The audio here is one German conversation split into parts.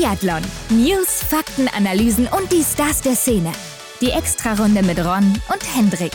Biathlon. News, Fakten, Analysen und die Stars der Szene. Die Extrarunde mit Ron und Hendrik.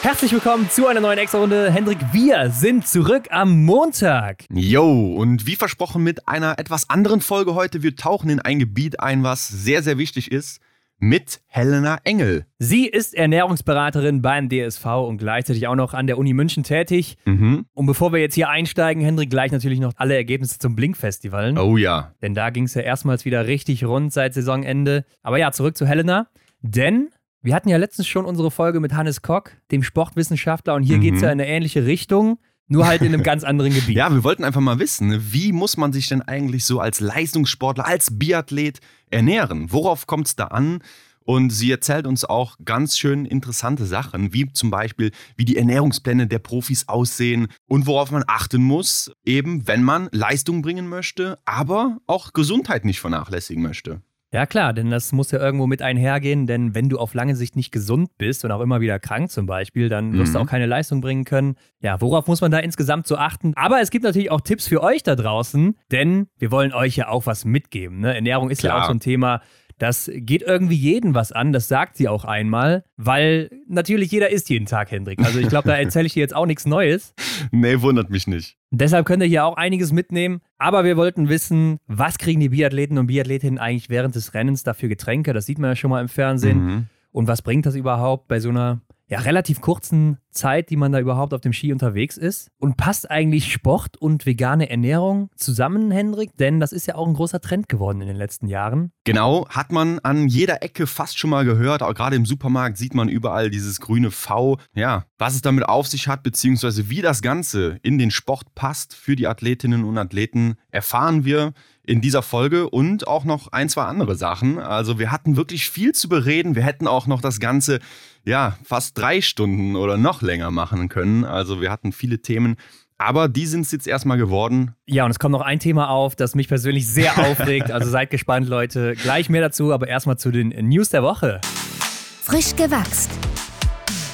Herzlich willkommen zu einer neuen Extra-Runde. Hendrik, wir sind zurück am Montag. Yo, und wie versprochen mit einer etwas anderen Folge heute. Wir tauchen in ein Gebiet ein, was sehr, sehr wichtig ist mit Helena Engel. Sie ist Ernährungsberaterin beim DSV und gleichzeitig auch noch an der Uni München tätig. Mhm. Und bevor wir jetzt hier einsteigen, Hendrik, gleich natürlich noch alle Ergebnisse zum Blink-Festival. Oh ja. Denn da ging es ja erstmals wieder richtig rund seit Saisonende. Aber ja, zurück zu Helena. Denn wir hatten ja letztens schon unsere Folge mit Hannes Kock, dem Sportwissenschaftler, und hier Mhm. geht es ja in eine ähnliche Richtung. Nur halt in einem ganz anderen Gebiet. Ja, wir wollten einfach mal wissen, ne, wie muss man sich denn eigentlich so als Leistungssportler, als Biathlet ernähren? Worauf kommt es da an? Und sie erzählt uns auch ganz schön interessante Sachen, wie zum Beispiel, wie die Ernährungspläne der Profis aussehen und worauf man achten muss, eben wenn man Leistung bringen möchte, aber auch Gesundheit nicht vernachlässigen möchte. Ja klar, denn das muss ja irgendwo mit einhergehen, denn wenn du auf lange Sicht nicht gesund bist und auch immer wieder krank zum Beispiel, dann wirst du Mhm. auch keine Leistung bringen können. Ja, worauf muss man da insgesamt so achten? Aber es gibt natürlich auch Tipps für euch da draußen, denn wir wollen euch ja auch was mitgeben. Ne? Ernährung ist ja Klar. auch so ein Thema, das geht irgendwie jeden was an, das sagt sie auch einmal, weil natürlich jeder isst jeden Tag, Hendrik. Also ich glaube, da erzähle ich dir jetzt auch nichts Neues. Nee, wundert mich nicht. Deshalb könnt ihr hier auch einiges mitnehmen. Aber wir wollten wissen, was kriegen die Biathleten und Biathletinnen eigentlich während des Rennens dafür Getränke? Das sieht man ja schon mal im Fernsehen. Mhm. Und was bringt das überhaupt bei so einer ja, relativ kurzen Zeit, die man da überhaupt auf dem Ski unterwegs ist? Und passt eigentlich Sport und vegane Ernährung zusammen, Hendrik? Denn das ist ja auch ein großer Trend geworden in den letzten Jahren. Genau, hat man an jeder Ecke fast schon mal gehört. Auch gerade im Supermarkt sieht man überall dieses grüne V. Ja, was es damit auf sich hat, beziehungsweise wie das Ganze in den Sport passt für die Athletinnen und Athleten, erfahren wir in dieser Folge und auch noch ein, zwei andere Sachen. Also wir hatten wirklich viel zu bereden. Wir hätten auch noch das Ganze, ja, fast drei Stunden oder noch länger machen können. Also wir hatten viele Themen. Aber die sind es jetzt erstmal geworden. Ja, und es kommt noch ein Thema auf, das mich persönlich sehr aufregt. Also seid gespannt, Leute. Gleich mehr dazu, aber erstmal zu den News der Woche. Frisch gewachst.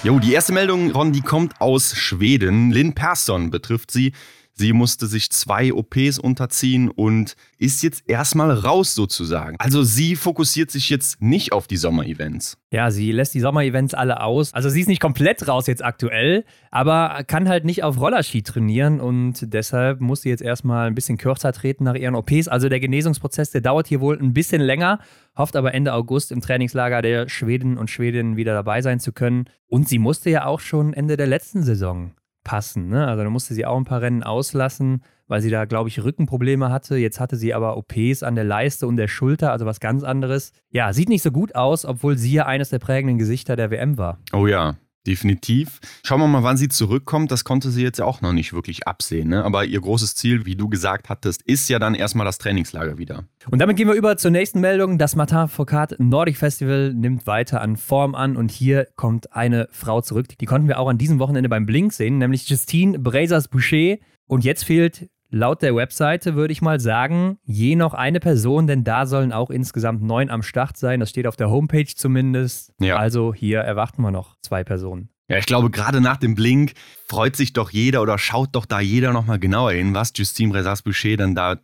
Jo, die erste Meldung, Ron, die kommt aus Schweden. Lynn Persson betrifft sie. Sie musste sich zwei OPs unterziehen und ist jetzt erstmal raus sozusagen. Also sie fokussiert sich jetzt nicht auf die Sommerevents. Ja, sie lässt die Sommerevents alle aus. Also sie ist nicht komplett raus jetzt aktuell, aber kann halt nicht auf Rollerski trainieren und deshalb muss sie jetzt erstmal ein bisschen kürzer treten nach ihren OPs. Also der Genesungsprozess, der dauert hier wohl ein bisschen länger, hofft aber Ende August im Trainingslager der Schweden und Schwedinnen wieder dabei sein zu können. Und sie musste ja auch schon Ende der letzten Saison passen. Ne? Also da musste sie auch ein paar Rennen auslassen, weil sie da, glaube ich, Rückenprobleme hatte. Jetzt hatte sie aber OPs an der Leiste und der Schulter, also was ganz anderes. Ja, sieht nicht so gut aus, obwohl sie ja eines der prägenden Gesichter der WM war. Oh ja, definitiv. Schauen wir mal, wann sie zurückkommt. Das konnte sie jetzt ja auch noch nicht wirklich absehen. Ne? Aber ihr großes Ziel, wie du gesagt hattest, ist ja dann erstmal das Trainingslager wieder. Und damit gehen wir über zur nächsten Meldung. Das Martin Foucault Nordic Festival nimmt weiter an Form an und hier kommt eine Frau zurück. Die konnten wir auch an diesem Wochenende beim Blink sehen, nämlich Justine Brazers-Boucher. Und jetzt fehlt laut der Webseite, würde ich mal sagen, je noch eine Person, denn da sollen auch insgesamt neun am Start sein. Das steht auf der Homepage zumindest. Ja. Also hier erwarten wir noch zwei Personen. Ja, ich glaube, gerade nach dem Blink freut sich doch jeder oder schaut doch da jeder nochmal genauer hin, was Justine Bresas-Boucher dann da,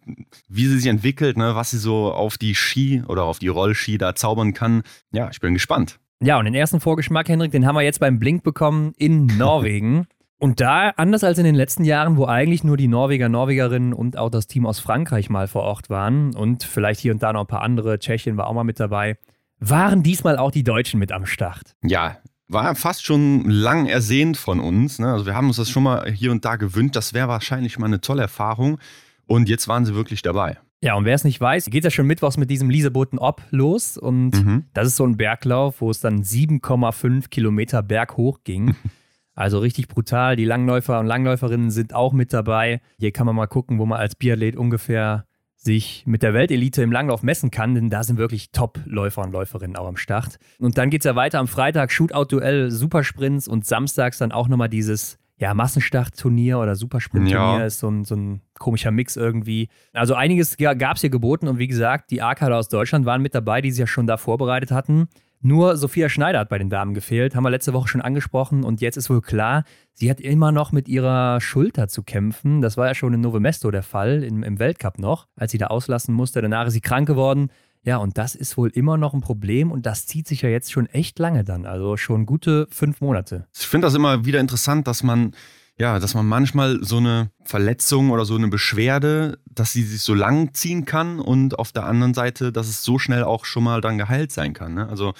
wie sie sich entwickelt, ne, was sie so auf die Ski oder auf die Rollski da zaubern kann. Ja, ich bin gespannt. Ja, und den ersten Vorgeschmack, Henrik, den haben wir jetzt beim Blink bekommen in Norwegen. Und da, anders als in den letzten Jahren, wo eigentlich nur die Norweger, Norwegerinnen und auch das Team aus Frankreich mal vor Ort waren und vielleicht hier und da noch ein paar andere, Tschechien war auch mal mit dabei, waren diesmal auch die Deutschen mit am Start. Ja, war fast schon lang ersehnt von uns. Ne? Also wir haben uns das schon mal hier und da gewünscht. Das wäre wahrscheinlich mal eine tolle Erfahrung. Und jetzt waren sie wirklich dabei. Ja, und wer es nicht weiß, geht ja schon mittwochs mit diesem Lieseboten Ob los. Und Mhm. das ist so ein Berglauf, wo es dann 7,5 Kilometer berghoch ging. Also richtig brutal. Die Langläufer und Langläuferinnen sind auch mit dabei. Hier kann man mal gucken, wo man als Biathlet ungefähr sich mit der Weltelite im Langlauf messen kann, denn da sind wirklich Top-Läufer und Läuferinnen auch am Start. Und dann geht es ja weiter am Freitag, Shootout-Duell, Supersprints und samstags dann auch nochmal dieses ja, Massenstart-Turnier oder Supersprint-Turnier Ja. ist so ein, so ein komischer Mix irgendwie. Also einiges gab es hier geboten und wie gesagt, die A-Kader aus Deutschland waren mit dabei, die sich ja schon da vorbereitet hatten. Nur Sophia Schneider hat bei den Damen gefehlt, haben wir letzte Woche schon angesprochen und jetzt ist wohl klar, sie hat immer noch mit ihrer Schulter zu kämpfen. Das war ja schon in Nove Mesto der Fall, im, im Weltcup noch, als sie da auslassen musste. Danach ist sie krank geworden. Ja, und das ist wohl immer noch ein Problem und das zieht sich ja jetzt schon echt lange dann, also schon gute fünf Monate. Ich finde das immer wieder interessant, dass man ja, dass man manchmal so eine Verletzung oder so eine Beschwerde, dass sie sich so lang ziehen kann und auf der anderen Seite, dass es so schnell auch schon mal dann geheilt sein kann. Ne? Also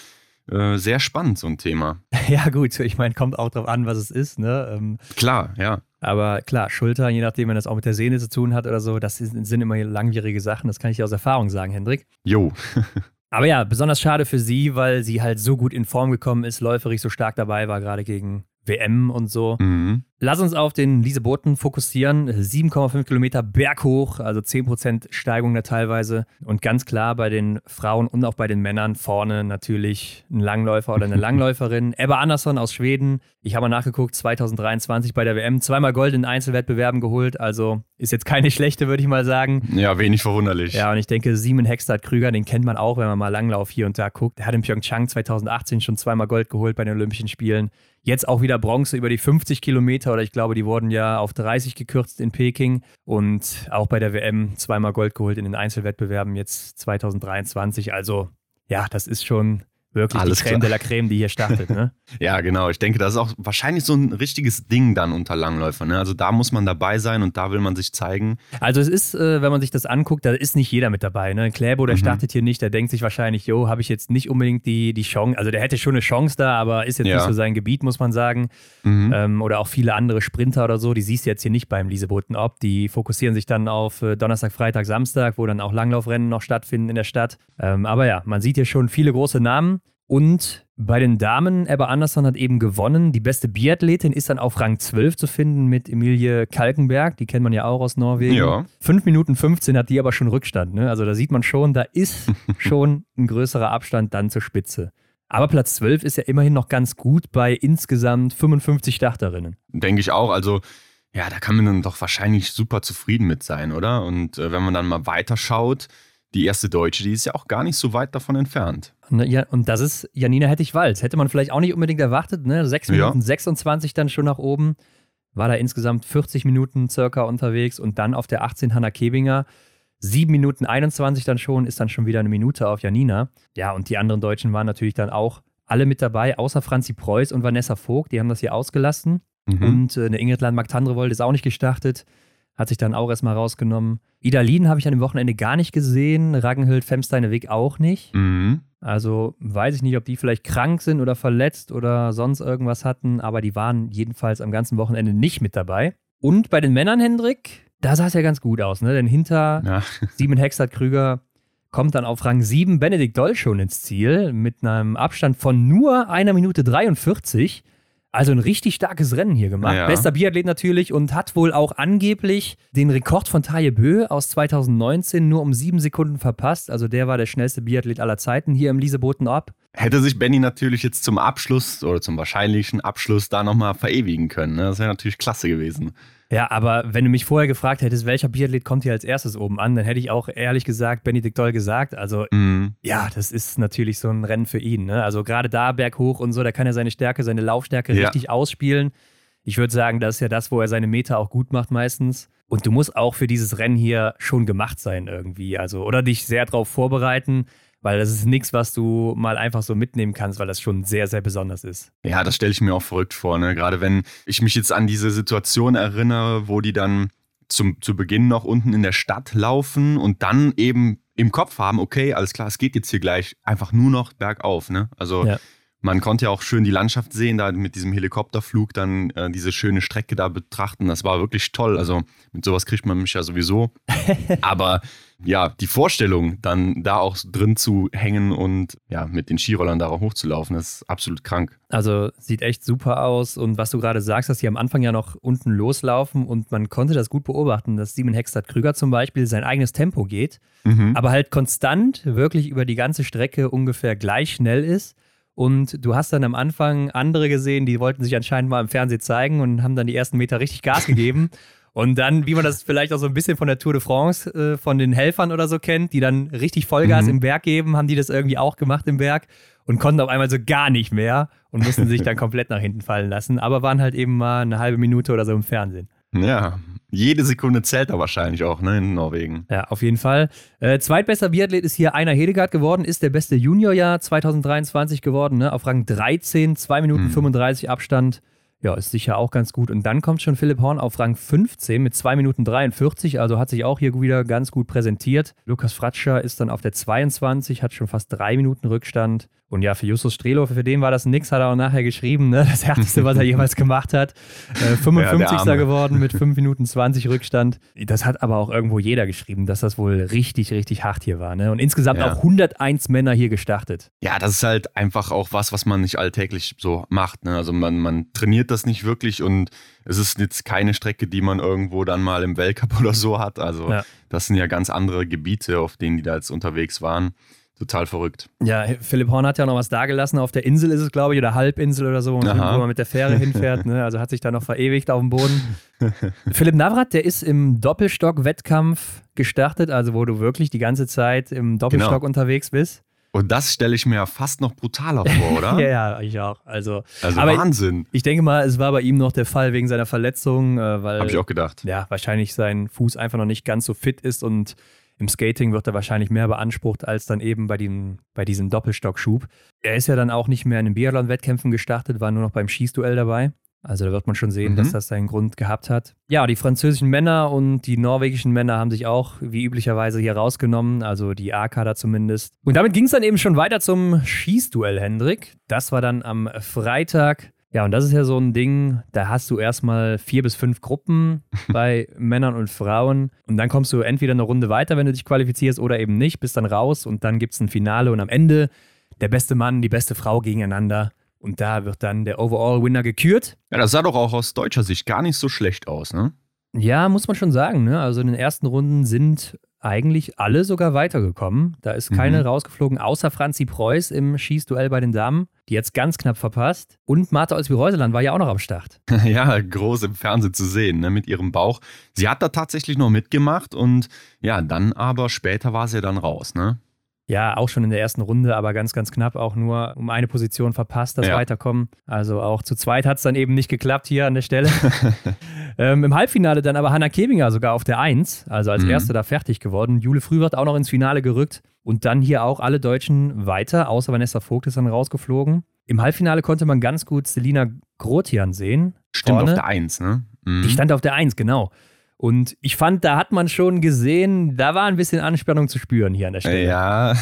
äh, sehr spannend, so ein Thema. Ja, gut, ich meine, kommt auch darauf an, was es ist. Ne? Ähm, klar, ja. Aber klar, Schulter, je nachdem, wenn das auch mit der Sehne zu tun hat oder so, das sind immer langwierige Sachen. Das kann ich aus Erfahrung sagen, Hendrik. Jo. Aber ja, besonders schade für sie, weil sie halt so gut in Form gekommen ist, läuferig so stark dabei war, gerade gegen WM und so. Mhm. Lass uns auf den Lieseboten fokussieren. 7,5 Kilometer berghoch, also 10% Steigung da teilweise. Und ganz klar bei den Frauen und auch bei den Männern vorne natürlich ein Langläufer oder eine Langläuferin. Ebba Andersson aus Schweden. Ich habe mal nachgeguckt, 2023 bei der WM zweimal Gold in Einzelwettbewerben geholt. Also ist jetzt keine schlechte, würde ich mal sagen. Ja, wenig verwunderlich. Ja, und ich denke, Simon Hextert Krüger, den kennt man auch, wenn man mal Langlauf hier und da guckt. Er hat in Pyeongchang 2018 schon zweimal Gold geholt bei den Olympischen Spielen. Jetzt auch wieder Bronze über die 50 Kilometer oder ich glaube, die wurden ja auf 30 gekürzt in Peking und auch bei der WM zweimal Gold geholt in den Einzelwettbewerben jetzt 2023. Also ja, das ist schon wirklich Alles die Creme klar. de la Creme, die hier startet. Ne? ja, genau. Ich denke, das ist auch wahrscheinlich so ein richtiges Ding dann unter Langläufern. Ne? Also da muss man dabei sein und da will man sich zeigen. Also es ist, äh, wenn man sich das anguckt, da ist nicht jeder mit dabei. Ne? Kläbo, der mhm. startet hier nicht, der denkt sich wahrscheinlich, jo, habe ich jetzt nicht unbedingt die, die Chance. Also der hätte schon eine Chance da, aber ist jetzt ja. nicht so sein Gebiet, muss man sagen. Mhm. Ähm, oder auch viele andere Sprinter oder so, die siehst du jetzt hier nicht beim Lieseboten ob. Die fokussieren sich dann auf äh, Donnerstag, Freitag, Samstag, wo dann auch Langlaufrennen noch stattfinden in der Stadt. Ähm, aber ja, man sieht hier schon viele große Namen. Und bei den Damen, Ebba Andersson hat eben gewonnen. Die beste Biathletin ist dann auf Rang 12 zu finden mit Emilie Kalkenberg. Die kennt man ja auch aus Norwegen. Ja. 5 Minuten 15 hat die aber schon Rückstand. Ne? Also da sieht man schon, da ist schon ein größerer Abstand dann zur Spitze. Aber Platz 12 ist ja immerhin noch ganz gut bei insgesamt 55 Starterinnen. Denke ich auch. Also ja, da kann man dann doch wahrscheinlich super zufrieden mit sein, oder? Und äh, wenn man dann mal weiterschaut, die erste Deutsche, die ist ja auch gar nicht so weit davon entfernt. Ja, und das ist Janina Hettich-Walz. Hätte man vielleicht auch nicht unbedingt erwartet, ne? 6 Minuten ja. 26 dann schon nach oben. War da insgesamt 40 Minuten circa unterwegs und dann auf der 18 Hanna Kebinger. 7 Minuten 21 dann schon, ist dann schon wieder eine Minute auf Janina. Ja, und die anderen Deutschen waren natürlich dann auch alle mit dabei, außer Franzi Preuß und Vanessa Vogt. Die haben das hier ausgelassen. Mhm. Und äh, eine Ingrid Landmark-Tandrevold ist auch nicht gestartet hat sich dann auch erstmal rausgenommen. Idalin habe ich an dem Wochenende gar nicht gesehen, Ragnhild Femsteine-Weg auch nicht. Mhm. Also weiß ich nicht, ob die vielleicht krank sind oder verletzt oder sonst irgendwas hatten, aber die waren jedenfalls am ganzen Wochenende nicht mit dabei. Und bei den Männern, Hendrik, da sah es ja ganz gut aus, ne? Denn hinter ja. Simon Hexert Krüger kommt dann auf Rang 7 Benedikt Doll schon ins Ziel mit einem Abstand von nur einer Minute 43. Also ein richtig starkes Rennen hier gemacht. Ja. Bester Biathlet natürlich und hat wohl auch angeblich den Rekord von Taye Bö aus 2019 nur um sieben Sekunden verpasst. Also der war der schnellste Biathlet aller Zeiten hier im Lieseboten ab. Hätte sich Benny natürlich jetzt zum Abschluss oder zum wahrscheinlichen Abschluss da nochmal verewigen können. Ne? Das wäre natürlich klasse gewesen. Ja, aber wenn du mich vorher gefragt hättest, welcher Biathlet kommt hier als erstes oben an, dann hätte ich auch ehrlich gesagt Benedikt Doll gesagt. Also mhm. ja, das ist natürlich so ein Rennen für ihn. Ne? Also gerade da berghoch und so, da kann er seine Stärke, seine Laufstärke ja. richtig ausspielen. Ich würde sagen, das ist ja das, wo er seine Meter auch gut macht meistens. Und du musst auch für dieses Rennen hier schon gemacht sein irgendwie. Also, oder dich sehr darauf vorbereiten weil das ist nichts, was du mal einfach so mitnehmen kannst, weil das schon sehr, sehr besonders ist. Ja, das stelle ich mir auch verrückt vor. Ne? Gerade wenn ich mich jetzt an diese Situation erinnere, wo die dann zum, zu Beginn noch unten in der Stadt laufen und dann eben im Kopf haben, okay, alles klar, es geht jetzt hier gleich einfach nur noch bergauf. Ne? Also ja. Man konnte ja auch schön die Landschaft sehen, da mit diesem Helikopterflug dann äh, diese schöne Strecke da betrachten. Das war wirklich toll. Also mit sowas kriegt man mich ja sowieso. Aber ja, die Vorstellung, dann da auch drin zu hängen und ja, mit den Skirollern darauf hochzulaufen, ist absolut krank. Also sieht echt super aus. Und was du gerade sagst, dass sie am Anfang ja noch unten loslaufen und man konnte das gut beobachten, dass Simon Hextert Krüger zum Beispiel sein eigenes Tempo geht, mhm. aber halt konstant wirklich über die ganze Strecke ungefähr gleich schnell ist. Und du hast dann am Anfang andere gesehen, die wollten sich anscheinend mal im Fernsehen zeigen und haben dann die ersten Meter richtig Gas gegeben. Und dann, wie man das vielleicht auch so ein bisschen von der Tour de France, äh, von den Helfern oder so kennt, die dann richtig Vollgas mhm. im Berg geben, haben die das irgendwie auch gemacht im Berg und konnten auf einmal so gar nicht mehr und mussten sich dann komplett nach hinten fallen lassen, aber waren halt eben mal eine halbe Minute oder so im Fernsehen. Ja, jede Sekunde zählt da wahrscheinlich auch, ne, in Norwegen. Ja, auf jeden Fall. Äh, zweitbester Biathlet ist hier Einer Hedegaard geworden, ist der beste Juniorjahr 2023 geworden, ne, auf Rang 13, 2 Minuten hm. 35 Abstand. Ja, ist sicher auch ganz gut. Und dann kommt schon Philipp Horn auf Rang 15 mit 2 Minuten 43, also hat sich auch hier wieder ganz gut präsentiert. Lukas Fratscher ist dann auf der 22, hat schon fast 3 Minuten Rückstand. Und ja, für Justus Strelo, für den war das nix, hat er auch nachher geschrieben, ne? das härteste, was er jemals gemacht hat. Äh, 55. Ja, geworden mit 5 Minuten 20 Rückstand. Das hat aber auch irgendwo jeder geschrieben, dass das wohl richtig, richtig hart hier war. Ne? Und insgesamt ja. auch 101 Männer hier gestartet. Ja, das ist halt einfach auch was, was man nicht alltäglich so macht. Ne? Also man, man trainiert das nicht wirklich und es ist jetzt keine Strecke, die man irgendwo dann mal im Weltcup oder so hat. Also ja. das sind ja ganz andere Gebiete, auf denen die da jetzt unterwegs waren. Total verrückt. Ja, Philipp Horn hat ja noch was dagelassen. Auf der Insel ist es, glaube ich, oder Halbinsel oder so, wo man mit der Fähre hinfährt. Ne? Also hat sich da noch verewigt auf dem Boden. Philipp Navrat, der ist im Doppelstock-Wettkampf gestartet, also wo du wirklich die ganze Zeit im Doppelstock genau. unterwegs bist. Und das stelle ich mir fast noch brutaler vor, oder? ja, ja, ich auch. Also, also Wahnsinn. Ich, ich, denke mal, es war bei ihm noch der Fall wegen seiner Verletzung, äh, weil. Habe ich auch gedacht. Ja, wahrscheinlich sein Fuß einfach noch nicht ganz so fit ist und im Skating wird er wahrscheinlich mehr beansprucht als dann eben bei, dem, bei diesem Doppelstockschub. Er ist ja dann auch nicht mehr in den Biathlon-Wettkämpfen gestartet, war nur noch beim Schießduell dabei. Also da wird man schon sehen, mhm. dass das seinen Grund gehabt hat. Ja, die französischen Männer und die norwegischen Männer haben sich auch wie üblicherweise hier rausgenommen, also die A-Kader zumindest. Und damit ging es dann eben schon weiter zum Schießduell, Hendrik. Das war dann am Freitag. Ja, und das ist ja so ein Ding, da hast du erstmal vier bis fünf Gruppen bei Männern und Frauen und dann kommst du entweder eine Runde weiter, wenn du dich qualifizierst oder eben nicht, bist dann raus und dann gibt es ein Finale und am Ende der beste Mann, die beste Frau gegeneinander und da wird dann der Overall-Winner gekürt. Ja, das sah doch auch aus deutscher Sicht gar nicht so schlecht aus, ne? Ja, muss man schon sagen, ne? Also in den ersten Runden sind eigentlich alle sogar weitergekommen. Da ist keine mhm. rausgeflogen, außer Franzi Preuß im Schießduell bei den Damen, die jetzt ganz knapp verpasst. Und Martha Olsby-Reuseland war ja auch noch am Start. ja, groß im Fernsehen zu sehen, ne, mit ihrem Bauch. Sie hat da tatsächlich noch mitgemacht und ja, dann aber später war sie dann raus, ne? Ja, auch schon in der ersten Runde, aber ganz, ganz knapp auch nur um eine Position verpasst, das ja. Weiterkommen. Also auch zu zweit hat es dann eben nicht geklappt hier an der Stelle. ähm, Im Halbfinale dann aber Hanna Kebinger sogar auf der Eins, also als mhm. Erste da fertig geworden. Jule Frühwart auch noch ins Finale gerückt und dann hier auch alle Deutschen weiter, außer Vanessa Vogt ist dann rausgeflogen. Im Halbfinale konnte man ganz gut Selina Grotian sehen. Stimmt, vorne. auf der Eins, ne? Mhm. Die stand auf der Eins, genau. Und ich fand, da hat man schon gesehen, da war ein bisschen Anspannung zu spüren hier an der Stelle. Ja.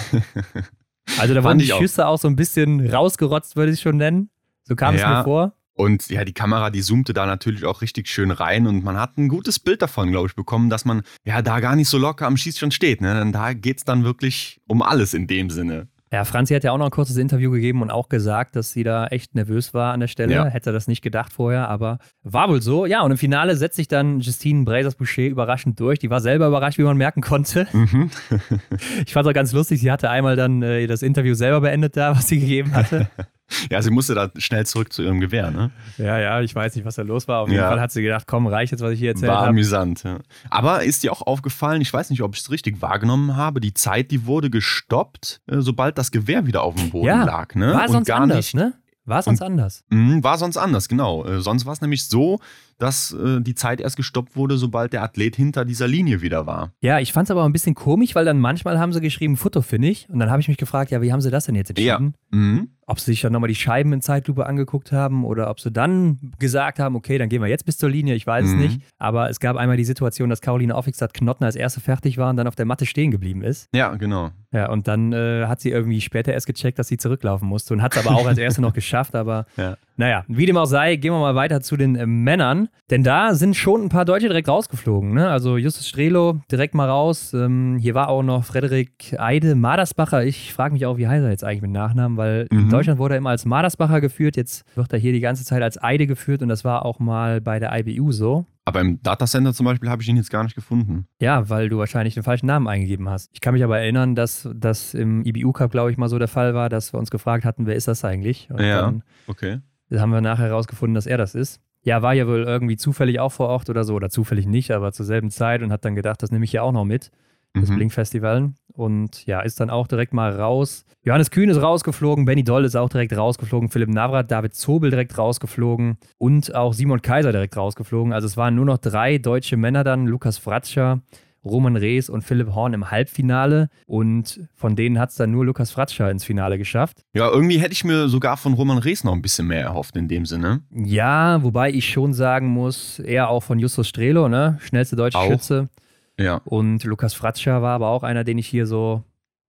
also da waren die Schüsse auch. auch so ein bisschen rausgerotzt, würde ich schon nennen. So kam ja. es mir vor. Und ja, die Kamera, die zoomte da natürlich auch richtig schön rein und man hat ein gutes Bild davon, glaube ich, bekommen, dass man ja da gar nicht so locker am Schießstand steht. Ne? Denn da geht es dann wirklich um alles in dem Sinne. Ja, Franzi hat ja auch noch ein kurzes Interview gegeben und auch gesagt, dass sie da echt nervös war an der Stelle. Ja. Hätte das nicht gedacht vorher, aber war wohl so. Ja, und im Finale setzt sich dann Justine Brazers-Boucher überraschend durch. Die war selber überrascht, wie man merken konnte. Mhm. ich fand es auch ganz lustig. Sie hatte einmal dann äh, das Interview selber beendet da, was sie gegeben hatte. Ja, sie musste da schnell zurück zu ihrem Gewehr, ne? Ja, ja, ich weiß nicht, was da los war. Auf jeden ja. Fall hat sie gedacht, komm, reicht jetzt, was ich hier erzählt habe. War amüsant, ja. Aber ist dir auch aufgefallen, ich weiß nicht, ob ich es richtig wahrgenommen habe, die Zeit, die wurde gestoppt, äh, sobald das Gewehr wieder auf dem Boden ja, lag, ne? War sonst gar anders, nicht, ne? War sonst anders. Mh, war sonst anders, genau. Äh, sonst war es nämlich so, dass äh, die Zeit erst gestoppt wurde, sobald der Athlet hinter dieser Linie wieder war. Ja, ich fand es aber ein bisschen komisch, weil dann manchmal haben sie geschrieben Fotofinish und dann habe ich mich gefragt, ja, wie haben sie das denn jetzt entschieden? Ja. Mhm. Ob sie sich dann nochmal die Scheiben in Zeitlupe angeguckt haben oder ob sie dann gesagt haben, okay, dann gehen wir jetzt bis zur Linie, ich weiß mhm. es nicht. Aber es gab einmal die Situation, dass Caroline Aufwigstadt Knotten als erste fertig war und dann auf der Matte stehen geblieben ist. Ja, genau. Ja, und dann äh, hat sie irgendwie später erst gecheckt, dass sie zurücklaufen musste und hat es aber auch als erste noch geschafft, aber ja. Naja, wie dem auch sei, gehen wir mal weiter zu den äh, Männern. Denn da sind schon ein paar Deutsche direkt rausgeflogen. Ne? Also Justus Strelo direkt mal raus. Ähm, hier war auch noch Frederik Eide Madersbacher. Ich frage mich auch, wie heißt er jetzt eigentlich mit Nachnamen, weil mhm. in Deutschland wurde er immer als Madersbacher geführt. Jetzt wird er hier die ganze Zeit als Eide geführt und das war auch mal bei der IBU so. Aber im Datacenter zum Beispiel habe ich ihn jetzt gar nicht gefunden. Ja, weil du wahrscheinlich den falschen Namen eingegeben hast. Ich kann mich aber erinnern, dass das im IBU Cup, glaube ich, mal so der Fall war, dass wir uns gefragt hatten, wer ist das eigentlich? Und ja, okay. Haben wir nachher herausgefunden, dass er das ist. ja, war ja wohl irgendwie zufällig auch vor Ort oder so, oder zufällig nicht, aber zur selben Zeit und hat dann gedacht, das nehme ich ja auch noch mit, das Mhm. Blink-Festival. Und ja, ist dann auch direkt mal raus. Johannes Kühn ist rausgeflogen, Benny Doll ist auch direkt rausgeflogen, Philipp Navrat, David Zobel direkt rausgeflogen und auch Simon Kaiser direkt rausgeflogen. Also es waren nur noch drei deutsche Männer dann, Lukas Fratscher, Roman Rees und Philipp Horn im Halbfinale. Und von denen hat es dann nur Lukas Fratscher ins Finale geschafft. Ja, irgendwie hätte ich mir sogar von Roman Rees noch ein bisschen mehr erhofft in dem Sinne. Ja, wobei ich schon sagen muss, eher auch von Justus Strelo, ne? Schnellste deutsche Auch. Schütze. Ja. Und Lukas Fratscher war aber auch einer, den ich hier so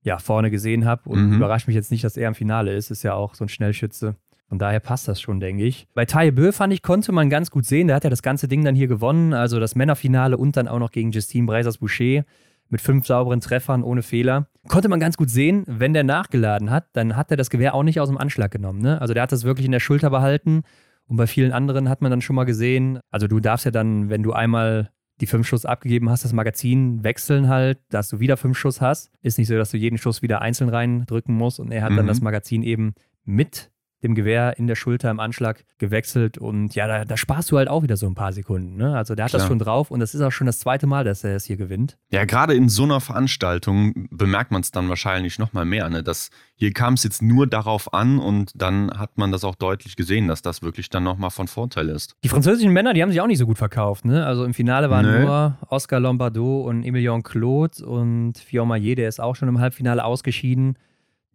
ja, vorne gesehen habe. Und Mhm. überrascht mich jetzt nicht, dass er im Finale ist. Ist ja auch so ein Schnellschütze. Von daher passt das schon, denke ich. Bei Taye Bö fand ich, konnte man ganz gut sehen. Der hat ja das ganze Ding dann hier gewonnen. Also das Männerfinale und dann auch noch gegen Justine Breisers-Boucher mit fünf sauberen Treffern ohne Fehler. Konnte man ganz gut sehen, wenn der nachgeladen hat, dann hat er das Gewehr auch nicht aus dem Anschlag genommen. Ne? Also der hat das wirklich in der Schulter behalten. Und bei vielen anderen hat man dann schon mal gesehen, also du darfst ja dann, wenn du einmal die fünf Schuss abgegeben hast, das Magazin wechseln halt, dass du wieder fünf Schuss hast. Ist nicht so, dass du jeden Schuss wieder einzeln reindrücken musst. Und er hat dann Mhm. das Magazin eben mit dem Gewehr in der Schulter im Anschlag gewechselt. Und ja, da, da sparst du halt auch wieder so ein paar Sekunden. Ne? Also der hat das Klar. schon drauf und das ist auch schon das zweite Mal, dass er es hier gewinnt. Ja, gerade in so einer Veranstaltung bemerkt man es dann wahrscheinlich noch mal mehr. Ne? Dass hier kam es jetzt nur darauf an und dann hat man das auch deutlich gesehen, dass das wirklich dann noch mal von Vorteil ist. Die französischen Männer, die haben sich auch nicht so gut verkauft. Ne? Also im Finale waren Nö. nur Oscar Lombardo und Emilien Claude und Fion Maillet, der ist auch schon im Halbfinale ausgeschieden.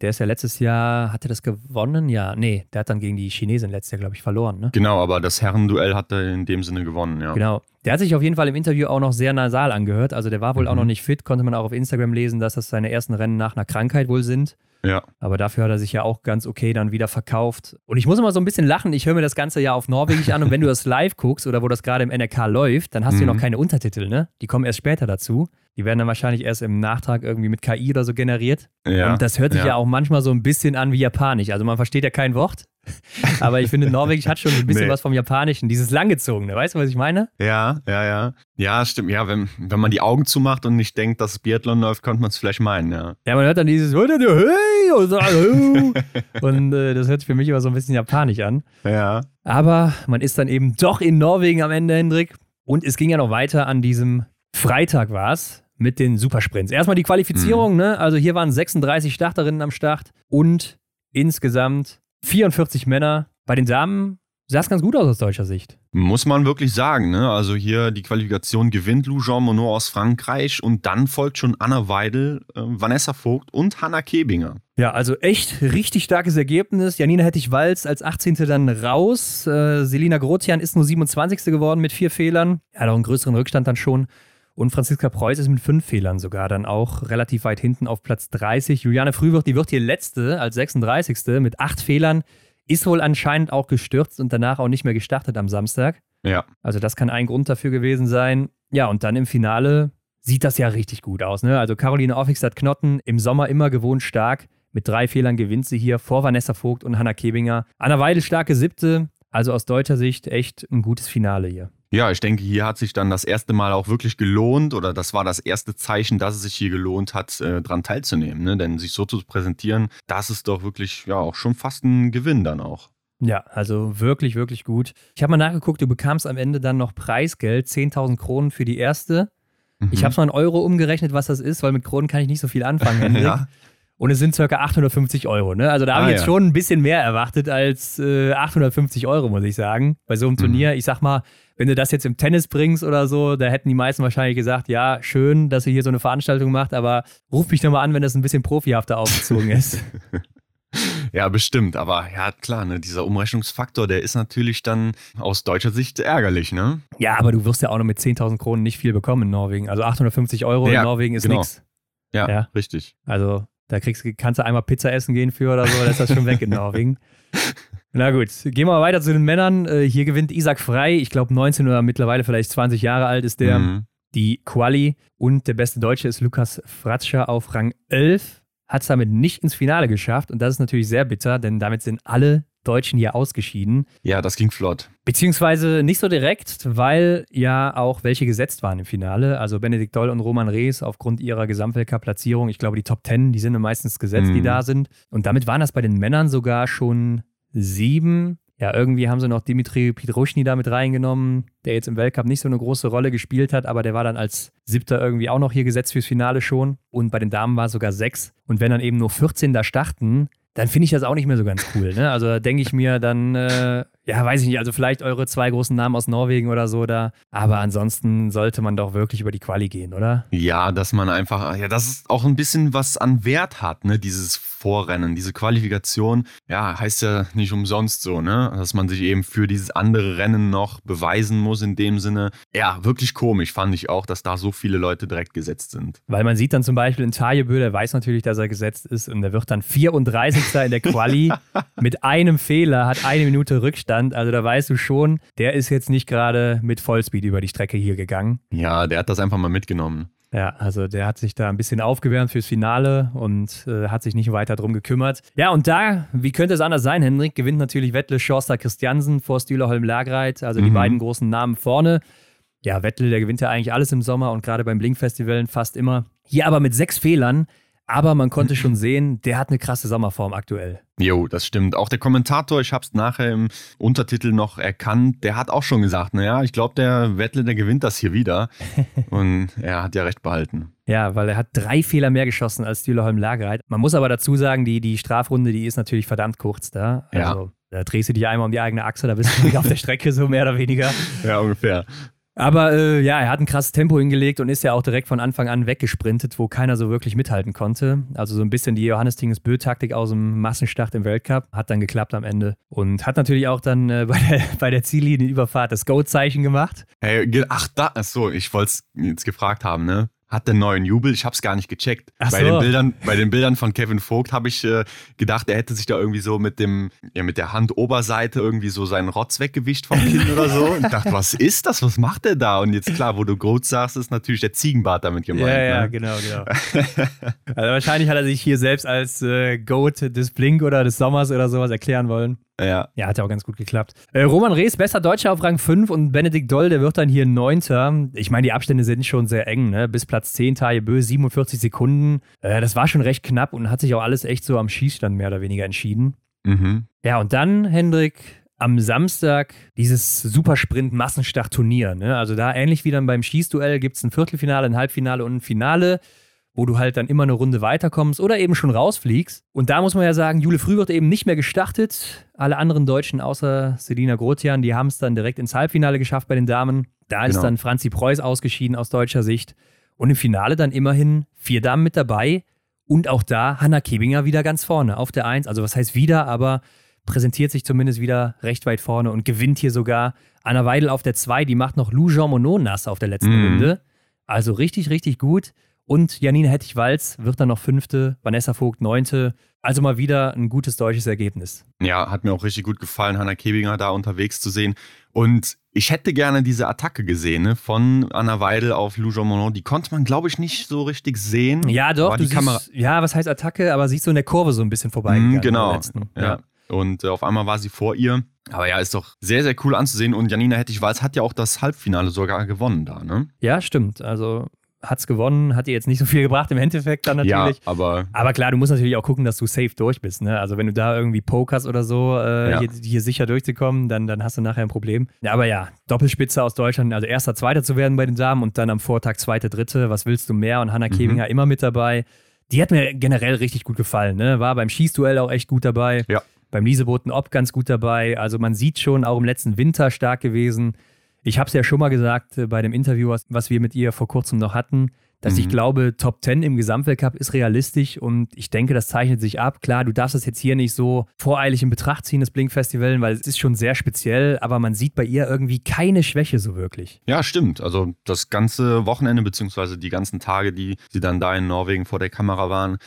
Der ist ja letztes Jahr, hat er das gewonnen? Ja, nee, der hat dann gegen die Chinesin letztes Jahr, glaube ich, verloren. Ne? Genau, aber das Herrenduell hat er in dem Sinne gewonnen, ja. Genau. Der hat sich auf jeden Fall im Interview auch noch sehr nasal angehört. Also der war wohl auch Mhm. noch nicht fit, konnte man auch auf Instagram lesen, dass das seine ersten Rennen nach einer Krankheit wohl sind. Ja. Aber dafür hat er sich ja auch ganz okay dann wieder verkauft. Und ich muss immer so ein bisschen lachen. Ich höre mir das Ganze ja auf Norwegisch an und wenn du das live guckst oder wo das gerade im NRK läuft, dann hast du ja Mhm. noch keine Untertitel, ne? Die kommen erst später dazu. Die werden dann wahrscheinlich erst im Nachtrag irgendwie mit KI oder so generiert. ja. Und das hört sich ja. ja auch manchmal so ein bisschen an wie Japanisch. Also man versteht ja kein Wort. Aber ich finde, Norwegisch hat schon ein bisschen Nee. was vom Japanischen. Dieses langgezogene, weißt du, was ich meine? Ja, ja, ja. Ja, stimmt. Ja, wenn, wenn man die Augen zumacht und nicht denkt, dass Biathlon läuft, könnte man es vielleicht meinen, ja. Ja, man hört dann dieses hey und, äh, das hört sich für mich immer so ein bisschen japanisch an. Ja. Aber man ist dann eben doch in Norwegen am Ende, Hendrik. Und es ging ja noch weiter an diesem Freitag war es mit den Supersprints. Erstmal die Qualifizierung, ne? Also hier waren 36 Starterinnen am Start und insgesamt 44 Männer. Bei den Damen sah es ganz gut aus aus deutscher Sicht. Muss man wirklich sagen, ne? Also hier die Qualifikation gewinnt Lou Jean Monod aus Frankreich und dann folgt schon Anna Weidel, äh, Vanessa Vogt und Hanna Kebinger. Ja, also echt richtig starkes Ergebnis. Janina Hettich-Walz als 18. dann raus. Äh, Selina Grotian ist nur 27. geworden mit vier Fehlern. Er hat auch einen größeren Rückstand dann schon. Und Franziska Preuß ist mit fünf Fehlern sogar dann auch relativ weit hinten auf Platz 30. Juliane Frühwirt, die wird hier letzte als 36. mit acht Fehlern. Ist wohl anscheinend auch gestürzt und danach auch nicht mehr gestartet am Samstag. Ja. Also das kann ein Grund dafür gewesen sein. Ja, und dann im Finale sieht das ja richtig gut aus. Ne? Also Caroline Offigstadt-Knotten im Sommer immer gewohnt stark. Mit drei Fehlern gewinnt sie hier vor Vanessa Vogt und Hanna Kebinger. Anna Weidel starke siebte. Also aus deutscher Sicht echt ein gutes Finale hier. Ja, ich denke, hier hat sich dann das erste Mal auch wirklich gelohnt oder das war das erste Zeichen, dass es sich hier gelohnt hat, äh, dran teilzunehmen. Ne? Denn sich so zu präsentieren, das ist doch wirklich ja auch schon fast ein Gewinn dann auch. Ja, also wirklich, wirklich gut. Ich habe mal nachgeguckt, du bekamst am Ende dann noch Preisgeld, 10.000 Kronen für die erste. Ich Mhm. habe es mal in Euro umgerechnet, was das ist, weil mit Kronen kann ich nicht so viel anfangen. Ja. Und es sind ca. 850 Euro. Ne? Also da habe Ah, ich jetzt ja. schon ein bisschen mehr erwartet als äh, 850 Euro, muss ich sagen. Bei so einem Mhm. Turnier. Ich sag mal, wenn du das jetzt im Tennis bringst oder so, da hätten die meisten wahrscheinlich gesagt, ja, schön, dass ihr hier so eine Veranstaltung macht, aber ruf mich doch mal an, wenn das ein bisschen profihafter aufgezogen ist. Ja, bestimmt. Aber ja, klar, ne, dieser Umrechnungsfaktor, der ist natürlich dann aus deutscher Sicht ärgerlich, ne? ja, aber du wirst ja auch noch mit 10.000 Kronen nicht viel bekommen in Norwegen. Also 850 Euro Ja, in Norwegen ist genau. nix. Ja, Ja. richtig. Also da kriegst, kannst du einmal Pizza essen gehen für oder so, dann ist das schon weg in Norwegen. Na gut, gehen wir mal weiter zu den Männern. Äh, Hier gewinnt Isaac Frei. Ich glaube 19 oder mittlerweile vielleicht 20 Jahre alt ist der. Mhm. Die Quali. Und der beste Deutsche ist Lukas Fratscher auf Rang 11. Hat es damit nicht ins Finale geschafft. Und das ist natürlich sehr bitter, denn damit sind alle Deutschen hier ausgeschieden. Ja, das ging flott. Beziehungsweise nicht so direkt, weil ja auch welche gesetzt waren im Finale. Also Benedikt Doll und Roman Rees aufgrund ihrer Gesamtweltcup-Platzierung. Ich glaube, die Top 10, die sind meistens gesetzt, die Mhm. da sind. Und damit waren das bei den Männern sogar schon sieben. Ja, irgendwie haben sie noch Dimitri Pietruschny da mit reingenommen, der jetzt im Weltcup nicht so eine große Rolle gespielt hat, aber der war dann als Siebter irgendwie auch noch hier gesetzt fürs Finale schon. Und bei den Damen war es sogar sechs. Und wenn dann eben nur 14 da starten, dann finde ich das auch nicht mehr so ganz cool. Ne? Also da denke ich mir dann, äh, ja, weiß ich nicht, also vielleicht eure zwei großen Namen aus Norwegen oder so da. Aber ansonsten sollte man doch wirklich über die Quali gehen, oder? Ja, dass man einfach, ja, das ist auch ein bisschen was an Wert hat, ne, dieses Vorrennen, diese Qualifikation. Ja, heißt ja nicht umsonst so, ne, dass man sich eben für dieses andere Rennen noch beweisen muss in dem Sinne. Ja, wirklich komisch fand ich auch, dass da so viele Leute direkt gesetzt sind. Weil man sieht dann zum Beispiel in Tajebö, der weiß natürlich, dass er gesetzt ist und der wird dann 34. in der Quali mit einem Fehler, hat eine Minute Rückstand. Also da weißt du schon, der ist jetzt nicht gerade mit Vollspeed über die Strecke hier gegangen. Ja, der hat das einfach mal mitgenommen. Ja, also der hat sich da ein bisschen aufgewärmt fürs Finale und äh, hat sich nicht weiter drum gekümmert. Ja, und da, wie könnte es anders sein, Hendrik, gewinnt natürlich Wettle Schorster Christiansen vor Stühlerholm Lagreit, also die mhm. beiden großen Namen vorne. Ja, Wettle, der gewinnt ja eigentlich alles im Sommer und gerade beim Blink-Festival fast immer. Hier aber mit sechs Fehlern aber man konnte schon sehen, der hat eine krasse Sommerform aktuell. Jo, das stimmt. Auch der Kommentator, ich habe es nachher im Untertitel noch erkannt, der hat auch schon gesagt, naja, ich glaube, der Wettle, der gewinnt das hier wieder. Und er hat ja recht behalten. Ja, weil er hat drei Fehler mehr geschossen als Stühlerholm Lagerheit. Man muss aber dazu sagen, die, die Strafrunde, die ist natürlich verdammt kurz da. Also, ja. Da drehst du dich einmal um die eigene Achse, da bist du auf der Strecke, so mehr oder weniger. Ja, ungefähr. Aber äh, ja, er hat ein krasses Tempo hingelegt und ist ja auch direkt von Anfang an weggesprintet, wo keiner so wirklich mithalten konnte. Also so ein bisschen die Johannes Tinges Bö-Taktik aus dem Massenstart im Weltcup. Hat dann geklappt am Ende. Und hat natürlich auch dann äh, bei der, bei der Ziellinienüberfahrt das Go-Zeichen gemacht. Hey, ach, da, achso, ich wollte es jetzt gefragt haben, ne? Hat den neuen Jubel. Ich habe es gar nicht gecheckt. Ach bei, so. den Bildern, bei den Bildern von Kevin Vogt habe ich äh, gedacht, er hätte sich da irgendwie so mit dem, ja, mit der Handoberseite irgendwie so seinen Rotz weggewischt vom Kinn oder so. Und dachte, was ist das? Was macht der da? Und jetzt klar, wo du Goat sagst, ist natürlich der Ziegenbart damit gemeint. Ja, ja, ne? genau, genau. also wahrscheinlich hat er sich hier selbst als äh, Goat des Blink oder des Sommers oder sowas erklären wollen. Ja. Ja, hat ja auch ganz gut geklappt. Äh, Roman Rees, besser Deutscher auf Rang 5 und Benedikt Doll, der wird dann hier Neunter. Ich meine, die Abstände sind schon sehr eng, ne? Bis Platz 10, Taje Bö, 47 Sekunden. Äh, das war schon recht knapp und hat sich auch alles echt so am Schießstand mehr oder weniger entschieden. Mhm. Ja, und dann, Hendrik, am Samstag dieses Supersprint-Massenstart-Turnier. Ne? Also da ähnlich wie dann beim Schießduell gibt es ein Viertelfinale, ein Halbfinale und ein Finale wo du halt dann immer eine Runde weiterkommst oder eben schon rausfliegst. Und da muss man ja sagen, Jule Früh wird eben nicht mehr gestartet. Alle anderen Deutschen außer Selina Grotian, die haben es dann direkt ins Halbfinale geschafft bei den Damen. Da genau. ist dann Franzi Preuß ausgeschieden aus deutscher Sicht. Und im Finale dann immerhin vier Damen mit dabei. Und auch da Hanna Kebinger wieder ganz vorne auf der Eins. Also was heißt wieder, aber präsentiert sich zumindest wieder recht weit vorne und gewinnt hier sogar. Anna Weidel auf der Zwei, die macht noch Lou Jean Monod nass auf der letzten mm. Runde. Also richtig, richtig gut. Und Janine Hettich-Walz wird dann noch Fünfte, Vanessa Vogt Neunte. Also mal wieder ein gutes deutsches Ergebnis. Ja, hat mir auch richtig gut gefallen, Hanna Kebinger da unterwegs zu sehen. Und ich hätte gerne diese Attacke gesehen ne, von Anna Weidel auf Lou Jean Monod. Die konnte man, glaube ich, nicht so richtig sehen. Ja, doch. du siehst, ja, was heißt Attacke? Aber siehst du in der Kurve so ein bisschen vorbei. Mm, genau. Ja. ja. Und äh, auf einmal war sie vor ihr. Aber ja, ist doch sehr, sehr cool anzusehen. Und Janina Hettich-Walz hat ja auch das Halbfinale sogar gewonnen da, ne? Ja, stimmt. Also hat es gewonnen, hat dir jetzt nicht so viel gebracht im Endeffekt dann natürlich. Ja, aber. Aber klar, du musst natürlich auch gucken, dass du safe durch bist. Ne? Also wenn du da irgendwie pokerst oder so, äh, ja. hier, hier, sicher durchzukommen, dann, dann hast du nachher ein Problem. Ja, aber ja, Doppelspitze aus Deutschland, also erster, zweiter zu werden bei den Damen und dann am Vortag zweite, dritte, was willst du mehr? Und Hanna mhm. Kebinger immer mit dabei. Die hat mir generell richtig gut gefallen. Ne? War beim Schießduell auch echt gut dabei. Ja. Beim Lieseboten Ob ganz gut dabei. Also man sieht schon, auch im letzten Winter stark gewesen. Ich habe es ja schon mal gesagt äh, bei dem Interview, was, was wir mit ihr vor kurzem noch hatten dass mhm. ich glaube, Top 10 im Gesamtweltcup ist realistisch und ich denke, das zeichnet sich ab. Klar, du darfst das jetzt hier nicht so voreilig in Betracht ziehen, das Blink-Festival, weil es ist schon sehr speziell, aber man sieht bei ihr irgendwie keine Schwäche so wirklich. Ja, stimmt. Also das ganze Wochenende beziehungsweise die ganzen Tage, die sie dann da in Norwegen vor der Kamera waren,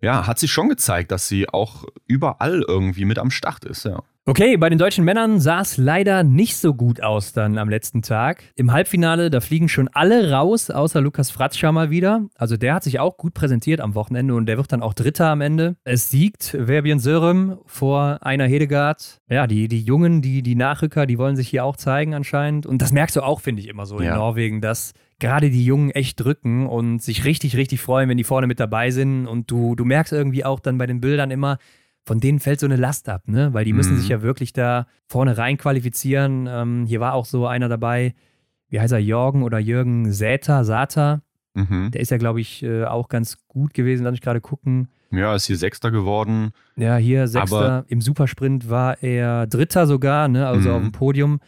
ja, hat sich schon gezeigt, dass sie auch überall irgendwie mit am Start ist, ja. Okay, bei den deutschen Männern sah es leider nicht so gut aus dann am letzten Tag. Im Halbfinale, da fliegen schon alle raus, außer Lukas Fratzscher mal wieder. Also der hat sich auch gut präsentiert am Wochenende und der wird dann auch Dritter am Ende. Es siegt Verbien Sörem vor einer Hedegaard. Ja, die, die Jungen, die, die Nachrücker, die wollen sich hier auch zeigen anscheinend. Und das merkst du auch, finde ich, immer so ja. in Norwegen, dass gerade die Jungen echt drücken und sich richtig, richtig freuen, wenn die vorne mit dabei sind. Und du, du merkst irgendwie auch dann bei den Bildern immer, von denen fällt so eine Last ab, ne? Weil die müssen Mhm. sich ja wirklich da vorne rein qualifizieren. Ähm, hier war auch so einer dabei, wie heißt er, Jorgen oder Jürgen Säter, Sata. Mhm. Der ist ja, glaube ich, äh, auch ganz gut gewesen, lass mich gerade gucken. Ja, ist hier Sechster geworden. Ja, hier Sechster. Aber- Im Supersprint war er Dritter sogar, ne? also Mhm. auf dem Podium.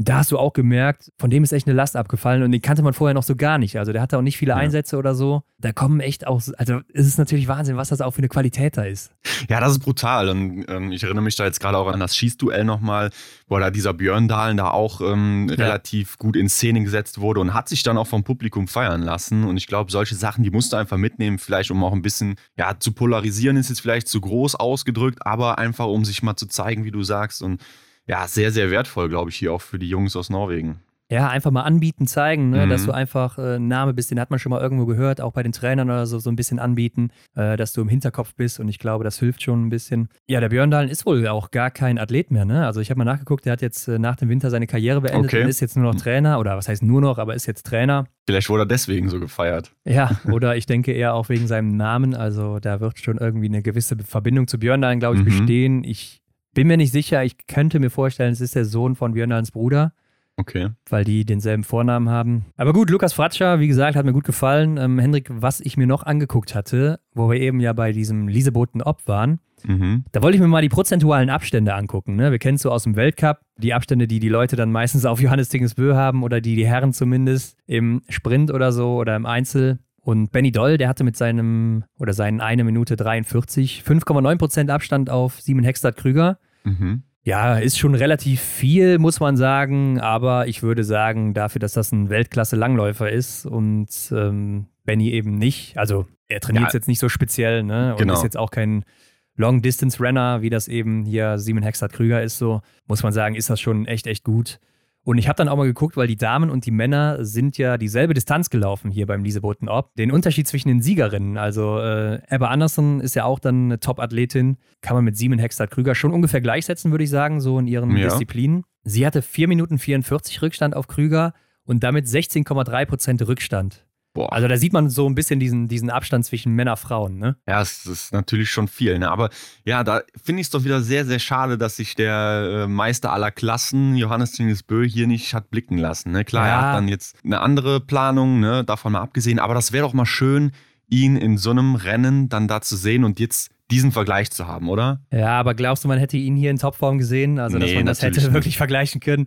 Da hast du auch gemerkt, von dem ist echt eine Last abgefallen und den kannte man vorher noch so gar nicht. Also der hatte auch nicht viele Ja. Einsätze oder so. Da kommen echt auch, also es ist natürlich Wahnsinn, was das auch für eine Qualität da ist. Ja, das ist brutal. Und ähm, ich erinnere mich da jetzt gerade auch an das Schießduell nochmal, wo da dieser Björn Dahlen da auch ähm, relativ gut in Szene gesetzt wurde und hat sich dann auch vom Publikum feiern lassen. Und ich glaube, solche Sachen, die musst du einfach mitnehmen, vielleicht um auch ein bisschen, ja, zu polarisieren ist jetzt vielleicht zu groß ausgedrückt, aber einfach um sich mal zu zeigen, wie du sagst. Und ja, sehr, sehr wertvoll, glaube ich, hier auch für die Jungs aus Norwegen. Ja, einfach mal anbieten, zeigen, ne? Mhm. dass du einfach äh, ein Name bist, den hat man schon mal irgendwo gehört, auch bei den Trainern oder so, so ein bisschen anbieten, äh, dass du im Hinterkopf bist und ich glaube, das hilft schon ein bisschen. Ja, der Björn Dahlen ist wohl auch gar kein Athlet mehr, ne? Also ich habe mal nachgeguckt, der hat jetzt äh, nach dem Winter seine Karriere beendet Okay. und ist jetzt nur noch Trainer oder was heißt nur noch, aber ist jetzt Trainer. Vielleicht wurde er deswegen so gefeiert. Ja, oder ich denke eher auch wegen seinem Namen, also da wird schon irgendwie eine gewisse Verbindung zu Björn Dahlen, glaube ich, Mhm. bestehen. Ich bin mir nicht sicher, ich könnte mir vorstellen, es ist der Sohn von Björn Dahlens Bruder Okay. weil die denselben Vornamen haben. Aber gut, Lukas Fratscher, wie gesagt, hat mir gut gefallen. Ähm, Hendrik, was ich mir noch angeguckt hatte, wo wir eben ja bei diesem Lieseboten Ob waren, Mhm. da wollte ich mir mal die prozentualen Abstände angucken. Ne? Wir kennen es so aus dem Weltcup, die Abstände, die die Leute dann meistens auf Johannes Tingensbö haben oder die die Herren zumindest im Sprint oder so oder im Einzel. Und Benny Doll, der hatte mit seinem oder seinen 1 Minute 43 5,9% Abstand auf Simon Hextad Krüger. Mhm. Ja, ist schon relativ viel, muss man sagen, aber ich würde sagen, dafür, dass das ein Weltklasse-Langläufer ist und ähm, Benny eben nicht, also er trainiert Ja. jetzt nicht so speziell, ne? Und Genau. ist jetzt auch kein Long-Distance-Runner, wie das eben hier Simon Hextad Krüger ist, so, muss man sagen, ist das schon echt, echt gut. Und ich habe dann auch mal geguckt, weil die Damen und die Männer sind ja dieselbe Distanz gelaufen hier beim Lieseboten Ob. Den Unterschied zwischen den Siegerinnen, also äh, Ebba Anderson ist ja auch dann eine Top-Athletin, kann man mit Simon Hextad Krüger schon ungefähr gleichsetzen, würde ich sagen, so in ihren Ja. Disziplinen. Sie hatte 4 Minuten 44 Rückstand auf Krüger und damit 16,3 Prozent Rückstand. Boah. Also da sieht man so ein bisschen diesen, diesen Abstand zwischen Männer Frauen, ne? Ja, es ist natürlich schon viel. Ne? Aber ja, da finde ich es doch wieder sehr, sehr schade, dass sich der äh, Meister aller Klassen, Johannes Tingesbö, hier nicht hat blicken lassen. Ne? Klar, er Ja. hat dann jetzt eine andere Planung, ne? davon mal abgesehen. Aber das wäre doch mal schön, ihn in so einem Rennen dann da zu sehen und jetzt diesen Vergleich zu haben, oder? Ja, aber glaubst du, man hätte ihn hier in Topform gesehen? Also, dass Nee, man das hätte nicht. wirklich vergleichen können?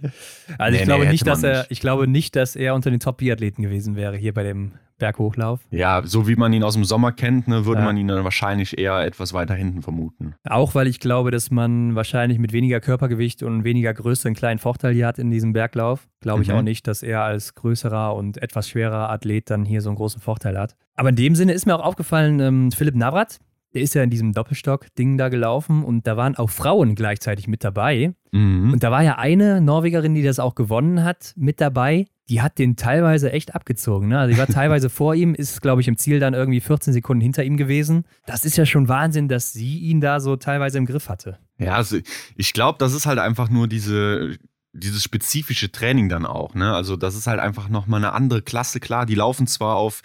Also, Nee, ich glaube nee, nicht, dass er, nicht. ich glaube nicht, dass er unter den Top-Biathleten gewesen wäre hier bei dem Berghochlauf. Ja, so wie man ihn aus dem Sommer kennt, ne, würde Ja. man ihn dann wahrscheinlich eher etwas weiter hinten vermuten. Auch weil ich glaube, dass man wahrscheinlich mit weniger Körpergewicht und weniger Größe einen kleinen Vorteil hier hat in diesem Berglauf. Glaube ich Mhm. auch nicht, dass er als größerer und etwas schwerer Athlet dann hier so einen großen Vorteil hat. Aber in dem Sinne ist mir auch aufgefallen, ähm, Philipp Navrat, der ist ja in diesem Doppelstock-Ding da gelaufen und da waren auch Frauen gleichzeitig mit dabei. Mhm. Und da war ja eine Norwegerin, die das auch gewonnen hat, mit dabei. Die hat den teilweise echt abgezogen. Ne? Also die war teilweise vor ihm, ist, glaube ich, im Ziel dann irgendwie 14 Sekunden hinter ihm gewesen. Das ist ja schon Wahnsinn, dass sie ihn da so teilweise im Griff hatte. Ja, also ich glaube, das ist halt einfach nur diese, dieses spezifische Training dann auch. Ne? Also das ist halt einfach nochmal eine andere Klasse. Klar, die laufen zwar auf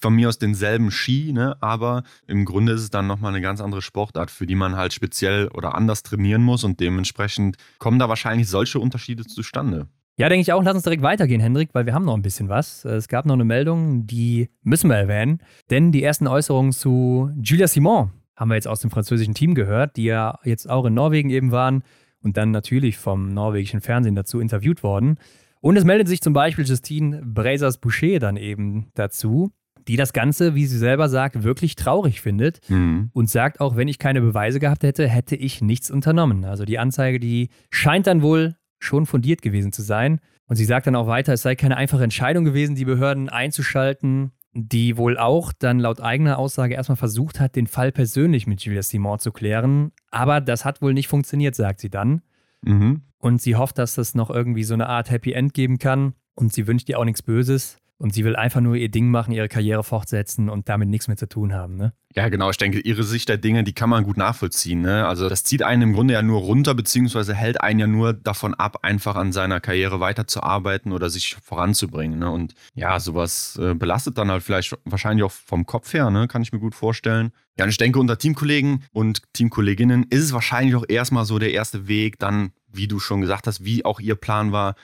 von mir aus denselben Ski, ne? aber im Grunde ist es dann nochmal eine ganz andere Sportart, für die man halt speziell oder anders trainieren muss und dementsprechend kommen da wahrscheinlich solche Unterschiede zustande. Ja, denke ich auch. Lass uns direkt weitergehen, Hendrik, weil wir haben noch ein bisschen was. Es gab noch eine Meldung, die müssen wir erwähnen. Denn die ersten Äußerungen zu Julia Simon haben wir jetzt aus dem französischen Team gehört, die ja jetzt auch in Norwegen eben waren und dann natürlich vom norwegischen Fernsehen dazu interviewt worden. Und es meldet sich zum Beispiel Justine Brazers-Boucher dann eben dazu, die das Ganze, wie sie selber sagt, wirklich traurig findet Mhm. und sagt auch, wenn ich keine Beweise gehabt hätte, hätte ich nichts unternommen. Also die Anzeige, die scheint dann wohl schon fundiert gewesen zu sein. Und sie sagt dann auch weiter, es sei keine einfache Entscheidung gewesen, die Behörden einzuschalten, die wohl auch dann laut eigener Aussage erstmal versucht hat, den Fall persönlich mit Julia Simon zu klären. Aber das hat wohl nicht funktioniert, sagt sie dann. Mhm. Und sie hofft, dass es noch irgendwie so eine Art Happy End geben kann. Und sie wünscht ihr auch nichts Böses. Und sie will einfach nur ihr Ding machen, ihre Karriere fortsetzen und damit nichts mehr zu tun haben. Ne? Ja, genau. Ich denke, ihre Sicht der Dinge, die kann man gut nachvollziehen. Ne? Also das zieht einen im Grunde ja nur runter, beziehungsweise hält einen ja nur davon ab, einfach an seiner Karriere weiterzuarbeiten oder sich voranzubringen. Ne? Und ja, sowas äh, belastet dann halt vielleicht wahrscheinlich auch vom Kopf her, ne? kann ich mir gut vorstellen. Ja, und ich denke, unter Teamkollegen und Teamkolleginnen ist es wahrscheinlich auch erstmal so der erste Weg, dann, wie du schon gesagt hast, wie auch ihr Plan war,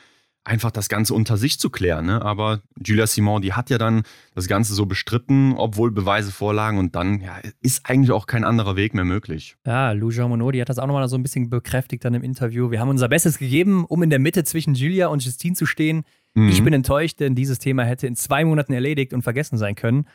einfach das Ganze unter sich zu klären. Ne? Aber Julia Simon, die hat ja dann das Ganze so bestritten, obwohl Beweise vorlagen und dann ja, ist eigentlich auch kein anderer Weg mehr möglich. Ja, Lou Jean Monod, die hat das auch nochmal so ein bisschen bekräftigt dann im Interview. Wir haben unser Bestes gegeben, um in der Mitte zwischen Julia und Justine zu stehen. Mhm. Ich bin enttäuscht, denn dieses Thema hätte in zwei Monaten erledigt und vergessen sein können.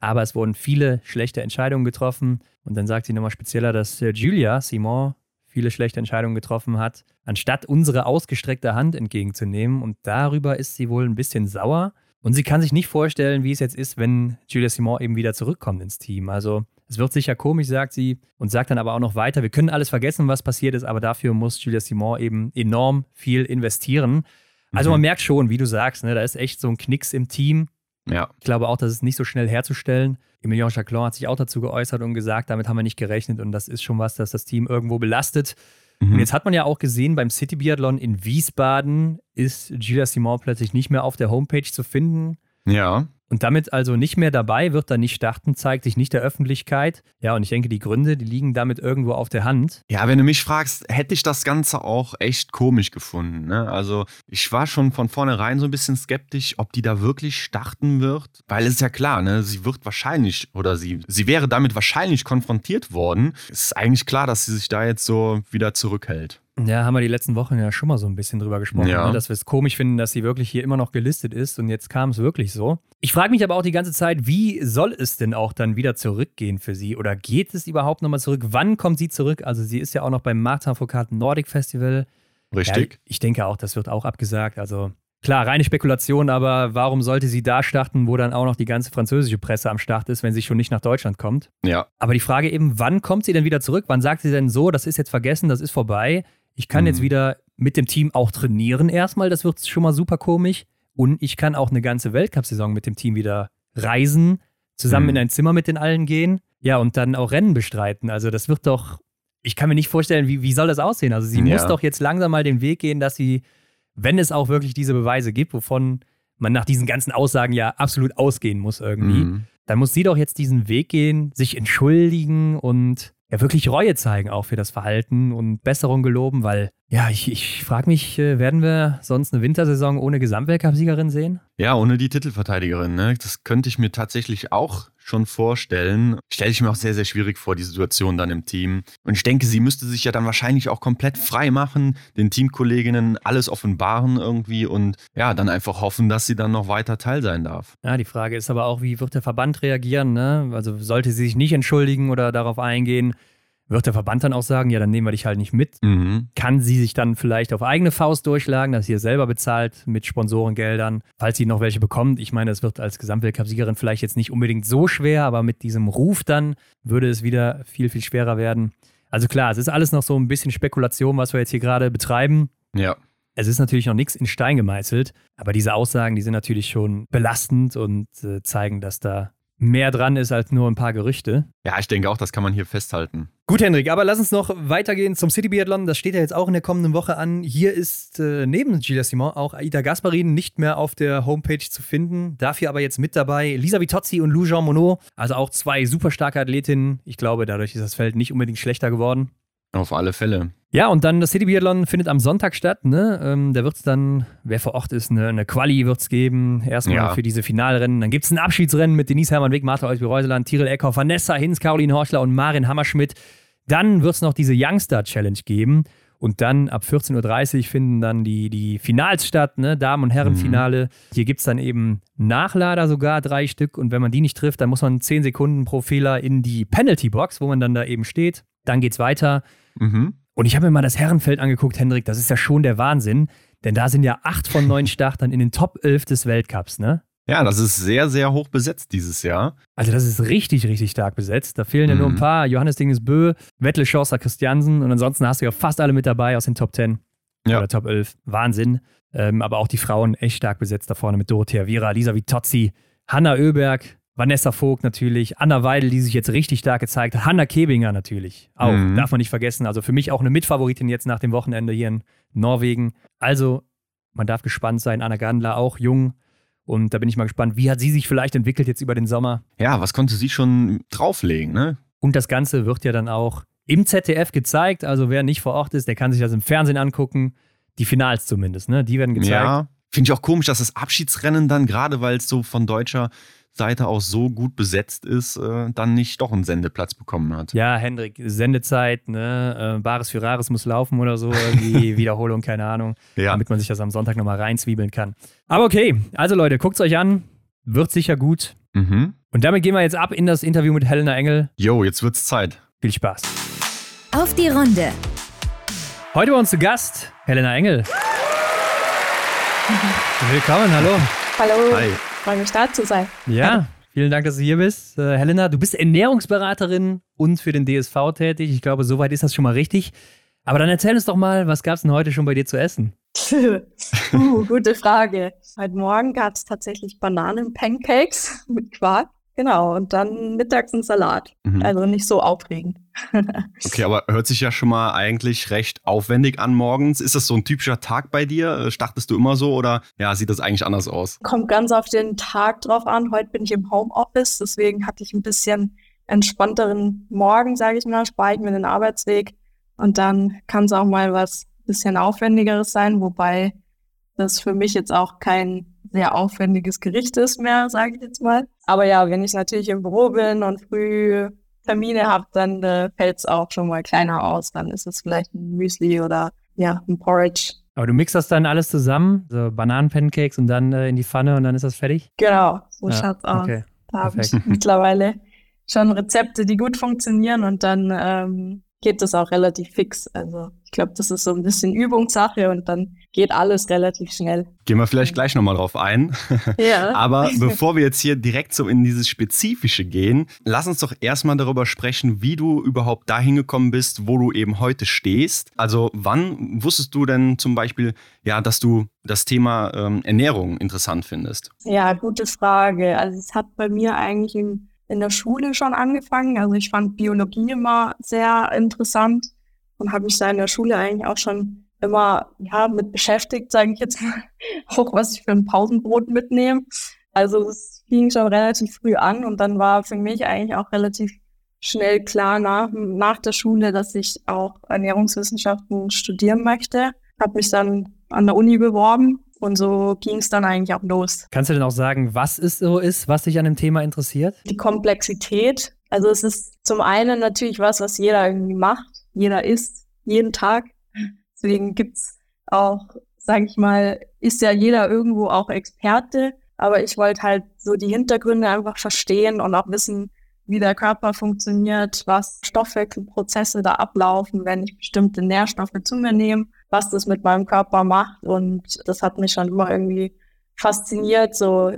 Aber es wurden viele schlechte Entscheidungen getroffen. Und dann sagt sie nochmal spezieller, dass äh, Julia Simon viele schlechte Entscheidungen getroffen hat, anstatt unsere ausgestreckte Hand entgegenzunehmen. Und darüber ist sie wohl ein bisschen sauer. Und sie kann sich nicht vorstellen, wie es jetzt ist, wenn Julia Simon eben wieder zurückkommt ins Team. Also es wird sicher komisch, sagt sie, und sagt dann aber auch noch weiter, wir können alles vergessen, was passiert ist, aber dafür muss Julia Simon eben enorm viel investieren. Also mhm. man merkt schon, wie du sagst, ne, da ist echt so ein Knicks im Team. Ja. Ich glaube auch, das ist nicht so schnell herzustellen. Emilien Jacquelin hat sich auch dazu geäußert und gesagt, damit haben wir nicht gerechnet und das ist schon was, das das Team irgendwo belastet. Mhm. Und jetzt hat man ja auch gesehen, beim City Biathlon in Wiesbaden ist Gilles Simon plötzlich nicht mehr auf der Homepage zu finden. Ja. Und damit also nicht mehr dabei, wird er nicht starten, zeigt sich nicht der Öffentlichkeit. Ja, und ich denke, die Gründe, die liegen damit irgendwo auf der Hand. Ja, wenn du mich fragst, hätte ich das Ganze auch echt komisch gefunden. Ne? Also ich war schon von vornherein so ein bisschen skeptisch, ob die da wirklich starten wird. Weil es ist ja klar, ne? sie wird wahrscheinlich oder sie, sie wäre damit wahrscheinlich konfrontiert worden. Es ist eigentlich klar, dass sie sich da jetzt so wieder zurückhält. Ja, haben wir die letzten Wochen ja schon mal so ein bisschen drüber gesprochen, ja. ne? dass wir es komisch finden, dass sie wirklich hier immer noch gelistet ist und jetzt kam es wirklich so. Ich frage mich aber auch die ganze Zeit, wie soll es denn auch dann wieder zurückgehen für sie oder geht es überhaupt nochmal zurück? Wann kommt sie zurück? Also sie ist ja auch noch beim Martin Foucault Nordic Festival. Richtig. Ja, ich denke auch, das wird auch abgesagt. Also klar, reine Spekulation, aber warum sollte sie da starten, wo dann auch noch die ganze französische Presse am Start ist, wenn sie schon nicht nach Deutschland kommt? Ja. Aber die Frage eben, wann kommt sie denn wieder zurück? Wann sagt sie denn so, das ist jetzt vergessen, das ist vorbei? Ich kann mhm. jetzt wieder mit dem Team auch trainieren erstmal, das wird schon mal super komisch. Und ich kann auch eine ganze Weltcup-Saison mit dem Team wieder reisen, zusammen mhm. in ein Zimmer mit den allen gehen, ja, und dann auch Rennen bestreiten. Also das wird doch, ich kann mir nicht vorstellen, wie, wie soll das aussehen? Also sie ja. muss doch jetzt langsam mal den Weg gehen, dass sie, wenn es auch wirklich diese Beweise gibt, wovon man nach diesen ganzen Aussagen ja absolut ausgehen muss irgendwie, mhm. dann muss sie doch jetzt diesen Weg gehen, sich entschuldigen und ja wirklich Reue zeigen auch für das Verhalten und Besserung geloben, weil ja, ich, ich frage mich, äh, werden wir sonst eine Wintersaison ohne Gesamtweltcup-Siegerin sehen? Ja, ohne die Titelverteidigerin. Ne? Das könnte ich mir tatsächlich auch schon vorstellen. Stelle ich mir auch sehr, sehr schwierig vor, die Situation dann im Team. Und ich denke, sie müsste sich ja dann wahrscheinlich auch komplett frei machen, den Teamkolleginnen alles offenbaren irgendwie und ja, dann einfach hoffen, dass sie dann noch weiter Teil sein darf. Ja, die Frage ist aber auch, wie wird der Verband reagieren? Ne? Also sollte sie sich nicht entschuldigen oder darauf eingehen, wird der Verband dann auch sagen, ja, dann nehmen wir dich halt nicht mit. Mhm. Kann sie sich dann vielleicht auf eigene Faust durchschlagen, dass sie es selber bezahlt mit Sponsorengeldern, falls sie noch welche bekommt. Ich meine, es wird als Gesamtweltcup-Siegerin vielleicht jetzt nicht unbedingt so schwer, aber mit diesem Ruf dann würde es wieder viel, viel schwerer werden. Also klar, es ist alles noch so ein bisschen Spekulation, was wir jetzt hier gerade betreiben. Ja. Es ist natürlich noch nichts in Stein gemeißelt, aber diese Aussagen, die sind natürlich schon belastend und äh, zeigen, dass da mehr dran ist als nur ein paar Gerüchte. Ja, ich denke auch, das kann man hier festhalten. Gut, Hendrik, aber lass uns noch weitergehen zum City Biathlon. Das steht ja jetzt auch in der kommenden Woche an. Hier ist äh, neben Gilles Simon auch Aida Gasparin nicht mehr auf der Homepage zu finden. Dafür aber jetzt mit dabei Lisa Vitozzi und Lou Jean Monod. Also auch zwei super starke Athletinnen. Ich glaube, dadurch ist das Feld nicht unbedingt schlechter geworden. Auf alle Fälle. Ja, und dann das City Biathlon findet am Sonntag statt. Ne? Ähm, da wird es dann, wer vor Ort ist, eine, eine Quali wird es geben. Erstmal ja. für diese Finalrennen. Dann gibt es ein Abschiedsrennen mit Denise Hermann-Wick, Martha Eusby-Reuseland, Tiril Eckhoff, Vanessa Hinz, Caroline Horschler und Marin Hammerschmidt. Dann wird es noch diese Youngster Challenge geben. Und dann ab 14.30 Uhr finden dann die, die Finals statt, ne? Damen- und Herrenfinale. Mhm. Hier gibt es dann eben Nachlader sogar, drei Stück. Und wenn man die nicht trifft, dann muss man 10 Sekunden pro Fehler in die Penalty-Box, wo man dann da eben steht. Dann geht es weiter. Mhm. Und ich habe mir mal das Herrenfeld angeguckt, Hendrik, das ist ja schon der Wahnsinn. Denn da sind ja acht von neun Startern in den Top 11 des Weltcups, ne? Ja, das ist sehr, sehr hoch besetzt dieses Jahr. Also das ist richtig, richtig stark besetzt. Da fehlen ja nur ein mhm. paar. Johannes Dinges Bö, Wettle Chaucer Christiansen und ansonsten hast du ja fast alle mit dabei aus den Top 10. ja. oder Top 11. Wahnsinn. Ähm, aber auch die Frauen echt stark besetzt da vorne mit Dorothea Viera, Lisa Vitozzi, Hanna Oeberg, Vanessa Vogt natürlich, Anna Weidel, die sich jetzt richtig stark gezeigt hat, Hanna Kebinger natürlich auch, mhm. darf man nicht vergessen. Also für mich auch eine Mitfavoritin jetzt nach dem Wochenende hier in Norwegen. Also man darf gespannt sein. Anna Gandler auch jung. Und da bin ich mal gespannt, wie hat sie sich vielleicht entwickelt jetzt über den Sommer? Ja, was konnte sie schon drauflegen, ne? Und das Ganze wird ja dann auch im ZDF gezeigt. Also wer nicht vor Ort ist, der kann sich das im Fernsehen angucken. Die Finals zumindest, ne? Die werden gezeigt. Ja, finde ich auch komisch, dass das Abschiedsrennen dann, gerade weil es so von deutscher Seite aus so gut besetzt ist, äh, dann nicht doch einen Sendeplatz bekommen hat. Ja, Hendrik, Sendezeit, ne? Äh, Bares für Rares muss laufen oder so, irgendwie Wiederholung, keine Ahnung, ja. damit man sich das am Sonntag nochmal reinzwiebeln kann. Aber okay, also Leute, guckt es euch an, wird sicher gut. Mhm. Und damit gehen wir jetzt ab in das Interview mit Helena Engel. Jo, jetzt wird's Zeit. Viel Spaß. Auf die Runde. Heute bei uns zu Gast Helena Engel. Willkommen, hallo. Hallo. Hi. Freue mich da zu sein. Ja, vielen Dank, dass du hier bist. Äh, Helena, du bist Ernährungsberaterin und für den DSV tätig. Ich glaube, soweit ist das schon mal richtig. Aber dann erzähl uns doch mal, was gab es denn heute schon bei dir zu essen? uh, gute Frage. Heute Morgen gab es tatsächlich Bananen-Pancakes mit Quark. Genau, und dann mittags ein Salat. Mhm. Also nicht so aufregend. okay, aber hört sich ja schon mal eigentlich recht aufwendig an morgens. Ist das so ein typischer Tag bei dir? Startest du immer so oder ja, sieht das eigentlich anders aus? Kommt ganz auf den Tag drauf an. Heute bin ich im Homeoffice, deswegen hatte ich ein bisschen entspannteren Morgen, sage ich mal, spare ich mir den Arbeitsweg. Und dann kann es auch mal was bisschen aufwendigeres sein, wobei das für mich jetzt auch kein sehr aufwendiges Gericht ist mehr, sage ich jetzt mal. Aber ja, wenn ich natürlich im Büro bin und früh Termine habe, dann äh, fällt es auch schon mal kleiner aus. Dann ist es vielleicht ein Müsli oder ja, ein Porridge. Aber du mixst das dann alles zusammen, so Bananen-Pancakes und dann äh, in die Pfanne und dann ist das fertig? Genau, so ja, schaut's aus. Okay. Da habe ich mittlerweile schon Rezepte, die gut funktionieren und dann ähm, geht das auch relativ fix. Also ich glaube, das ist so ein bisschen Übungssache und dann geht alles relativ schnell. Gehen wir vielleicht gleich nochmal drauf ein. Ja. Aber bevor wir jetzt hier direkt so in dieses Spezifische gehen, lass uns doch erstmal darüber sprechen, wie du überhaupt dahin gekommen bist, wo du eben heute stehst. Also wann wusstest du denn zum Beispiel, ja, dass du das Thema ähm, Ernährung interessant findest? Ja, gute Frage. Also es hat bei mir eigentlich im in der Schule schon angefangen. Also ich fand Biologie immer sehr interessant und habe mich da in der Schule eigentlich auch schon immer ja mit beschäftigt, sage ich jetzt mal, auch was ich für ein Pausenbrot mitnehme. Also es fing schon relativ früh an und dann war für mich eigentlich auch relativ schnell klar nach, nach der Schule, dass ich auch Ernährungswissenschaften studieren möchte. Habe mich dann an der Uni beworben und so ging es dann eigentlich auch los. Kannst du denn auch sagen, was es so ist, was dich an dem Thema interessiert? Die Komplexität. Also es ist zum einen natürlich was, was jeder irgendwie macht. Jeder isst jeden Tag. Deswegen gibt's auch, sage ich mal, ist ja jeder irgendwo auch Experte. Aber ich wollte halt so die Hintergründe einfach verstehen und auch wissen, wie der Körper funktioniert, was Stoffwechselprozesse da ablaufen, wenn ich bestimmte Nährstoffe zu mir nehme was das mit meinem Körper macht. Und das hat mich schon immer irgendwie fasziniert, so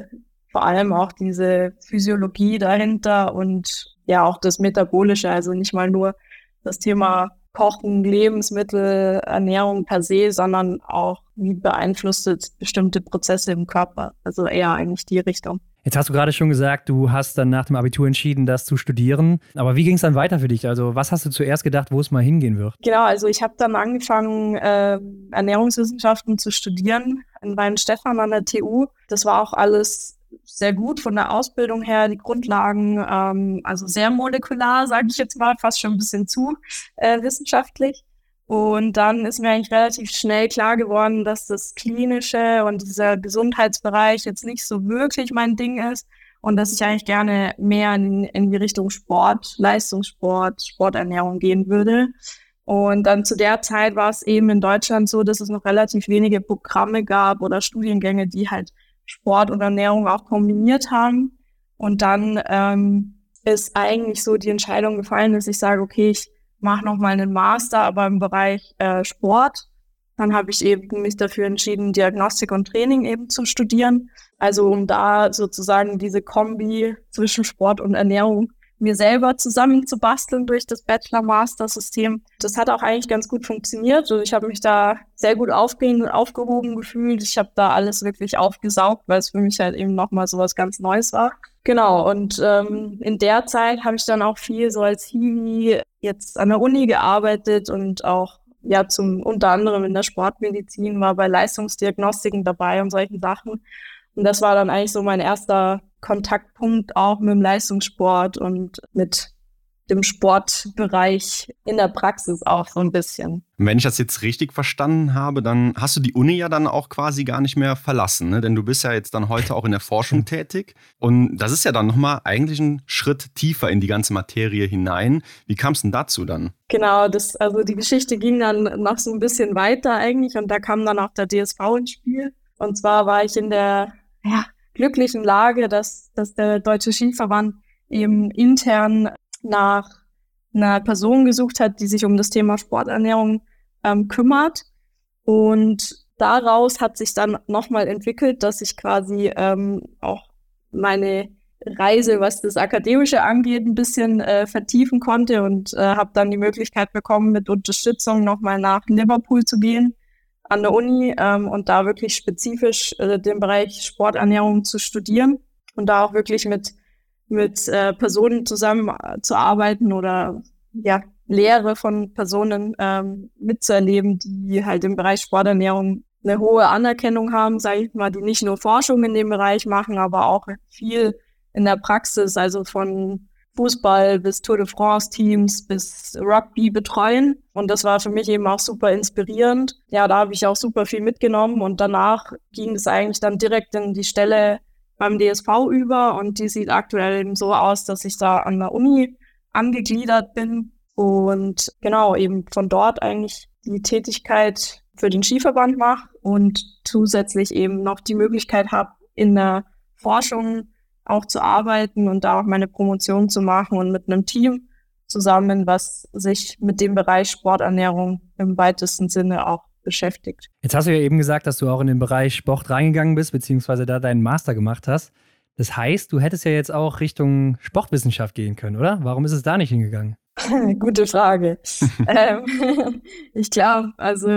vor allem auch diese Physiologie dahinter und ja auch das Metabolische, also nicht mal nur das Thema Kochen, Lebensmittel, Ernährung per se, sondern auch, wie beeinflusst es bestimmte Prozesse im Körper. Also eher eigentlich die Richtung. Jetzt hast du gerade schon gesagt, du hast dann nach dem Abitur entschieden, das zu studieren. Aber wie ging es dann weiter für dich? Also was hast du zuerst gedacht, wo es mal hingehen wird? Genau, also ich habe dann angefangen, äh, Ernährungswissenschaften zu studieren in Weinstefan an der TU. Das war auch alles sehr gut von der Ausbildung her, die Grundlagen, ähm, also sehr molekular, sage ich jetzt mal, fast schon ein bisschen zu äh, wissenschaftlich. Und dann ist mir eigentlich relativ schnell klar geworden, dass das Klinische und dieser Gesundheitsbereich jetzt nicht so wirklich mein Ding ist und dass ich eigentlich gerne mehr in, in die Richtung Sport, Leistungssport, Sporternährung gehen würde. Und dann zu der Zeit war es eben in Deutschland so, dass es noch relativ wenige Programme gab oder Studiengänge, die halt Sport und Ernährung auch kombiniert haben. Und dann ähm, ist eigentlich so die Entscheidung gefallen, dass ich sage, okay, ich mache nochmal einen Master, aber im Bereich äh, Sport. Dann habe ich eben mich dafür entschieden, Diagnostik und Training eben zu studieren. Also um da sozusagen diese Kombi zwischen Sport und Ernährung mir selber zusammenzubasteln durch das Bachelor-Master-System. Das hat auch eigentlich ganz gut funktioniert. Also ich habe mich da sehr gut aufgehoben gefühlt. Ich habe da alles wirklich aufgesaugt, weil es für mich halt eben nochmal so was ganz Neues war. Genau, und ähm, in der Zeit habe ich dann auch viel so als Hiwi jetzt an der Uni gearbeitet und auch ja zum unter anderem in der Sportmedizin war bei Leistungsdiagnostiken dabei und solchen Sachen. Und das war dann eigentlich so mein erster Kontaktpunkt auch mit dem Leistungssport und mit dem Sportbereich in der Praxis auch so ein bisschen. Wenn ich das jetzt richtig verstanden habe, dann hast du die Uni ja dann auch quasi gar nicht mehr verlassen, ne? denn du bist ja jetzt dann heute auch in der Forschung tätig und das ist ja dann nochmal eigentlich ein Schritt tiefer in die ganze Materie hinein. Wie kam es denn dazu dann? Genau, das, also die Geschichte ging dann noch so ein bisschen weiter eigentlich und da kam dann auch der DSV ins Spiel. Und zwar war ich in der ja, glücklichen Lage, dass, dass der Deutsche Skiverband eben intern nach einer Person gesucht hat, die sich um das Thema Sporternährung ähm, kümmert. Und daraus hat sich dann nochmal entwickelt, dass ich quasi ähm, auch meine Reise, was das Akademische angeht, ein bisschen äh, vertiefen konnte und äh, habe dann die Möglichkeit bekommen, mit Unterstützung nochmal nach Liverpool zu gehen an der Uni ähm, und da wirklich spezifisch äh, den Bereich Sporternährung zu studieren und da auch wirklich mit mit äh, Personen zusammenzuarbeiten oder ja, Lehre von Personen ähm, mitzuerleben, die halt im Bereich Sporternährung eine hohe Anerkennung haben, sage ich mal, die nicht nur Forschung in dem Bereich machen, aber auch viel in der Praxis, also von Fußball bis Tour de France Teams bis Rugby betreuen. Und das war für mich eben auch super inspirierend. Ja, da habe ich auch super viel mitgenommen und danach ging es eigentlich dann direkt in die Stelle beim DSV über und die sieht aktuell eben so aus, dass ich da an der Uni angegliedert bin und genau eben von dort eigentlich die Tätigkeit für den Skiverband mache und zusätzlich eben noch die Möglichkeit habe, in der Forschung auch zu arbeiten und da auch meine Promotion zu machen und mit einem Team zusammen, was sich mit dem Bereich Sporternährung im weitesten Sinne auch beschäftigt. Jetzt hast du ja eben gesagt, dass du auch in den Bereich Sport reingegangen bist, beziehungsweise da deinen Master gemacht hast. Das heißt, du hättest ja jetzt auch Richtung Sportwissenschaft gehen können, oder? Warum ist es da nicht hingegangen? Gute Frage. ähm, ich glaube, also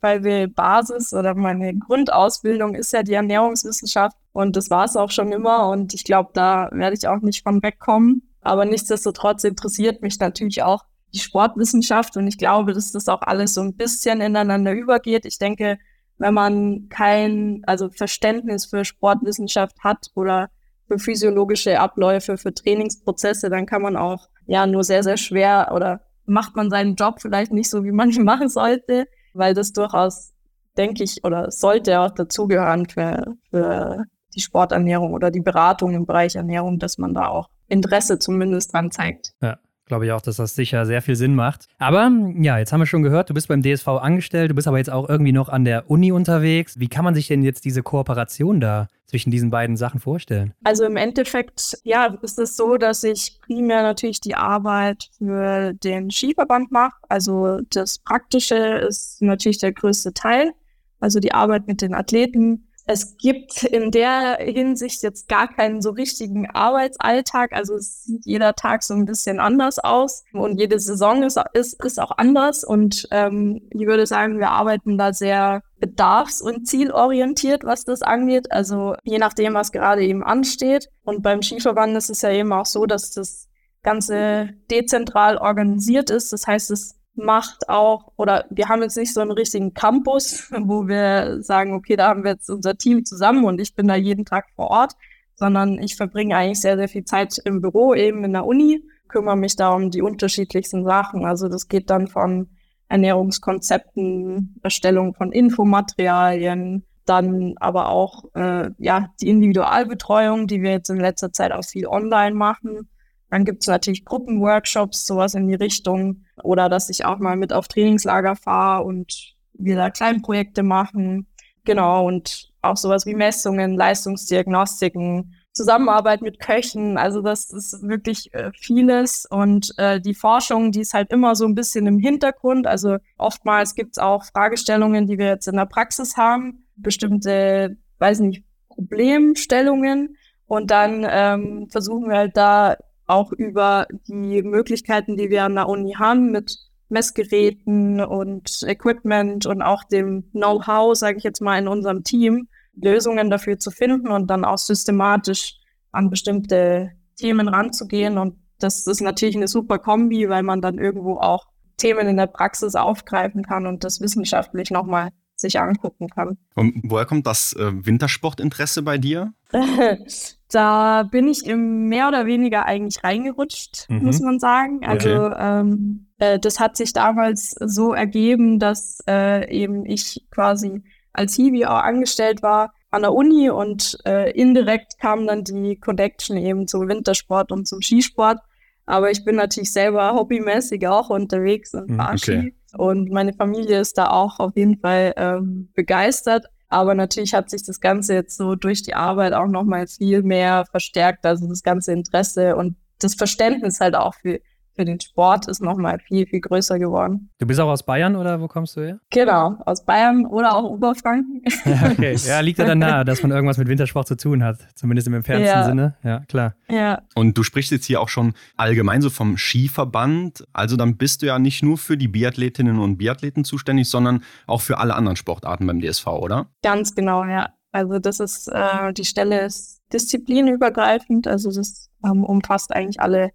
bei der Basis oder meine Grundausbildung ist ja die Ernährungswissenschaft und das war es auch schon immer und ich glaube, da werde ich auch nicht von wegkommen. Aber nichtsdestotrotz interessiert mich natürlich auch die Sportwissenschaft und ich glaube, dass das auch alles so ein bisschen ineinander übergeht. Ich denke, wenn man kein, also Verständnis für Sportwissenschaft hat oder für physiologische Abläufe, für Trainingsprozesse, dann kann man auch ja nur sehr, sehr schwer oder macht man seinen Job vielleicht nicht so, wie man ihn machen sollte, weil das durchaus, denke ich, oder sollte auch dazugehören für, für die Sporternährung oder die Beratung im Bereich Ernährung, dass man da auch Interesse zumindest dran zeigt. Ja glaube ich auch, dass das sicher sehr viel Sinn macht. Aber ja, jetzt haben wir schon gehört, du bist beim DSV angestellt, du bist aber jetzt auch irgendwie noch an der Uni unterwegs. Wie kann man sich denn jetzt diese Kooperation da zwischen diesen beiden Sachen vorstellen? Also im Endeffekt, ja, ist es so, dass ich primär natürlich die Arbeit für den Skiverband mache. Also das Praktische ist natürlich der größte Teil. Also die Arbeit mit den Athleten, es gibt in der Hinsicht jetzt gar keinen so richtigen Arbeitsalltag. Also es sieht jeder Tag so ein bisschen anders aus und jede Saison ist, ist, ist auch anders. Und ähm, ich würde sagen, wir arbeiten da sehr bedarfs- und zielorientiert, was das angeht. Also je nachdem, was gerade eben ansteht. Und beim Skiverband ist es ja eben auch so, dass das Ganze dezentral organisiert ist. Das heißt, es macht auch, oder wir haben jetzt nicht so einen richtigen Campus, wo wir sagen, okay, da haben wir jetzt unser Team zusammen und ich bin da jeden Tag vor Ort, sondern ich verbringe eigentlich sehr, sehr viel Zeit im Büro, eben in der Uni, kümmere mich da um die unterschiedlichsten Sachen. Also das geht dann von Ernährungskonzepten, Erstellung von Infomaterialien, dann aber auch äh, ja die Individualbetreuung, die wir jetzt in letzter Zeit auch viel online machen dann gibt es natürlich Gruppenworkshops, sowas in die Richtung. Oder dass ich auch mal mit auf Trainingslager fahre und wir da Kleinprojekte machen. Genau, und auch sowas wie Messungen, Leistungsdiagnostiken, Zusammenarbeit mit Köchen. Also das ist wirklich äh, vieles. Und äh, die Forschung, die ist halt immer so ein bisschen im Hintergrund. Also oftmals gibt es auch Fragestellungen, die wir jetzt in der Praxis haben. Bestimmte, weiß nicht, Problemstellungen. Und dann ähm, versuchen wir halt da auch über die Möglichkeiten, die wir an der Uni haben mit Messgeräten und Equipment und auch dem Know-how, sage ich jetzt mal, in unserem Team, Lösungen dafür zu finden und dann auch systematisch an bestimmte Themen ranzugehen. Und das ist natürlich eine super Kombi, weil man dann irgendwo auch Themen in der Praxis aufgreifen kann und das wissenschaftlich nochmal sich angucken kann. Und woher kommt das äh, Wintersportinteresse bei dir? da bin ich im mehr oder weniger eigentlich reingerutscht, mhm. muss man sagen. Also okay. ähm, äh, das hat sich damals so ergeben, dass äh, eben ich quasi als Hiwi auch angestellt war an der Uni und äh, indirekt kam dann die Connection eben zum Wintersport und zum Skisport. Aber ich bin natürlich selber hobbymäßig auch unterwegs und fahre okay. Und meine Familie ist da auch auf jeden Fall ähm, begeistert. Aber natürlich hat sich das Ganze jetzt so durch die Arbeit auch nochmal viel mehr verstärkt. Also das ganze Interesse und das Verständnis halt auch für für den Sport ist nochmal viel, viel größer geworden. Du bist auch aus Bayern oder wo kommst du her? Genau, aus Bayern oder auch Oberfranken. Ja, okay. Ja, liegt ja dann nahe, dass man irgendwas mit Wintersport zu tun hat, zumindest im entferntesten ja. Sinne. Ja, klar. Ja. Und du sprichst jetzt hier auch schon allgemein so vom Skiverband. Also dann bist du ja nicht nur für die Biathletinnen und Biathleten zuständig, sondern auch für alle anderen Sportarten beim DSV, oder? Ganz genau, ja. Also das ist, äh, die Stelle ist disziplinübergreifend, also das ähm, umfasst eigentlich alle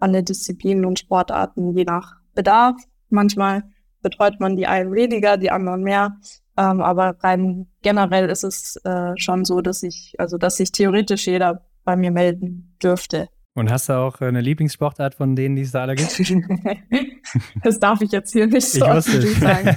alle Disziplinen und Sportarten je nach Bedarf. Manchmal betreut man die einen weniger, die anderen mehr. Ähm, aber rein generell ist es äh, schon so, dass ich, also dass sich theoretisch jeder bei mir melden dürfte. Und hast du auch eine Lieblingssportart von denen, die es da alle gibt? das darf ich jetzt hier nicht so sagen.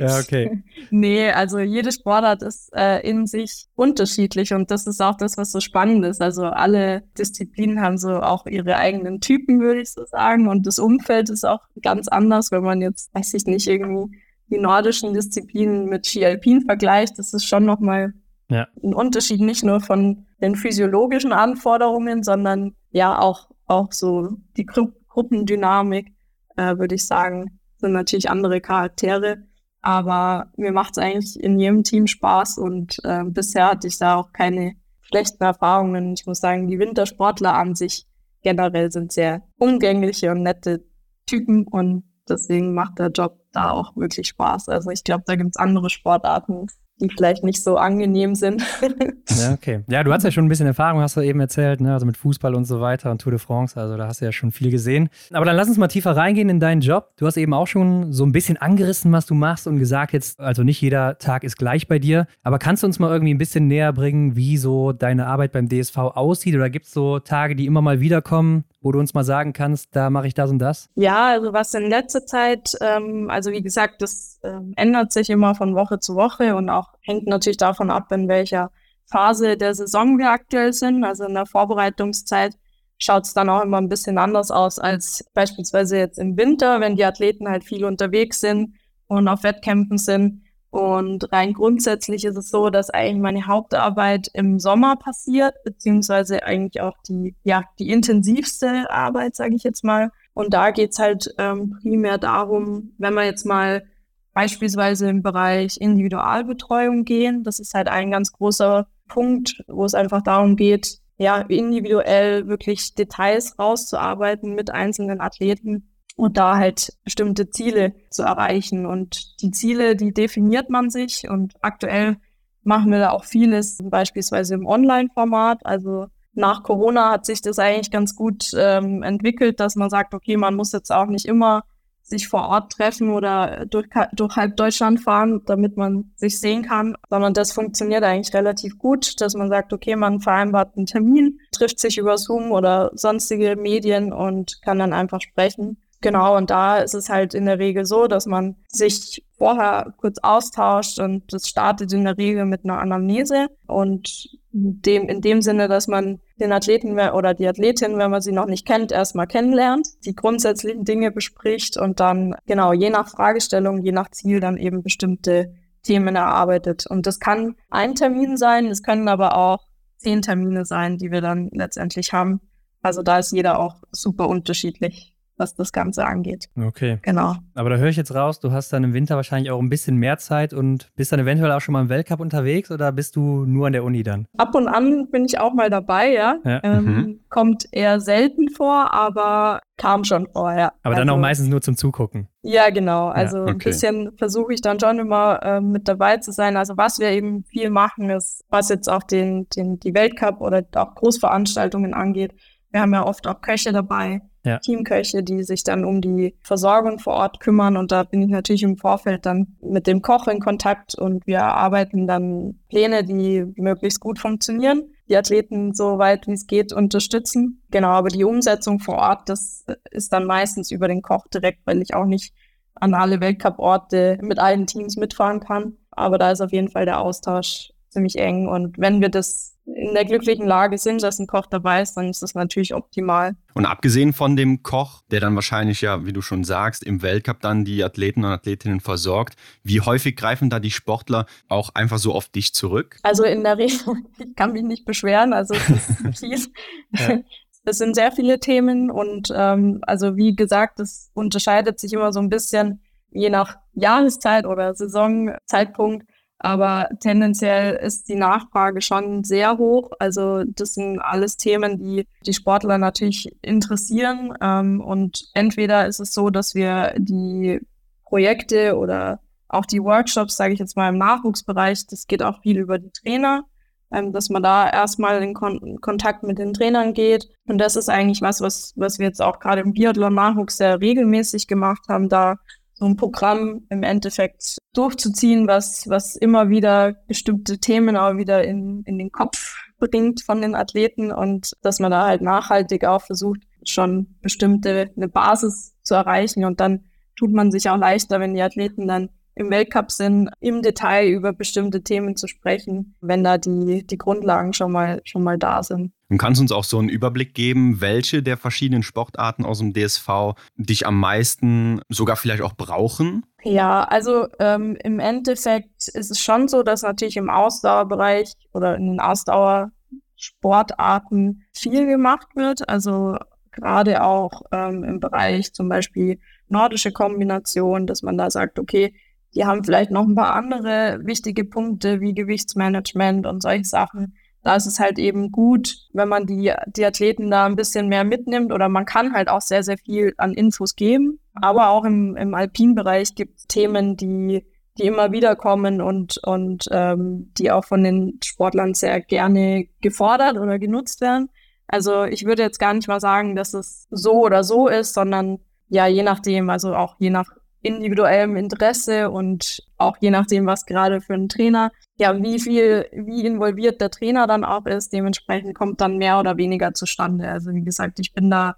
ja, okay. Nee, also jede Sportart ist äh, in sich unterschiedlich und das ist auch das, was so spannend ist. Also alle Disziplinen haben so auch ihre eigenen Typen, würde ich so sagen. Und das Umfeld ist auch ganz anders, wenn man jetzt, weiß ich nicht, irgendwie die nordischen Disziplinen mit Ski Alpin vergleicht. Das ist schon nochmal ja. Ein Unterschied nicht nur von den physiologischen Anforderungen, sondern ja auch, auch so die Gru Gruppendynamik, äh, würde ich sagen, sind natürlich andere Charaktere. Aber mir macht es eigentlich in jedem Team Spaß und äh, bisher hatte ich da auch keine schlechten Erfahrungen. Ich muss sagen, die Wintersportler an sich generell sind sehr umgängliche und nette Typen und deswegen macht der Job da auch wirklich Spaß. Also ich glaube, da gibt es andere Sportarten, die vielleicht nicht so angenehm sind. ja, okay. Ja, du hast ja schon ein bisschen Erfahrung, hast du eben erzählt, ne? also mit Fußball und so weiter und Tour de France, also da hast du ja schon viel gesehen. Aber dann lass uns mal tiefer reingehen in deinen Job. Du hast eben auch schon so ein bisschen angerissen, was du machst und gesagt jetzt, also nicht jeder Tag ist gleich bei dir, aber kannst du uns mal irgendwie ein bisschen näher bringen, wie so deine Arbeit beim DSV aussieht oder gibt es so Tage, die immer mal wiederkommen, wo du uns mal sagen kannst, da mache ich das und das? Ja, also was in letzter Zeit, ähm, also wie gesagt, das ähm, ändert sich immer von Woche zu Woche und auch hängt natürlich davon ab, in welcher Phase der Saison wir aktuell sind. Also in der Vorbereitungszeit schaut es dann auch immer ein bisschen anders aus als beispielsweise jetzt im Winter, wenn die Athleten halt viel unterwegs sind und auf Wettkämpfen sind. Und rein grundsätzlich ist es so, dass eigentlich meine Hauptarbeit im Sommer passiert, beziehungsweise eigentlich auch die, ja, die intensivste Arbeit, sage ich jetzt mal. Und da geht's halt ähm, primär darum, wenn wir jetzt mal beispielsweise im Bereich Individualbetreuung gehen, das ist halt ein ganz großer Punkt, wo es einfach darum geht, ja, individuell wirklich Details rauszuarbeiten mit einzelnen Athleten und da halt bestimmte Ziele zu erreichen. Und die Ziele, die definiert man sich und aktuell machen wir da auch vieles, beispielsweise im Online-Format. Also nach Corona hat sich das eigentlich ganz gut ähm, entwickelt, dass man sagt, okay, man muss jetzt auch nicht immer sich vor Ort treffen oder durch, durch halb Deutschland fahren, damit man sich sehen kann, sondern das funktioniert eigentlich relativ gut, dass man sagt, okay, man vereinbart einen Termin, trifft sich über Zoom oder sonstige Medien und kann dann einfach sprechen. Genau, und da ist es halt in der Regel so, dass man sich vorher kurz austauscht und das startet in der Regel mit einer Anamnese und dem, in dem Sinne, dass man den Athleten oder die Athletin, wenn man sie noch nicht kennt, erstmal kennenlernt, die grundsätzlichen Dinge bespricht und dann genau je nach Fragestellung, je nach Ziel dann eben bestimmte Themen erarbeitet. Und das kann ein Termin sein, es können aber auch zehn Termine sein, die wir dann letztendlich haben. Also da ist jeder auch super unterschiedlich. Was das Ganze angeht. Okay. Genau. Aber da höre ich jetzt raus, du hast dann im Winter wahrscheinlich auch ein bisschen mehr Zeit und bist dann eventuell auch schon mal im Weltcup unterwegs oder bist du nur an der Uni dann? Ab und an bin ich auch mal dabei, ja. Ja. Ähm, Mhm. Kommt eher selten vor, aber kam schon vor, ja. Aber dann Also- auch meistens nur zum Zugucken. Ja, genau. Also ein okay. bisschen versuche ich dann schon immer ähm, mit dabei zu sein. Also was wir eben viel machen, ist, was jetzt auch den, den, die Weltcup oder auch Großveranstaltungen angeht. Wir haben ja oft auch Köche dabei, Ja. Teamköche, die sich dann um die Versorgung vor Ort kümmern. Und da bin ich natürlich im Vorfeld dann mit dem Koch in Kontakt und wir erarbeiten dann Pläne, die möglichst gut funktionieren. Die Athleten so weit wie es geht unterstützen. Genau, aber die Umsetzung vor Ort, das ist dann meistens über den Koch direkt, weil ich auch nicht an alle Weltcup-Orte mit allen Teams mitfahren kann. Aber da ist auf jeden Fall der Austausch ziemlich eng. Und wenn wir das in der glücklichen Lage sind, dass ein Koch dabei ist, dann ist das natürlich optimal. Und abgesehen von dem Koch, der dann wahrscheinlich ja, wie du schon sagst, im Weltcup dann die Athleten und Athletinnen versorgt, wie häufig greifen da die Sportler auch einfach so auf dich zurück? Also in der Regel, ich kann mich nicht beschweren, also es ist. Ja. Es sind sehr viele Themen und ähm, also wie gesagt, es unterscheidet sich immer so ein bisschen je nach Jahreszeit oder Saisonzeitpunkt. Aber tendenziell ist die Nachfrage schon sehr hoch. Also das sind alles Themen, die die Sportler natürlich interessieren. Ähm, und entweder ist es so, dass wir die Projekte oder auch die Workshops, sage ich jetzt mal im Nachwuchsbereich, das geht auch viel über die Trainer, ähm, dass man da erstmal in Kon Kontakt mit den Trainern geht. Und das ist eigentlich was, was, was wir jetzt auch gerade im Biathlon-Nachwuchs sehr regelmäßig gemacht haben, da so ein Programm im Endeffekt durchzuziehen, was, was immer wieder bestimmte Themen auch wieder in, in den Kopf bringt von den Athleten und dass man da halt nachhaltig auch versucht, schon bestimmte, eine Basis zu erreichen und dann tut man sich auch leichter, wenn die Athleten dann im Weltcup sind, im Detail über bestimmte Themen zu sprechen, wenn da die, die Grundlagen schon mal, schon mal da sind. Und kannst uns auch so einen Überblick geben, welche der verschiedenen Sportarten aus dem DSV dich am meisten sogar vielleicht auch brauchen? Ja, also ähm, im Endeffekt ist es schon so, dass natürlich im Ausdauerbereich oder in den Ausdauersportarten viel gemacht wird. Also gerade auch ähm, im Bereich zum Beispiel nordische Kombination, dass man da sagt, okay, die haben vielleicht noch ein paar andere wichtige Punkte wie Gewichtsmanagement und solche Sachen. Da ist es halt eben gut, wenn man die, die Athleten da ein bisschen mehr mitnimmt oder man kann halt auch sehr, sehr viel an Infos geben. Aber auch im, im Alpinbereich gibt es Themen, die, die immer wieder kommen und, und ähm, die auch von den Sportlern sehr gerne gefordert oder genutzt werden. Also ich würde jetzt gar nicht mal sagen, dass es so oder so ist, sondern ja, je nachdem, also auch je nach individuellem Interesse und auch je nachdem, was gerade für ein Trainer, ja, wie viel, wie involviert der Trainer dann auch ist, dementsprechend kommt dann mehr oder weniger zustande. Also wie gesagt, ich bin da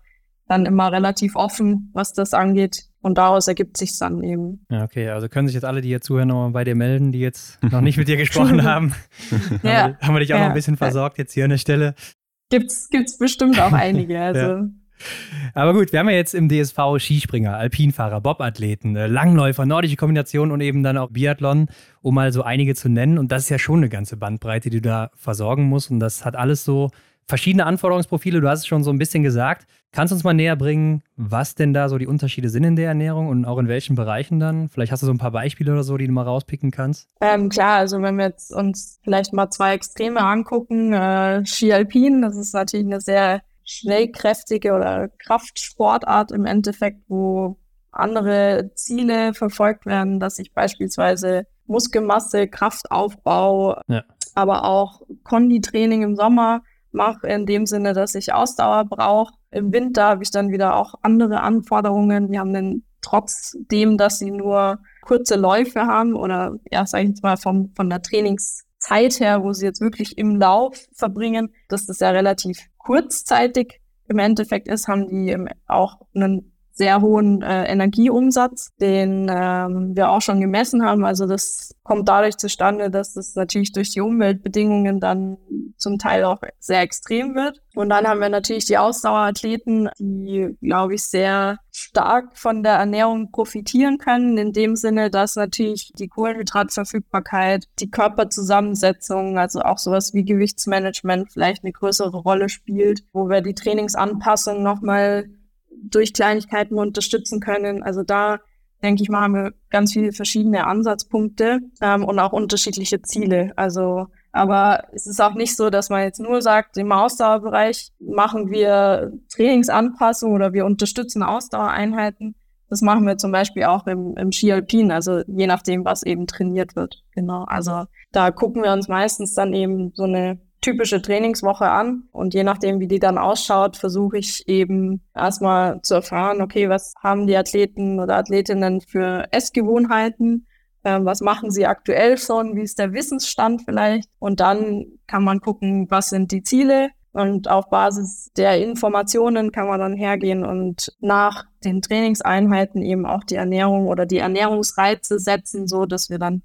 dann immer relativ offen, was das angeht. Und daraus ergibt sich dann eben. Ja, okay, also können sich jetzt alle, die hier zuhören, nochmal bei dir melden, die jetzt noch nicht mit dir gesprochen haben. Ja. haben, wir, haben wir dich auch noch Ja. ein bisschen versorgt jetzt hier an der Stelle. Gibt's, gibt's bestimmt auch einige. Also Ja. Aber gut, wir haben ja jetzt im DSV Skispringer, Alpinfahrer, Bobathleten, äh, Langläufer, nordische Kombination und eben dann auch Biathlon, um mal so einige zu nennen. Und das ist ja schon eine ganze Bandbreite, die du da versorgen musst. Und das hat alles so verschiedene Anforderungsprofile. Du hast es schon so ein bisschen gesagt. Kannst du uns mal näher bringen, was denn da so die Unterschiede sind in der Ernährung und auch in welchen Bereichen dann? Vielleicht hast du so ein paar Beispiele oder so, die du mal rauspicken kannst. Ähm, klar, also wenn wir jetzt uns vielleicht mal zwei Extreme angucken, äh, Ski Alpin, das ist natürlich eine sehr schnellkräftige oder Kraftsportart im Endeffekt, wo andere Ziele verfolgt werden, dass ich beispielsweise Muskelmasse, Kraftaufbau, Ja. aber auch Konditraining im Sommer mache, in dem Sinne, dass ich Ausdauer brauche. Im Winter habe ich dann wieder auch andere Anforderungen. Die haben dann trotzdem, dass sie nur kurze Läufe haben oder ja, sage ich jetzt mal vom, von der Trainingszeit her, wo sie jetzt wirklich im Lauf verbringen, dass das ja relativ kurzzeitig im Endeffekt ist, haben die auch einen sehr hohen äh, Energieumsatz, den ähm, wir auch schon gemessen haben. Also das kommt dadurch zustande, dass das natürlich durch die Umweltbedingungen dann zum Teil auch sehr extrem wird. Und dann haben wir natürlich die Ausdauerathleten, die, glaube ich, sehr stark von der Ernährung profitieren können, in dem Sinne, dass natürlich die Kohlenhydratverfügbarkeit, die Körperzusammensetzung, also auch sowas wie Gewichtsmanagement vielleicht eine größere Rolle spielt, wo wir die Trainingsanpassung nochmal durch Kleinigkeiten unterstützen können. Also da denke ich mal, haben wir ganz viele verschiedene Ansatzpunkte ähm, und auch unterschiedliche Ziele. Also, aber es ist auch nicht so, dass man jetzt nur sagt, im Ausdauerbereich machen wir Trainingsanpassungen oder wir unterstützen Ausdauereinheiten. Das machen wir zum Beispiel auch im, im Ski Alpin, also je nachdem, was eben trainiert wird. Genau. Also da gucken wir uns meistens dann eben so eine typische Trainingswoche an. Und je nachdem, wie die dann ausschaut, versuche ich eben erstmal zu erfahren, okay, was haben die Athleten oder Athletinnen für Essgewohnheiten, äh, was machen sie aktuell schon, wie ist der Wissensstand vielleicht? Und dann kann man gucken, was sind die Ziele? Und auf Basis der Informationen kann man dann hergehen und nach den Trainingseinheiten eben auch die Ernährung oder die Ernährungsreize setzen, so dass wir dann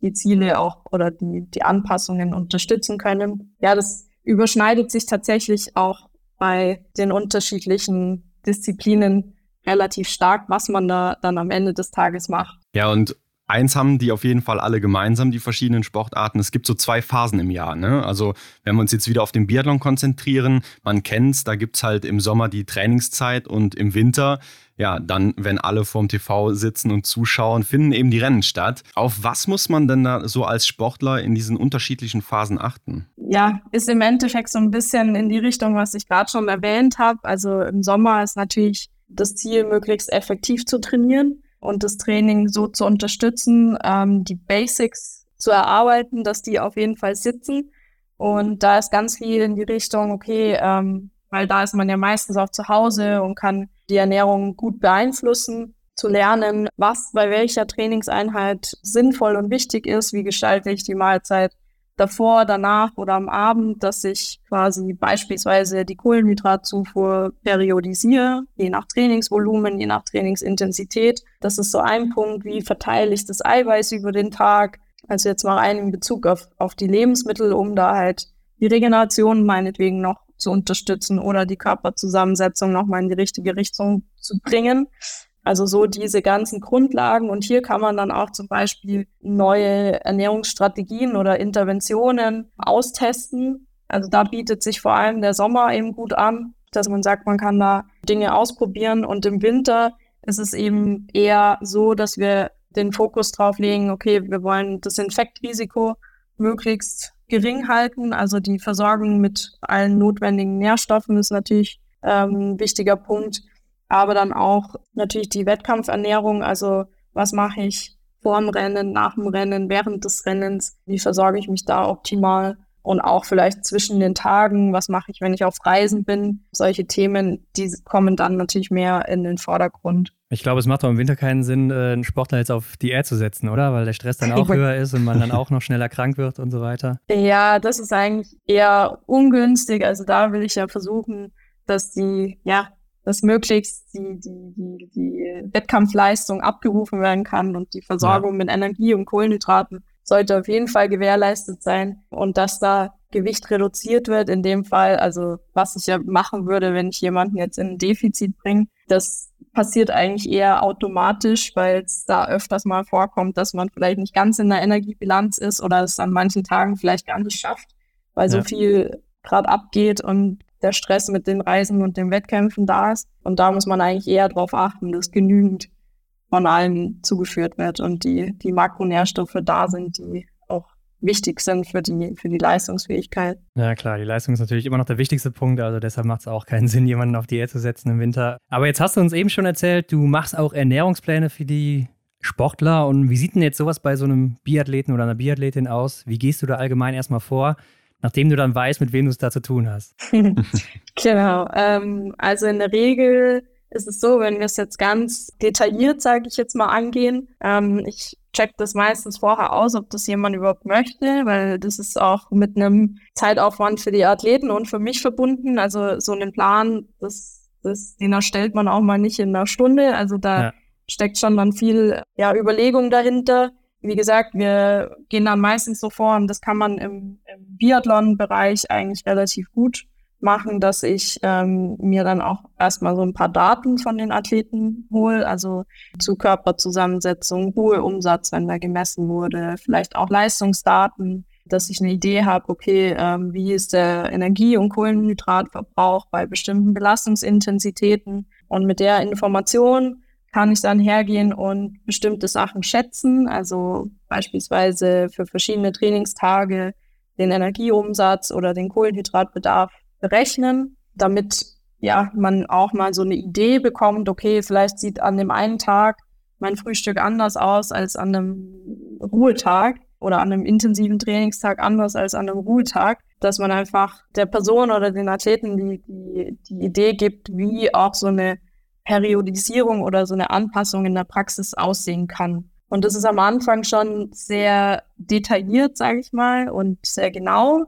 die Ziele auch oder die, die Anpassungen unterstützen können. Ja, das überschneidet sich tatsächlich auch bei den unterschiedlichen Disziplinen relativ stark, was man da dann am Ende des Tages macht. Ja, und eins haben die auf jeden Fall alle gemeinsam, die verschiedenen Sportarten. Es gibt so zwei Phasen im Jahr. Ne? Also wenn wir uns jetzt wieder auf den Biathlon konzentrieren, man kennt es, da gibt es halt im Sommer die Trainingszeit und im Winter, ja, dann, wenn alle vorm TV sitzen und zuschauen, finden eben die Rennen statt. Auf was muss man denn da so als Sportler in diesen unterschiedlichen Phasen achten? Ja, ist im Endeffekt so ein bisschen in die Richtung, was ich gerade schon erwähnt habe. Also im Sommer ist natürlich das Ziel, möglichst effektiv zu trainieren und das Training so zu unterstützen, ähm, die Basics zu erarbeiten, dass die auf jeden Fall sitzen. Und da ist ganz viel in die Richtung, okay, ähm, weil da ist man ja meistens auch zu Hause und kann die Ernährung gut beeinflussen, zu lernen, was bei welcher Trainingseinheit sinnvoll und wichtig ist, wie gestalte ich die Mahlzeit davor, danach oder am Abend, dass ich quasi beispielsweise die Kohlenhydratzufuhr periodisiere, je nach Trainingsvolumen, je nach Trainingsintensität. Das ist so ein Punkt, wie verteile ich das Eiweiß über den Tag. Also jetzt mal rein in Bezug auf, auf die Lebensmittel, um da halt die Regeneration meinetwegen noch zu unterstützen oder die Körperzusammensetzung nochmal in die richtige Richtung zu bringen. Also so diese ganzen Grundlagen. Und hier kann man dann auch zum Beispiel neue Ernährungsstrategien oder Interventionen austesten. Also da bietet sich vor allem der Sommer eben gut an, dass man sagt, man kann da Dinge ausprobieren. Und im Winter ist es eben eher so, dass wir den Fokus drauf legen, okay, wir wollen das Infektrisiko möglichst gering halten. Also die Versorgung mit allen notwendigen Nährstoffen ist natürlich ähm, ein wichtiger Punkt aber dann auch natürlich die Wettkampfernährung, also was mache ich vor dem Rennen, nach dem Rennen, während des Rennens, wie versorge ich mich da optimal und auch vielleicht zwischen den Tagen, was mache ich, wenn ich auf Reisen bin. Solche Themen, die kommen dann natürlich mehr in den Vordergrund. Ich glaube, es macht auch im Winter keinen Sinn, äh, einen Sportler jetzt auf Diät zu setzen, oder? Weil der Stress dann auch höher ist und man dann auch noch schneller krank wird und so weiter. Ja, das ist eigentlich eher ungünstig. Also da will ich ja versuchen, dass die, ja, dass möglichst die, die, die, die Wettkampfleistung abgerufen werden kann und die Versorgung ja. mit Energie und Kohlenhydraten sollte auf jeden Fall gewährleistet sein und dass da Gewicht reduziert wird in dem Fall, also was ich ja machen würde, wenn ich jemanden jetzt in ein Defizit bringe, das passiert eigentlich eher automatisch, weil es da öfters mal vorkommt, dass man vielleicht nicht ganz in der Energiebilanz ist oder es an manchen Tagen vielleicht gar nicht schafft, weil ja. so viel gerade abgeht und der Stress mit den Reisen und den Wettkämpfen da ist. Und da muss man eigentlich eher darauf achten, dass genügend von allen zugeführt wird und die, die Makronährstoffe da sind, die auch wichtig sind für die, für die Leistungsfähigkeit. Ja klar, die Leistung ist natürlich immer noch der wichtigste Punkt, also deshalb macht es auch keinen Sinn, jemanden auf Diät zu setzen im Winter. Aber jetzt hast du uns eben schon erzählt, du machst auch Ernährungspläne für die Sportler und wie sieht denn jetzt sowas bei so einem Biathleten oder einer Biathletin aus? Wie gehst du da allgemein erstmal vor? Nachdem du dann weißt, mit wem du es da zu tun hast. genau. Ähm, also in der Regel ist es so, wenn wir es jetzt ganz detailliert, sage ich jetzt mal, angehen. Ähm, ich check das meistens vorher aus, ob das jemand überhaupt möchte, weil das ist auch mit einem Zeitaufwand für die Athleten und für mich verbunden. Also so einen Plan, das, das, den erstellt man auch mal nicht in einer Stunde. Also da ja. steckt schon dann viel ja, Überlegung dahinter wie gesagt, wir gehen dann meistens so vor und das kann man im, im Biathlon-Bereich eigentlich relativ gut machen, dass ich ähm, mir dann auch erstmal so ein paar Daten von den Athleten hole, also zu Körperzusammensetzung, Ruheumsatz, wenn da gemessen wurde, vielleicht auch Leistungsdaten, dass ich eine Idee habe, okay, ähm, wie ist der Energie- und Kohlenhydratverbrauch bei bestimmten Belastungsintensitäten. Und mit der Information kann ich dann hergehen und bestimmte Sachen schätzen, also beispielsweise für verschiedene Trainingstage den Energieumsatz oder den Kohlenhydratbedarf berechnen, damit ja man auch mal so eine Idee bekommt, okay, vielleicht sieht an dem einen Tag mein Frühstück anders aus als an einem Ruhetag oder an einem intensiven Trainingstag anders als an einem Ruhetag, dass man einfach der Person oder den Athleten die, die, die Idee gibt, wie auch so eine Periodisierung oder so eine Anpassung in der Praxis aussehen kann. Und das ist am Anfang schon sehr detailliert, sage ich mal, und sehr genau.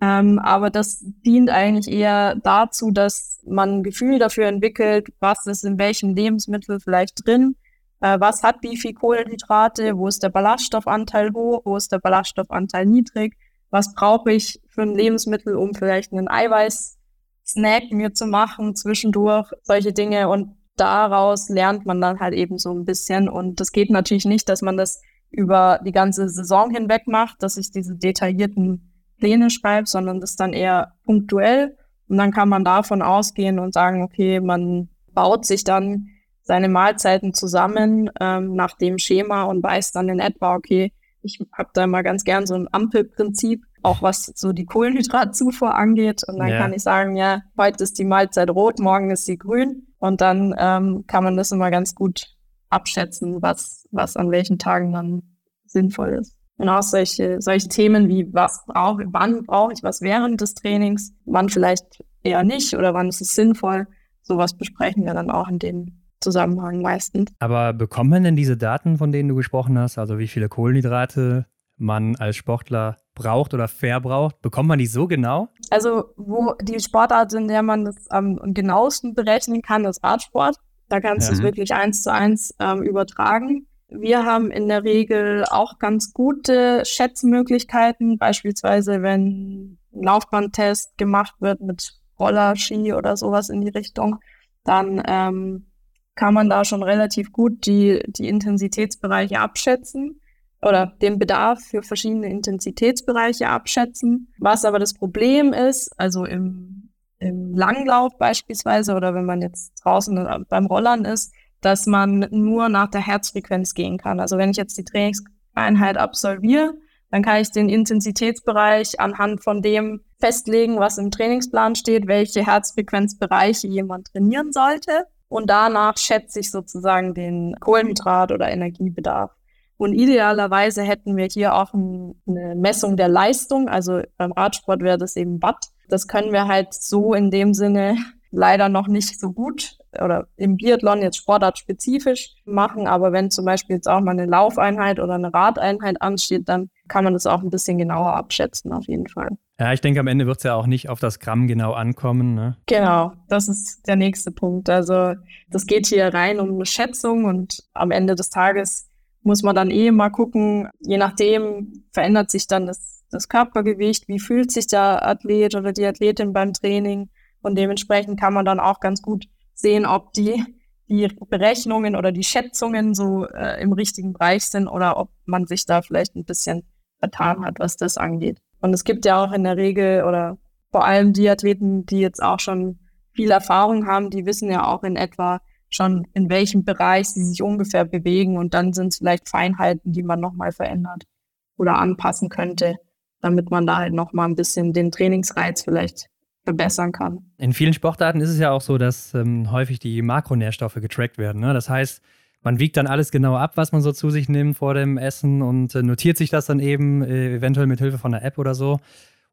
Ähm, aber das dient eigentlich eher dazu, dass man ein Gefühl dafür entwickelt, was ist in welchem Lebensmittel vielleicht drin, äh, was hat wie viel Kohlenhydrate, wo ist der Ballaststoffanteil hoch, wo ist der Ballaststoffanteil niedrig, was brauche ich für ein Lebensmittel, um vielleicht einen Eiweiß-Snack mir zu machen zwischendurch, solche Dinge. Und daraus lernt man dann halt eben so ein bisschen. Und das geht natürlich nicht, dass man das über die ganze Saison hinweg macht, dass ich diese detaillierten Pläne schreibe, sondern das dann eher punktuell. Und dann kann man davon ausgehen und sagen, okay, man baut sich dann seine Mahlzeiten zusammen ähm, nach dem Schema und weiß dann in etwa, okay, ich habe da mal ganz gern so ein Ampelprinzip, auch was so die Kohlenhydratzufuhr angeht. Und dann ja. kann ich sagen, ja, heute ist die Mahlzeit rot, morgen ist sie grün. Und dann ähm, kann man das immer ganz gut abschätzen, was, was an welchen Tagen dann sinnvoll ist. Und auch solche, solche Themen wie, was brauche, wann brauche ich was während des Trainings, wann vielleicht eher nicht oder wann ist es sinnvoll. Sowas besprechen wir dann auch in dem Zusammenhang meistens. Aber bekommt man denn diese Daten, von denen du gesprochen hast, also wie viele Kohlenhydrate man als Sportler braucht oder verbraucht? Bekommt man die so genau? Also, wo die Sportart, in der man das am genauesten berechnen kann, ist Radsport. Da kannst ja. du es wirklich eins zu eins ähm, übertragen. Wir haben in der Regel auch ganz gute Schätzmöglichkeiten, beispielsweise wenn ein Laufbahntest gemacht wird mit Roller, Ski oder sowas in die Richtung, dann ähm, kann man da schon relativ gut die, die Intensitätsbereiche abschätzen oder den Bedarf für verschiedene Intensitätsbereiche abschätzen. Was aber das Problem ist, also im, im Langlauf beispielsweise oder wenn man jetzt draußen beim Rollern ist, dass man nur nach der Herzfrequenz gehen kann. Also wenn ich jetzt die Trainingseinheit absolviere, dann kann ich den Intensitätsbereich anhand von dem festlegen, was im Trainingsplan steht, welche Herzfrequenzbereiche jemand trainieren sollte. Und danach schätze ich sozusagen den Kohlenhydrat- oder Energiebedarf. Und idealerweise hätten wir hier auch eine Messung der Leistung. Also beim Radsport wäre das eben Watt. Das können wir halt so in dem Sinne leider noch nicht so gut oder im Biathlon jetzt sportartspezifisch machen. Aber wenn zum Beispiel jetzt auch mal eine Laufeinheit oder eine Radeinheit ansteht, dann kann man das auch ein bisschen genauer abschätzen, auf jeden Fall. Ja, ich denke, am Ende wird es ja auch nicht auf das Gramm genau ankommen. Ne? Genau, das ist der nächste Punkt. Also das geht hier rein um eine Schätzung und am Ende des Tages muss man dann eh mal gucken, je nachdem verändert sich dann das, das Körpergewicht, wie fühlt sich der Athlet oder die Athletin beim Training und dementsprechend kann man dann auch ganz gut sehen, ob die, die Berechnungen oder die Schätzungen so äh, im richtigen Bereich sind oder ob man sich da vielleicht ein bisschen vertan hat, was das angeht. Und es gibt ja auch in der Regel oder vor allem die Athleten, die jetzt auch schon viel Erfahrung haben, die wissen ja auch in etwa schon, in welchem Bereich sie sich ungefähr bewegen. Und dann sind es vielleicht Feinheiten, die man nochmal verändert oder anpassen könnte, damit man da halt nochmal ein bisschen den Trainingsreiz vielleicht verbessern kann. In vielen Sportarten ist es ja auch so, dass ähm, häufig die Makronährstoffe getrackt werden. Ne? Das heißt, man wiegt dann alles genau ab, was man so zu sich nimmt vor dem Essen und äh, notiert sich das dann eben äh, eventuell mit Hilfe von einer App oder so.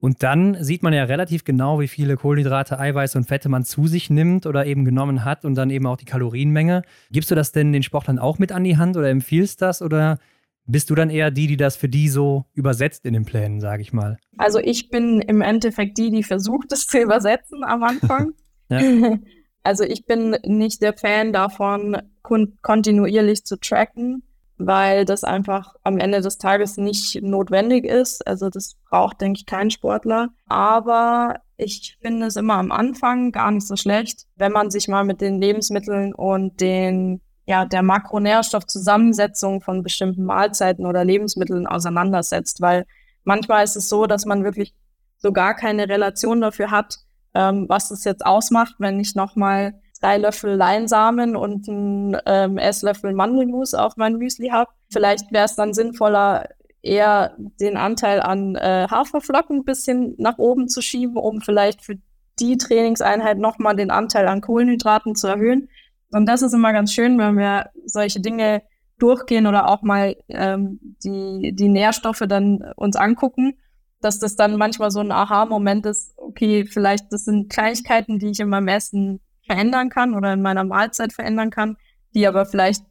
Und dann sieht man ja relativ genau, wie viele Kohlenhydrate, Eiweiße und Fette man zu sich nimmt oder eben genommen hat und dann eben auch die Kalorienmenge. Gibst du das denn den Sportlern auch mit an die Hand oder empfiehlst das oder bist du dann eher die, die das für die so übersetzt in den Plänen, sage ich mal? Also ich bin im Endeffekt die, die versucht, es zu übersetzen am Anfang. Also ich bin nicht der Fan davon, kon kontinuierlich zu tracken, weil das einfach am Ende des Tages nicht notwendig ist. Also das braucht, denke ich, kein Sportler. Aber ich finde es immer am Anfang gar nicht so schlecht, wenn man sich mal mit den Lebensmitteln und den ja, der Makronährstoffzusammensetzung von bestimmten Mahlzeiten oder Lebensmitteln auseinandersetzt, weil manchmal ist es so, dass man wirklich so gar keine Relation dafür hat, ähm, was es jetzt ausmacht, wenn ich nochmal drei Löffel Leinsamen und ein ähm, Esslöffel Mandelmus auf mein Müsli habe. Vielleicht wäre es dann sinnvoller, eher den Anteil an äh, Haferflocken ein bisschen nach oben zu schieben, um vielleicht für die Trainingseinheit nochmal den Anteil an Kohlenhydraten zu erhöhen. Und das ist immer ganz schön, wenn wir solche Dinge durchgehen oder auch mal ähm, die, die Nährstoffe dann uns angucken, dass das dann manchmal so ein Aha-Moment ist, okay, vielleicht das sind Kleinigkeiten, die ich in meinem Essen verändern kann oder in meiner Mahlzeit verändern kann, die aber vielleicht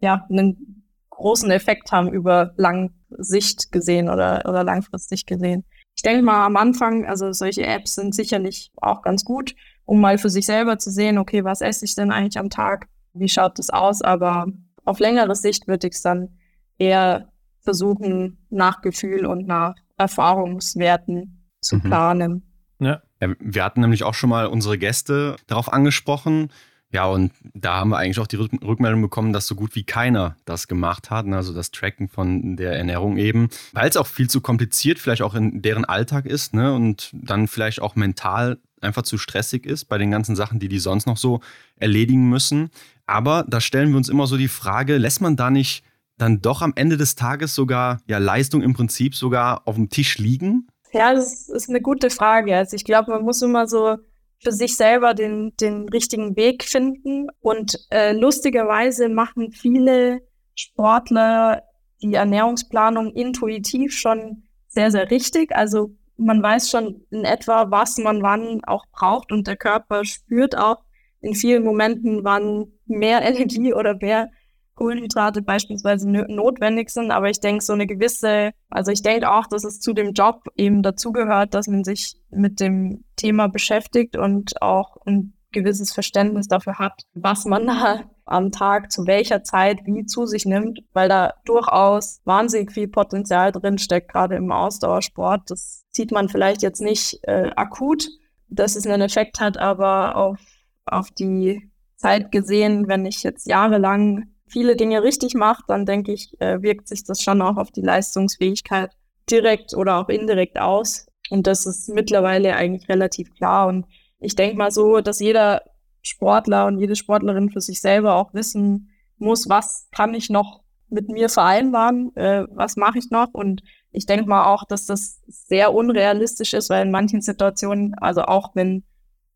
ja einen großen Effekt haben über Langsicht gesehen oder, oder langfristig gesehen. Ich denke mal am Anfang, also solche Apps sind sicherlich auch ganz gut, um mal für sich selber zu sehen, okay, was esse ich denn eigentlich am Tag? Wie schaut das aus? Aber auf längere Sicht würde ich es dann eher versuchen, nach Gefühl und nach Erfahrungswerten zu mhm. planen. Ja. Ja. Wir hatten nämlich auch schon mal unsere Gäste darauf angesprochen. Ja, und da haben wir eigentlich auch die Rückmeldung bekommen, dass so gut wie keiner das gemacht hat. Ne? Also das Tracken von der Ernährung eben, weil es auch viel zu kompliziert vielleicht auch in deren Alltag ist ne? und dann vielleicht auch mental einfach zu stressig ist bei den ganzen Sachen, die die sonst noch so erledigen müssen. Aber da stellen wir uns immer so die Frage, lässt man da nicht dann doch am Ende des Tages sogar ja Leistung im Prinzip sogar auf dem Tisch liegen? Ja, das ist eine gute Frage. Also ich glaube, man muss immer so für sich selber den, den richtigen Weg finden. Und äh, lustigerweise machen viele Sportler die Ernährungsplanung intuitiv schon sehr, sehr richtig. Also man weiß schon in etwa, was man wann auch braucht und der Körper spürt auch in vielen Momenten, wann mehr Energie oder mehr Kohlenhydrate beispielsweise notwendig sind. Aber ich denke, so eine gewisse, also ich denke auch, dass es zu dem Job eben dazugehört, dass man sich mit dem Thema beschäftigt und auch ein gewisses Verständnis dafür hat, was man da am Tag zu welcher Zeit wie zu sich nimmt, weil da durchaus wahnsinnig viel Potenzial drin steckt, gerade im Ausdauersport. Das sieht man vielleicht jetzt nicht äh, akut, dass es einen Effekt hat, aber auf, auf die Zeit gesehen, wenn ich jetzt jahrelang viele Dinge richtig macht, dann denke ich, äh, wirkt sich das schon auch auf die Leistungsfähigkeit direkt oder auch indirekt aus. Und das ist mittlerweile eigentlich relativ klar. Und ich denke mal so, dass jeder Sportler und jede Sportlerin für sich selber auch wissen muss, was kann ich noch mit mir vereinbaren, äh, was mache ich noch. Und ich denke mal auch, dass das sehr unrealistisch ist, weil in manchen Situationen, also auch wenn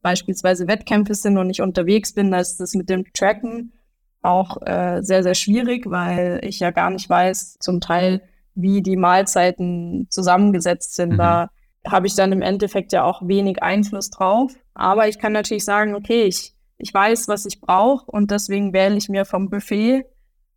beispielsweise Wettkämpfe sind und ich unterwegs bin, da ist das mit dem Tracken auch äh, sehr, sehr schwierig, weil ich ja gar nicht weiß, zum Teil, wie die Mahlzeiten zusammengesetzt sind. Mhm. Da habe ich dann im Endeffekt ja auch wenig Einfluss drauf. Aber ich kann natürlich sagen, okay, ich, ich weiß, was ich brauche und deswegen wähle ich mir vom Buffet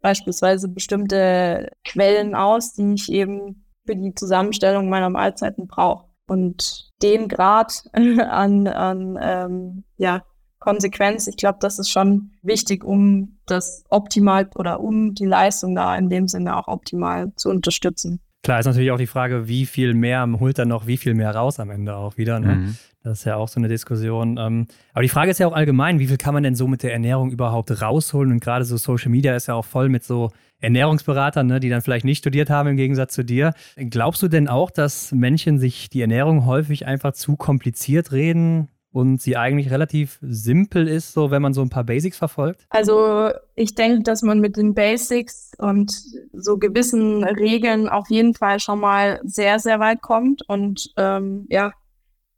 beispielsweise bestimmte Quellen aus, die ich eben für die Zusammenstellung meiner Mahlzeiten brauche. Und den Grad an, an ähm, ja, Konsequenz. Ich glaube, das ist schon wichtig, um das optimal oder um die Leistung da in dem Sinne auch optimal zu unterstützen. Klar ist natürlich auch die Frage, wie viel mehr holt er noch, wie viel mehr raus am Ende auch wieder. Ne? Mhm. Das ist ja auch so eine Diskussion. Ähm, aber die Frage ist ja auch allgemein, wie viel kann man denn so mit der Ernährung überhaupt rausholen? Und gerade so Social Media ist ja auch voll mit so Ernährungsberatern, ne, die dann vielleicht nicht studiert haben im Gegensatz zu dir. Glaubst du denn auch, dass Menschen sich die Ernährung häufig einfach zu kompliziert reden? Und sie eigentlich relativ simpel ist, so wenn man so ein paar Basics verfolgt? Also ich denke, dass man mit den Basics und so gewissen Regeln auf jeden Fall schon mal sehr, sehr weit kommt. Und ähm, ja,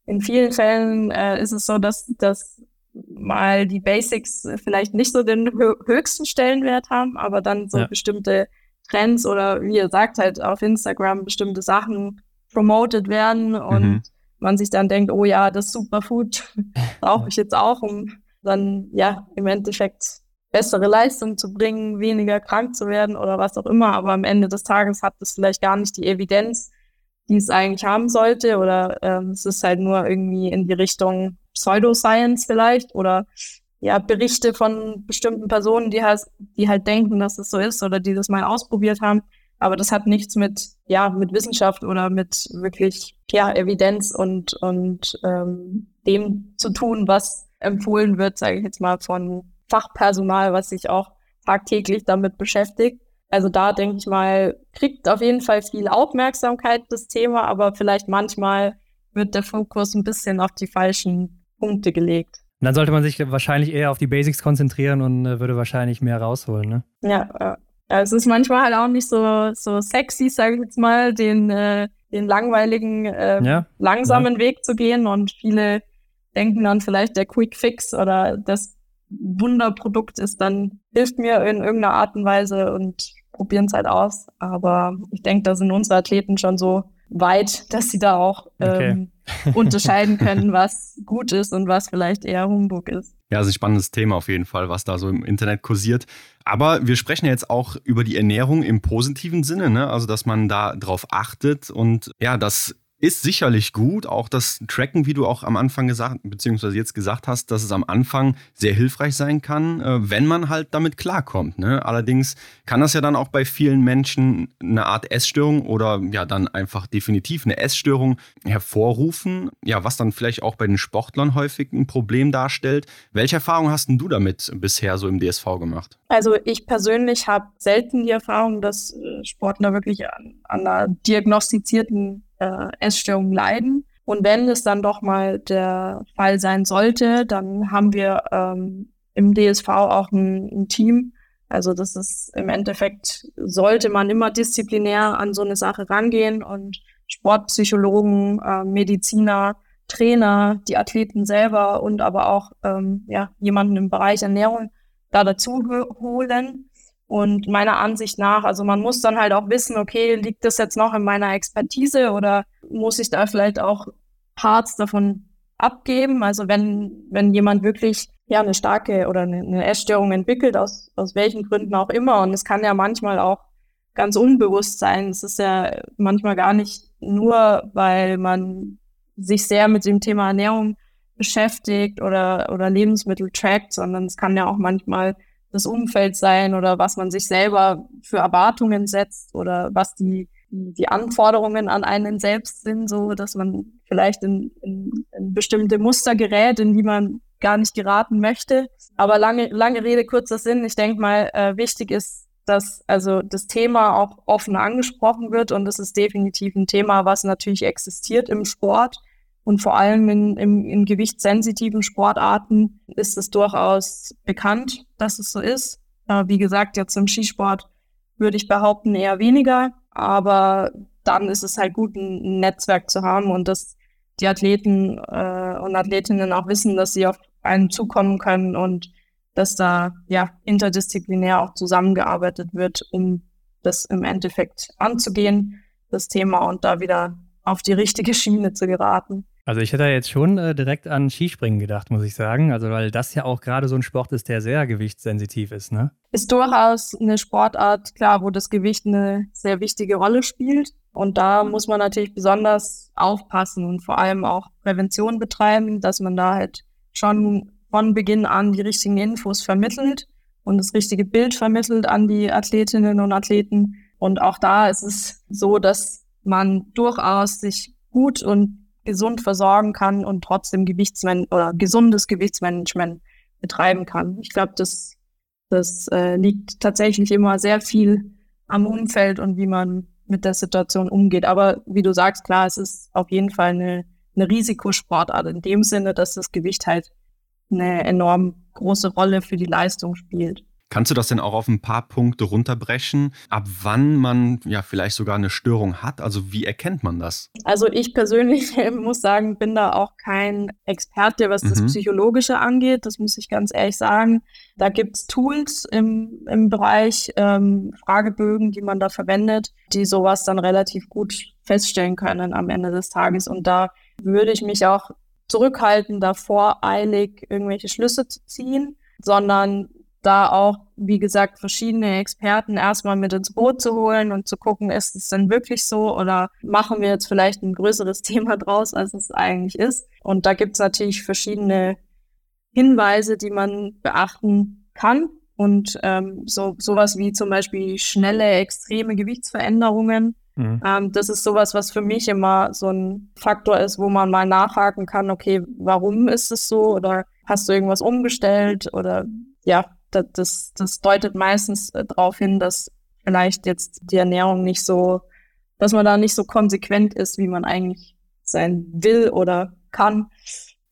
in vielen Fällen äh, ist es so, dass, dass mal die Basics vielleicht nicht so den höchsten Stellenwert haben, aber dann so ja. bestimmte Trends oder wie ihr sagt, halt auf Instagram bestimmte Sachen promoted werden und mhm man sich dann denkt, oh ja, das Superfood brauche ich jetzt auch, um dann ja im Endeffekt bessere Leistung zu bringen, weniger krank zu werden oder was auch immer. Aber am Ende des Tages hat es vielleicht gar nicht die Evidenz, die es eigentlich haben sollte. Oder ähm, es ist halt nur irgendwie in die Richtung Pseudoscience vielleicht oder ja, Berichte von bestimmten Personen, die halt, die halt denken, dass es so ist oder die das mal ausprobiert haben. Aber das hat nichts mit, ja, mit Wissenschaft oder mit wirklich, ja, Evidenz und, und ähm, dem zu tun, was empfohlen wird, sage ich jetzt mal, von Fachpersonal, was sich auch tagtäglich damit beschäftigt. Also da denke ich mal, kriegt auf jeden Fall viel Aufmerksamkeit das Thema, aber vielleicht manchmal wird der Fokus ein bisschen auf die falschen Punkte gelegt. Und dann sollte man sich wahrscheinlich eher auf die Basics konzentrieren und äh, würde wahrscheinlich mehr rausholen, ne? Ja, ja. es ist manchmal halt auch nicht so, so sexy, sage ich jetzt mal, den, äh, den langweiligen, äh, ja, langsamen ja. Weg zu gehen. Und viele denken dann vielleicht, der Quick Fix oder das Wunderprodukt ist dann, hilft mir in irgendeiner Art und Weise und probieren es halt aus. Aber ich denke, da sind unsere Athleten schon so weit, dass sie da auch ähm, okay. unterscheiden können, was gut ist und was vielleicht eher Humbug ist. Ja, also ein spannendes Thema auf jeden Fall, was da so im Internet kursiert. Aber wir sprechen ja jetzt auch über die Ernährung im positiven Sinne, ne? also dass man da drauf achtet und ja, dass ist sicherlich gut. Auch das Tracken, wie du auch am Anfang gesagt, beziehungsweise jetzt gesagt hast, dass es am Anfang sehr hilfreich sein kann, äh, wenn man halt damit klarkommt. Ne? Allerdings kann das ja dann auch bei vielen Menschen eine Art Essstörung oder ja dann einfach definitiv eine Essstörung hervorrufen. Ja, was dann vielleicht auch bei den Sportlern häufig ein Problem darstellt. Welche Erfahrungen hast du damit bisher so im DSV gemacht? Also ich persönlich habe selten die Erfahrung, dass äh, Sportler wirklich an, an einer diagnostizierten äh, Essstörungen leiden. Und wenn es dann doch mal der Fall sein sollte, dann haben wir ähm, im DSV auch ein, ein, Team. Also das ist im Endeffekt, sollte man immer disziplinär an so eine Sache rangehen und Sportpsychologen, äh, Mediziner, Trainer, die Athleten selber und aber auch ähm, ja, jemanden im Bereich Ernährung da dazu holen. Und meiner Ansicht nach, also man muss dann halt auch wissen, okay, liegt das jetzt noch in meiner Expertise oder muss ich da vielleicht auch Parts davon abgeben? Also wenn, wenn jemand wirklich ja eine starke oder eine, eine Essstörung entwickelt, aus, aus welchen Gründen auch immer, und es kann ja manchmal auch ganz unbewusst sein. Es ist ja manchmal gar nicht nur, weil man sich sehr mit dem Thema Ernährung beschäftigt oder, oder Lebensmittel trackt, sondern es kann ja auch manchmal das Umfeld sein oder was man sich selber für Erwartungen setzt oder was die, die Anforderungen an einen selbst sind, so dass man vielleicht in, in, in bestimmte Muster gerät, in die man gar nicht geraten möchte. Aber lange, lange Rede, kurzer Sinn. Ich denke mal, äh, wichtig ist, dass also das Thema auch offen angesprochen wird und es ist definitiv ein Thema, was natürlich existiert im Sport und vor allem in, in, in gewichtssensitiven Sportarten ist es durchaus bekannt, dass es so ist. Äh, wie gesagt, jetzt im Skisport würde ich behaupten eher weniger, aber dann ist es halt gut, ein Netzwerk zu haben und dass die Athleten äh, und Athletinnen auch wissen, dass sie auf einen zukommen können und dass da ja interdisziplinär auch zusammengearbeitet wird, um das im Endeffekt anzugehen, das Thema und da wieder auf die richtige Schiene zu geraten. Also ich hätte jetzt schon äh, direkt an Skispringen gedacht, muss ich sagen. Also weil das ja auch gerade so ein Sport ist, der sehr gewichtssensitiv ist, ne? Ist durchaus eine Sportart, klar, wo das Gewicht eine sehr wichtige Rolle spielt. Und da muss man natürlich besonders aufpassen und vor allem auch Prävention betreiben, dass man da halt schon von Beginn an die richtigen Infos vermittelt und das richtige Bild vermittelt an die Athletinnen und Athleten. Und auch da ist es so, dass man durchaus sich gut und gesund versorgen kann und trotzdem Gewichtsman oder gesundes Gewichtsmanagement betreiben kann. Ich glaube, das, das äh, liegt tatsächlich immer sehr viel am Umfeld und wie man mit der Situation umgeht. Aber wie du sagst, klar, es ist auf jeden Fall eine, eine Risikosportart in dem Sinne, dass das Gewicht halt eine enorm große Rolle für die Leistung spielt. Kannst du das denn auch auf ein paar Punkte runterbrechen, ab wann man ja vielleicht sogar eine Störung hat? Also wie erkennt man das? Also ich persönlich muss sagen, bin da auch kein Experte, was das mhm. Psychologische angeht. Das muss ich ganz ehrlich sagen. Da gibt es Tools im, im Bereich ähm, Fragebögen, die man da verwendet, die sowas dann relativ gut feststellen können am Ende des Tages. Und da würde ich mich auch zurückhalten, davor eilig irgendwelche Schlüsse zu ziehen, sondern da auch, wie gesagt, verschiedene Experten erstmal mit ins Boot zu holen und zu gucken, ist es denn wirklich so oder machen wir jetzt vielleicht ein größeres Thema draus, als es eigentlich ist. Und da gibt es natürlich verschiedene Hinweise, die man beachten kann. Und ähm, so sowas wie zum Beispiel schnelle, extreme Gewichtsveränderungen. Mhm. Ähm, das ist sowas, was für mich immer so ein Faktor ist, wo man mal nachhaken kann, okay, warum ist es so? Oder hast du irgendwas umgestellt? Oder ja, das, das deutet meistens äh, darauf hin, dass vielleicht jetzt die Ernährung nicht so, dass man da nicht so konsequent ist, wie man eigentlich sein will oder kann.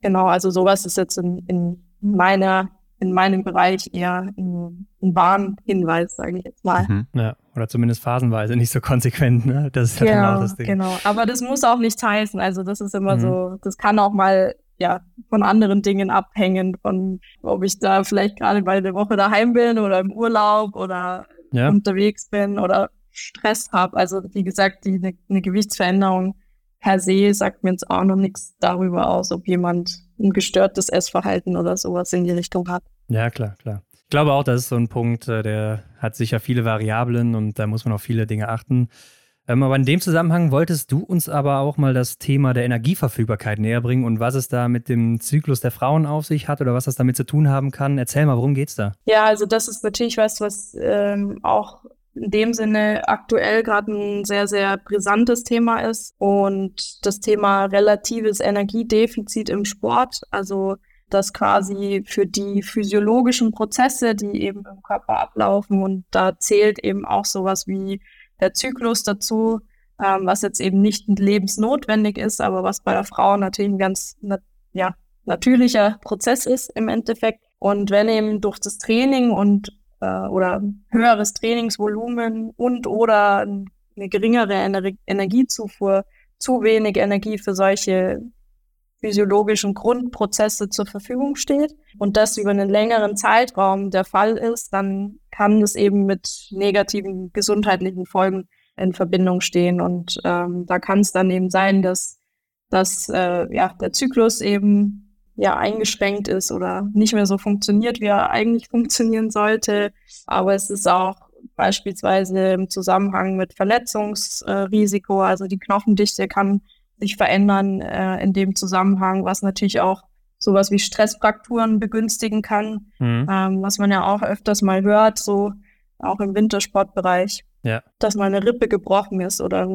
Genau, also sowas ist jetzt in, in meiner in meinem Bereich eher ein, ein Warnhinweis, sage ich jetzt mal. Mhm. Ja, oder zumindest phasenweise nicht so konsequent, ne? Das ist ja genau, das Ding. Genau, aber das muss auch nicht heißen. Also das ist immer mhm. so, das kann auch mal ja von anderen Dingen abhängen, von ob ich da vielleicht gerade bei der Woche daheim bin oder im Urlaub oder ja. unterwegs bin oder Stress habe. Also wie gesagt, die, eine, eine Gewichtsveränderung per se sagt mir jetzt auch noch nichts darüber aus, ob jemand ein gestörtes Essverhalten oder sowas in die Richtung hat. Ja, klar, klar. Ich glaube auch, das ist so ein Punkt, äh, der hat sicher viele Variablen und da muss man auf viele Dinge achten. Ähm, aber in dem Zusammenhang wolltest du uns aber auch mal das Thema der Energieverfügbarkeit näher bringen und was es da mit dem Zyklus der Frauen auf sich hat oder was das damit zu tun haben kann. Erzähl mal, worum geht's da? Ja, also das ist natürlich was, was ähm, auch in dem Sinne aktuell gerade ein sehr, sehr brisantes Thema ist und das Thema relatives Energiedefizit im Sport, also dass quasi für die physiologischen Prozesse, die eben im Körper ablaufen und da zählt eben auch sowas wie der Zyklus dazu, ähm, was jetzt eben nicht lebensnotwendig ist, aber was bei der Frau natürlich ein ganz na ja, natürlicher Prozess ist im Endeffekt. Und wenn eben durch das Training und äh, oder höheres Trainingsvolumen und oder eine geringere Ener Energiezufuhr, zu wenig Energie für solche physiologischen Grundprozesse zur Verfügung steht und das über einen längeren Zeitraum der Fall ist, dann kann es eben mit negativen gesundheitlichen Folgen in Verbindung stehen. Und ähm, da kann es dann eben sein, dass, dass äh, ja, der Zyklus eben ja eingeschränkt ist oder nicht mehr so funktioniert, wie er eigentlich funktionieren sollte. Aber es ist auch beispielsweise im Zusammenhang mit Verletzungsrisiko, also die Knochendichte kann sich verändern äh, in dem Zusammenhang, was natürlich auch sowas wie Stressfrakturen begünstigen kann, mhm. ähm, was man ja auch öfters mal hört, so auch im Wintersportbereich, ja. dass mal eine Rippe gebrochen ist oder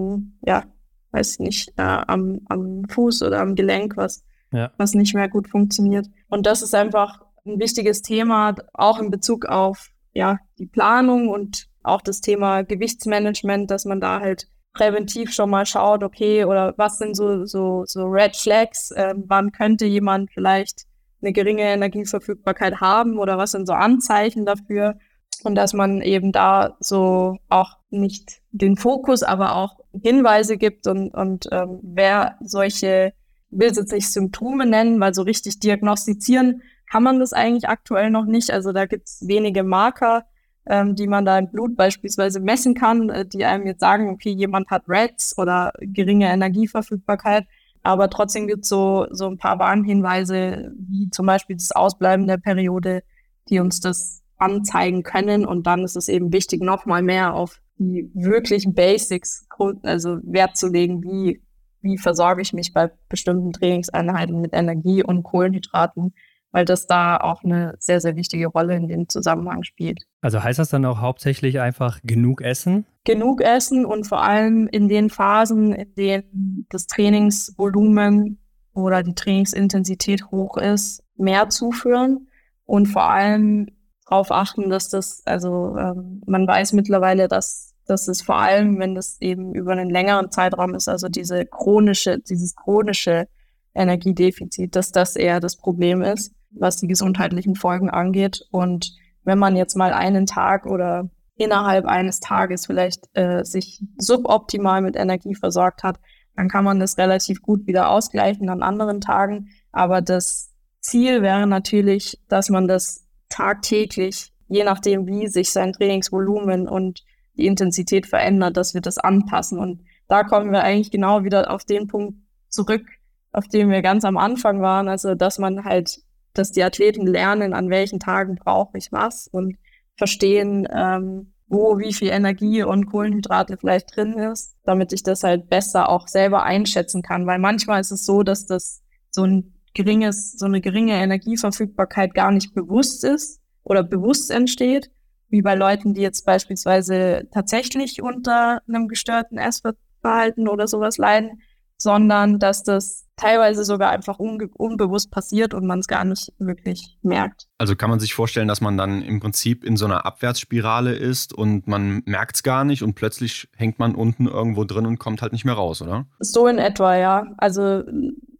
ja, weiß nicht, äh, am, am Fuß oder am Gelenk, was ja. was nicht mehr gut funktioniert. Und das ist einfach ein wichtiges Thema, auch in Bezug auf ja, die Planung und auch das Thema Gewichtsmanagement, dass man da halt präventiv schon mal schaut, okay, oder was sind so, so, so Red Flags, äh, wann könnte jemand vielleicht eine geringe Energieverfügbarkeit haben oder was sind so Anzeichen dafür und dass man eben da so auch nicht den Fokus, aber auch Hinweise gibt und, und ähm, wer solche will jetzt nicht Symptome nennen, weil so richtig diagnostizieren kann man das eigentlich aktuell noch nicht. Also da gibt es wenige Marker, ähm, die man da im Blut beispielsweise messen kann, äh, die einem jetzt sagen, okay, jemand hat Reds oder geringe Energieverfügbarkeit. Aber trotzdem gibt es so, so ein paar Warnhinweise, wie zum Beispiel das Ausbleiben der Periode, die uns das anzeigen können. Und dann ist es eben wichtig, nochmal mehr auf die wirklichen Basics, also Wert zu legen, wie wie versorge ich mich bei bestimmten Trainingseinheiten mit Energie und Kohlenhydraten, weil das da auch eine sehr, sehr wichtige Rolle in dem Zusammenhang spielt. Also heißt das dann auch hauptsächlich einfach genug essen? Genug essen und vor allem in den Phasen, in denen das Trainingsvolumen oder die Trainingsintensität hoch ist, mehr zuführen und vor allem darauf achten, dass das, also ähm, man weiß mittlerweile, dass das ist vor allem, wenn das eben über einen längeren Zeitraum ist, also diese chronische, dieses chronische Energiedefizit, dass das eher das Problem ist, was die gesundheitlichen Folgen angeht. Und wenn man jetzt mal einen Tag oder innerhalb eines Tages vielleicht äh, sich suboptimal mit Energie versorgt hat, dann kann man das relativ gut wieder ausgleichen an anderen Tagen. Aber das Ziel wäre natürlich, dass man das tagtäglich, je nachdem, wie sich sein Trainingsvolumen und die Intensität verändert, dass wir das anpassen. Und da kommen wir eigentlich genau wieder auf den Punkt zurück, auf dem wir ganz am Anfang waren. Also, dass man halt, dass die Athleten lernen, an welchen Tagen brauche ich was und verstehen, ähm, wo wie viel Energie und Kohlenhydrate vielleicht drin ist, damit ich das halt besser auch selber einschätzen kann. Weil manchmal ist es so, dass das so ein geringes, so eine geringe Energieverfügbarkeit gar nicht bewusst ist oder bewusst entsteht wie bei Leuten, die jetzt beispielsweise tatsächlich unter einem gestörten Essverhalten oder sowas leiden, sondern dass das teilweise sogar einfach unbewusst passiert und man es gar nicht wirklich merkt. Also kann man sich vorstellen, dass man dann im Prinzip in so einer Abwärtsspirale ist und man merkt es gar nicht und plötzlich hängt man unten irgendwo drin und kommt halt nicht mehr raus, oder? So in etwa, ja. Also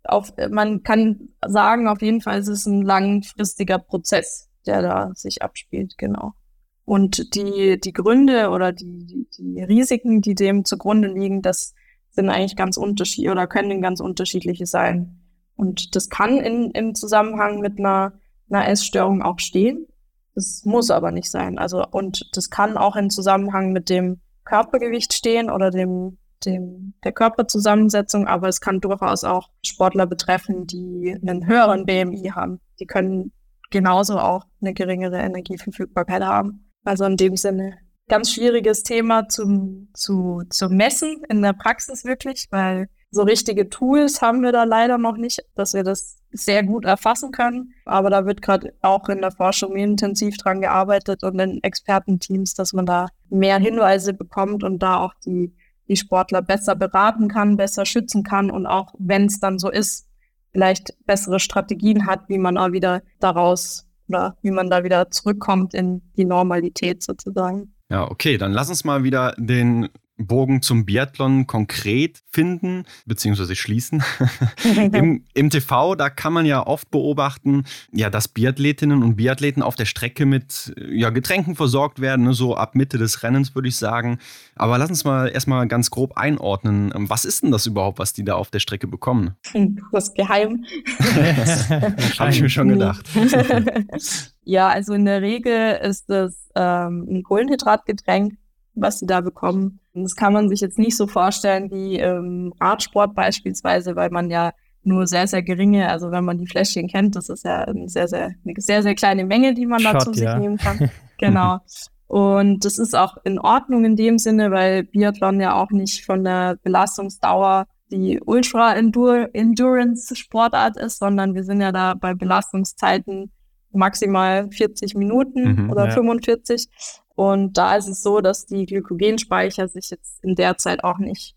auf, man kann sagen, auf jeden Fall ist es ein langfristiger Prozess, der da sich abspielt, genau. Und die, die Gründe oder die, die Risiken, die dem zugrunde liegen, das sind eigentlich ganz unterschiedlich oder können ganz unterschiedliche sein. Und das kann in, im Zusammenhang mit einer, einer Essstörung auch stehen. Das muss aber nicht sein. Also, und das kann auch in Zusammenhang mit dem Körpergewicht stehen oder dem, dem, der Körperzusammensetzung, aber es kann durchaus auch Sportler betreffen, die einen höheren BMI haben. Die können genauso auch eine geringere Energieverfügbarkeit haben. Also in dem Sinne ganz schwieriges Thema zum, zu, zu messen in der Praxis wirklich, weil so richtige Tools haben wir da leider noch nicht, dass wir das sehr gut erfassen können. Aber da wird gerade auch in der Forschung intensiv dran gearbeitet und in Expertenteams, dass man da mehr Hinweise bekommt und da auch die, die Sportler besser beraten kann, besser schützen kann und auch, wenn es dann so ist, vielleicht bessere Strategien hat, wie man auch wieder daraus oder wie man da wieder zurückkommt in die Normalität sozusagen. Ja, okay, dann lass uns mal wieder den Bogen zum Biathlon konkret finden, beziehungsweise schließen. Im, Im, TV, da kann man ja oft beobachten, ja, dass Biathletinnen und Biathleten auf der Strecke mit ja, Getränken versorgt werden, ne, so ab Mitte des Rennens, würde ich sagen. Aber lass uns mal erstmal ganz grob einordnen. Was ist denn das überhaupt, was die da auf der Strecke bekommen? Das geheim. Habe ich mir schon gedacht. ja, also in der Regel ist das ähm, ein Kohlenhydratgetränk was sie da bekommen. Und das kann man sich jetzt nicht so vorstellen wie ähm, Radsport beispielsweise, weil man ja nur sehr, sehr geringe, also wenn man die Fläschchen kennt, das ist ja eine sehr, sehr, eine sehr, sehr kleine Menge, die man da zu sich ja. nehmen kann. genau. Und das ist auch in Ordnung in dem Sinne, weil Biathlon ja auch nicht von der Belastungsdauer die Ultra-Endurance-Sportart ist, sondern wir sind ja da bei Belastungszeiten maximal 40 Minuten mhm, oder ja. 45. Und da ist es so, dass die Glykogenspeicher sich jetzt in der Zeit auch nicht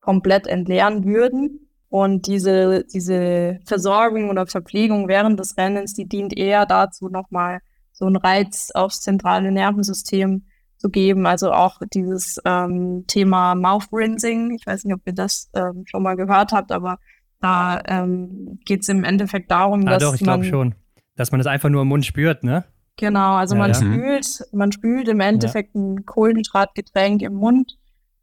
komplett entleeren würden. Und diese, diese Versorgung oder Verpflegung während des Rennens, die dient eher dazu, nochmal so einen Reiz aufs zentrale Nervensystem zu geben. Also auch dieses ähm, Thema Mouth Rinsing. Ich weiß nicht, ob ihr das ähm, schon mal gehört habt, aber da ähm, geht es im Endeffekt darum, ah, dass doch, ich glaube schon. Dass man das einfach nur im Mund spürt, ne? Genau, also ja, man ja. spült, man spült im Endeffekt ja. ein Kohlenhydratgetränk im Mund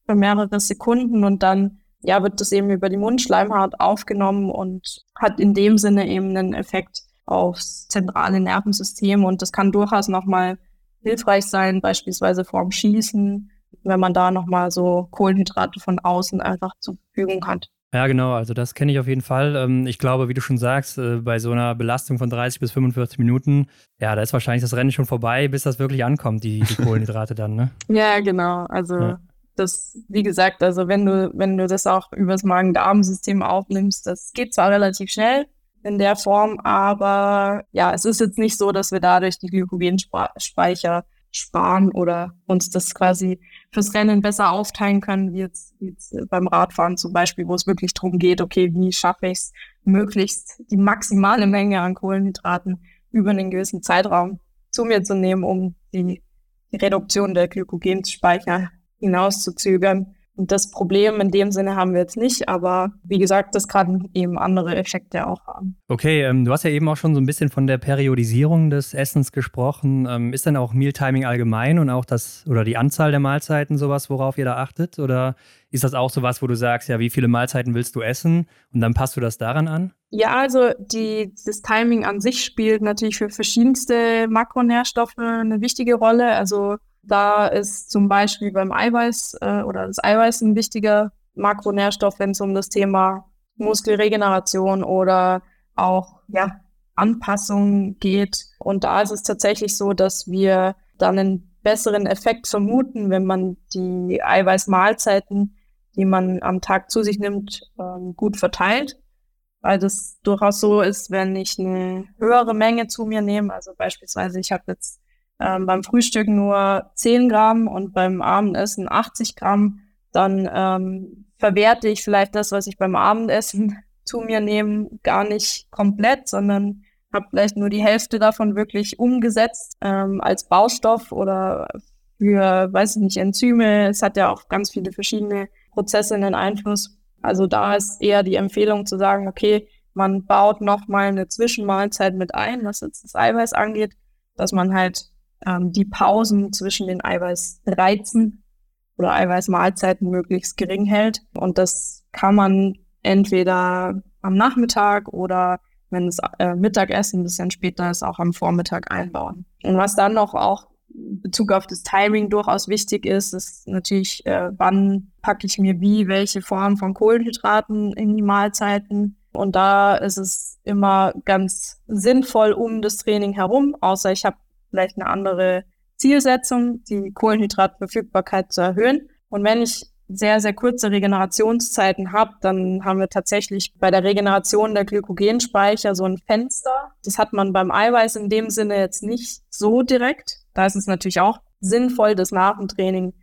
für mehrere Sekunden und dann ja, wird das eben über die Mundschleimhaut aufgenommen und hat in dem Sinne eben einen Effekt aufs zentrale Nervensystem und das kann durchaus nochmal hilfreich sein, beispielsweise vorm Schießen, wenn man da nochmal so Kohlenhydrate von außen einfach zur Verfügung hat. Ja, genau, also das kenne ich auf jeden Fall. Ähm, ich glaube, wie du schon sagst, äh, bei so einer Belastung von 30 bis 45 Minuten, ja, da ist wahrscheinlich das Rennen schon vorbei, bis das wirklich ankommt, die, die Kohlenhydrate dann, ne? Ja, genau. Also ja. das, wie gesagt, also wenn du, wenn du das auch übers Magen-Darm-System aufnimmst, das geht zwar relativ schnell in der Form, aber ja, es ist jetzt nicht so, dass wir dadurch die Glykogenspeicher sparen oder uns das quasi fürs Rennen besser aufteilen können, wie jetzt, jetzt beim Radfahren zum Beispiel, wo es wirklich darum geht, okay, wie schaffe ich es, möglichst die maximale Menge an Kohlenhydraten über einen gewissen Zeitraum zu mir zu nehmen, um die Reduktion der Glykogenspeicher hinauszuzögern. Und das Problem in dem Sinne haben wir jetzt nicht, aber wie gesagt, das kann eben andere Effekte auch haben. Okay, ähm, du hast ja eben auch schon so ein bisschen von der Periodisierung des Essens gesprochen. Ähm, ist dann auch Mealtiming allgemein und auch das oder die Anzahl der Mahlzeiten sowas, worauf ihr da achtet? Oder ist das auch sowas, wo du sagst, ja, wie viele Mahlzeiten willst du essen und dann passt du das daran an? Ja, also die, das Timing an sich spielt natürlich für verschiedenste Makronährstoffe eine wichtige Rolle. Also da ist zum Beispiel beim Eiweiß äh, oder das Eiweiß ein wichtiger Makronährstoff, wenn es um das Thema Muskelregeneration oder auch ja, Anpassung geht. Und da ist es tatsächlich so, dass wir dann einen besseren Effekt vermuten, wenn man die Eiweißmahlzeiten, die man am Tag zu sich nimmt, ähm, gut verteilt. Weil das durchaus so ist, wenn ich eine höhere Menge zu mir nehme, also beispielsweise ich habe jetzt ähm, beim Frühstück nur 10 Gramm und beim Abendessen 80 Gramm, dann ähm, verwerte ich vielleicht das, was ich beim Abendessen zu mir nehme, gar nicht komplett, sondern habe vielleicht nur die Hälfte davon wirklich umgesetzt ähm, als Baustoff oder für, weiß ich nicht, Enzyme. Es hat ja auch ganz viele verschiedene Prozesse einen Einfluss. Also da ist eher die Empfehlung zu sagen, okay, man baut nochmal eine Zwischenmahlzeit mit ein, was jetzt das Eiweiß angeht, dass man halt ähm, die Pausen zwischen den Eiweißreizen oder Eiweißmahlzeiten möglichst gering hält. Und das kann man entweder am Nachmittag oder wenn das äh, Mittagessen ein bisschen später ist, auch am Vormittag einbauen. Und was dann noch auch in Bezug auf das Timing durchaus wichtig ist, ist natürlich, äh, wann packe ich mir wie welche Form von Kohlenhydraten in die Mahlzeiten. Und da ist es immer ganz sinnvoll um das Training herum, außer ich habe vielleicht eine andere Zielsetzung, die Kohlenhydratverfügbarkeit zu erhöhen. Und wenn ich sehr, sehr kurze Regenerationszeiten habe, dann haben wir tatsächlich bei der Regeneration der Glykogenspeicher so ein Fenster. Das hat man beim Eiweiß in dem Sinne jetzt nicht so direkt. Da ist es natürlich auch sinnvoll, das nach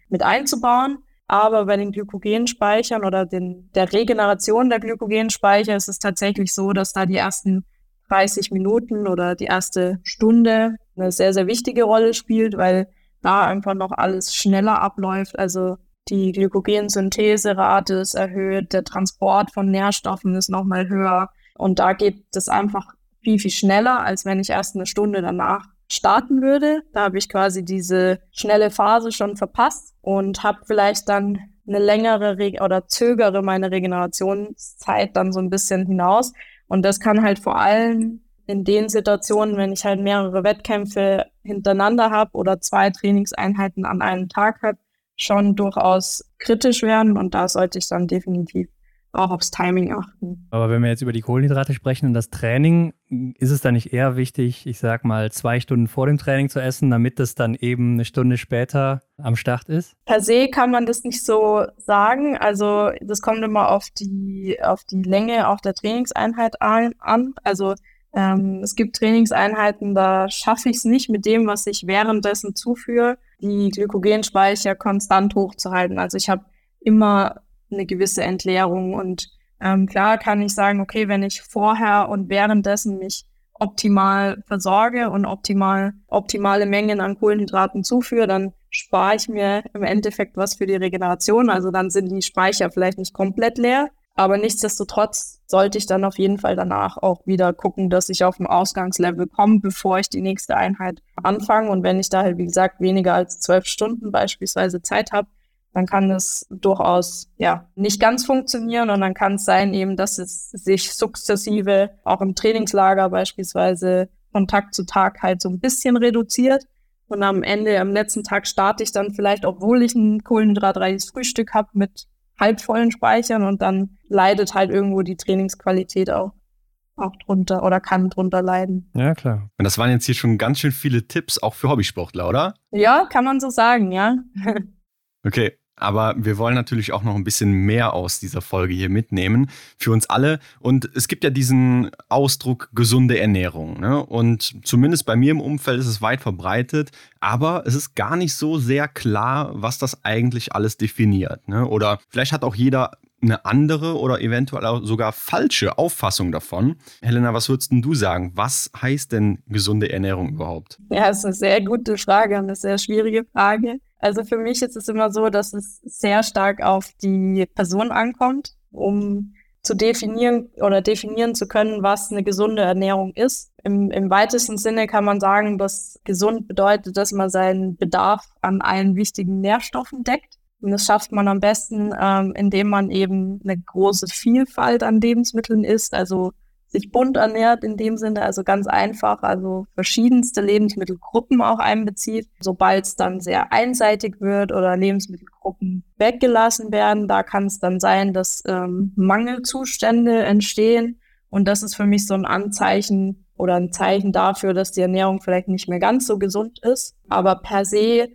mit einzubauen. Aber bei den Glykogenspeichern oder den, der Regeneration der Glykogenspeicher ist es tatsächlich so, dass da die ersten 30 Minuten oder die erste Stunde eine sehr, sehr wichtige Rolle spielt, weil da einfach noch alles schneller abläuft. Also die Glykogensyntheserate ist erhöht, der Transport von Nährstoffen ist nochmal höher. Und da geht es einfach viel, viel schneller, als wenn ich erst eine Stunde danach starten würde. Da habe ich quasi diese schnelle Phase schon verpasst und habe vielleicht dann eine längere Re oder zögere meine Regenerationszeit dann so ein bisschen hinaus. Und das kann halt vor allem in den Situationen, wenn ich halt mehrere Wettkämpfe hintereinander habe oder zwei Trainingseinheiten an einem Tag habe, schon durchaus kritisch werden und da sollte ich dann definitiv auch aufs Timing achten. Aber wenn wir jetzt über die Kohlenhydrate sprechen und das Training, ist es dann nicht eher wichtig, ich sag mal, zwei Stunden vor dem Training zu essen, damit es dann eben eine Stunde später am Start ist? Per se kann man das nicht so sagen. Also das kommt immer auf die, auf die Länge auch der Trainingseinheit an. Also ähm, es gibt Trainingseinheiten, da schaffe ich es nicht mit dem, was ich währenddessen zuführe, die Glykogenspeicher konstant hochzuhalten. Also ich habe immer eine gewisse Entleerung und ähm, klar kann ich sagen, okay, wenn ich vorher und währenddessen mich optimal versorge und optimal optimale Mengen an Kohlenhydraten zuführe, dann spare ich mir im Endeffekt was für die Regeneration. Also dann sind die Speicher vielleicht nicht komplett leer, aber nichtsdestotrotz sollte ich dann auf jeden Fall danach auch wieder gucken, dass ich auf dem Ausgangslevel komme, bevor ich die nächste Einheit anfange. Und wenn ich da halt, wie gesagt, weniger als zwölf Stunden beispielsweise Zeit habe, dann kann es durchaus ja nicht ganz funktionieren und dann kann es sein eben, dass es sich sukzessive auch im Trainingslager beispielsweise von Tag zu Tag halt so ein bisschen reduziert. Und am Ende, am letzten Tag starte ich dann vielleicht, obwohl ich ein kohlenhydratreiches Frühstück habe, mit halbvollen Speichern und dann leidet halt irgendwo die Trainingsqualität auch, auch drunter oder kann drunter leiden. Ja, klar. Und das waren jetzt hier schon ganz schön viele Tipps, auch für Hobbysportler, oder? Ja, kann man so sagen, ja. okay. Aber wir wollen natürlich auch noch ein bisschen mehr aus dieser Folge hier mitnehmen für uns alle. Und es gibt ja diesen Ausdruck gesunde Ernährung. Ne? Und zumindest bei mir im Umfeld ist es weit verbreitet. Aber es ist gar nicht so sehr klar, was das eigentlich alles definiert. Ne? Oder vielleicht hat auch jeder eine andere oder eventuell auch sogar falsche Auffassung davon. Helena, was würdest du sagen? Was heißt denn gesunde Ernährung überhaupt? Ja, das ist eine sehr gute Frage und eine sehr schwierige Frage. Also für mich ist es immer so, dass es sehr stark auf die Person ankommt, um zu definieren oder definieren zu können, was eine gesunde Ernährung ist. Im, Im weitesten Sinne kann man sagen, dass gesund bedeutet, dass man seinen Bedarf an allen wichtigen Nährstoffen deckt. Und das schafft man am besten, ähm, indem man eben eine große Vielfalt an Lebensmitteln isst, also sich bunt ernährt in dem Sinne, also ganz einfach, also verschiedenste Lebensmittelgruppen auch einbezieht. Sobald es dann sehr einseitig wird oder Lebensmittelgruppen weggelassen werden, da kann es dann sein, dass ähm, Mangelzustände entstehen. Und das ist für mich so ein Anzeichen oder ein Zeichen dafür, dass die Ernährung vielleicht nicht mehr ganz so gesund ist. Aber per se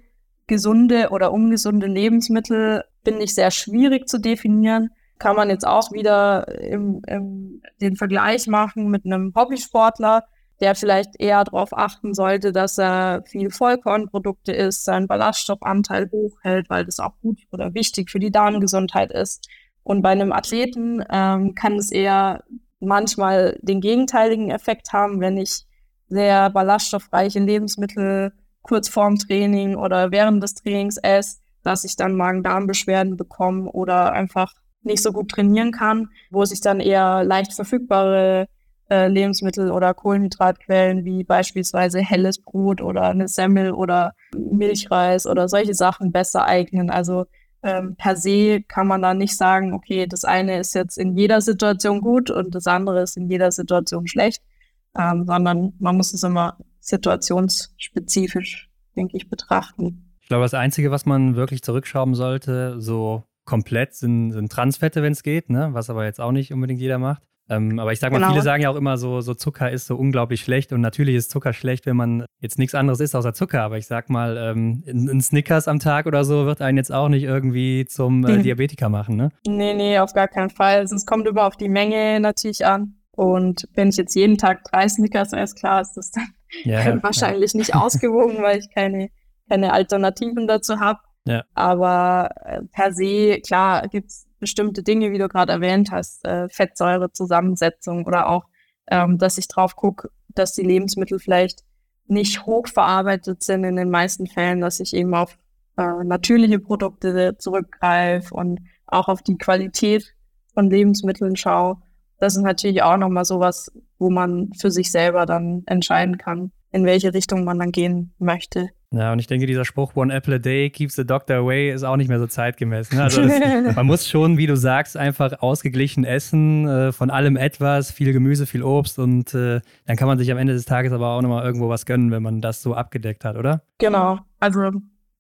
gesunde oder ungesunde Lebensmittel finde ich sehr schwierig zu definieren kann man jetzt auch wieder im, im, den Vergleich machen mit einem Hobbysportler, der vielleicht eher darauf achten sollte, dass er viel Vollkornprodukte isst, seinen Ballaststoffanteil hochhält, weil das auch gut oder wichtig für die Darmgesundheit ist. Und bei einem Athleten ähm, kann es eher manchmal den gegenteiligen Effekt haben, wenn ich sehr ballaststoffreiche Lebensmittel kurz vorm Training oder während des Trainings esse, dass ich dann Magen-Darm-Beschwerden bekomme oder einfach nicht so gut trainieren kann, wo sich dann eher leicht verfügbare äh, Lebensmittel oder Kohlenhydratquellen wie beispielsweise helles Brot oder eine Semmel oder Milchreis oder solche Sachen besser eignen. Also ähm, per se kann man da nicht sagen, okay, das eine ist jetzt in jeder Situation gut und das andere ist in jeder Situation schlecht, ähm, sondern man muss es immer situationsspezifisch, denke ich, betrachten. Ich glaube, das Einzige, was man wirklich zurückschrauben sollte, so komplett, sind, sind Transfette, wenn es geht, ne? was aber jetzt auch nicht unbedingt jeder macht. Ähm, aber ich sage mal, genau. viele sagen ja auch immer so, so Zucker ist so unglaublich schlecht und natürlich ist Zucker schlecht, wenn man jetzt nichts anderes isst außer Zucker. Aber ich sag mal, ähm, ein Snickers am Tag oder so wird einen jetzt auch nicht irgendwie zum äh, Diabetiker machen, ne? Nee, nee, auf gar keinen Fall. Also es kommt immer auf die Menge natürlich an. Und wenn ich jetzt jeden Tag drei Snickers esse, klar ist das dann ja, wahrscheinlich ja. nicht ausgewogen, weil ich keine, keine Alternativen dazu habe. Ja. Aber äh, per se, klar, gibt's bestimmte Dinge, wie du gerade erwähnt hast, äh, Fettsäurezusammensetzung oder auch, ähm, dass ich drauf gucke, dass die Lebensmittel vielleicht nicht hochverarbeitet sind in den meisten Fällen, dass ich eben auf äh, natürliche Produkte zurückgreife und auch auf die Qualität von Lebensmitteln schaue. Das ist natürlich auch nochmal sowas, wo man für sich selber dann entscheiden kann, in welche Richtung man dann gehen möchte. Ja, und ich denke, dieser Spruch One Apple a Day keeps the doctor away ist auch nicht mehr so zeitgemäß. Ne? Also das, man muss schon, wie du sagst, einfach ausgeglichen essen, äh, von allem etwas, viel Gemüse, viel Obst und äh, dann kann man sich am Ende des Tages aber auch nochmal irgendwo was gönnen, wenn man das so abgedeckt hat, oder? Genau, also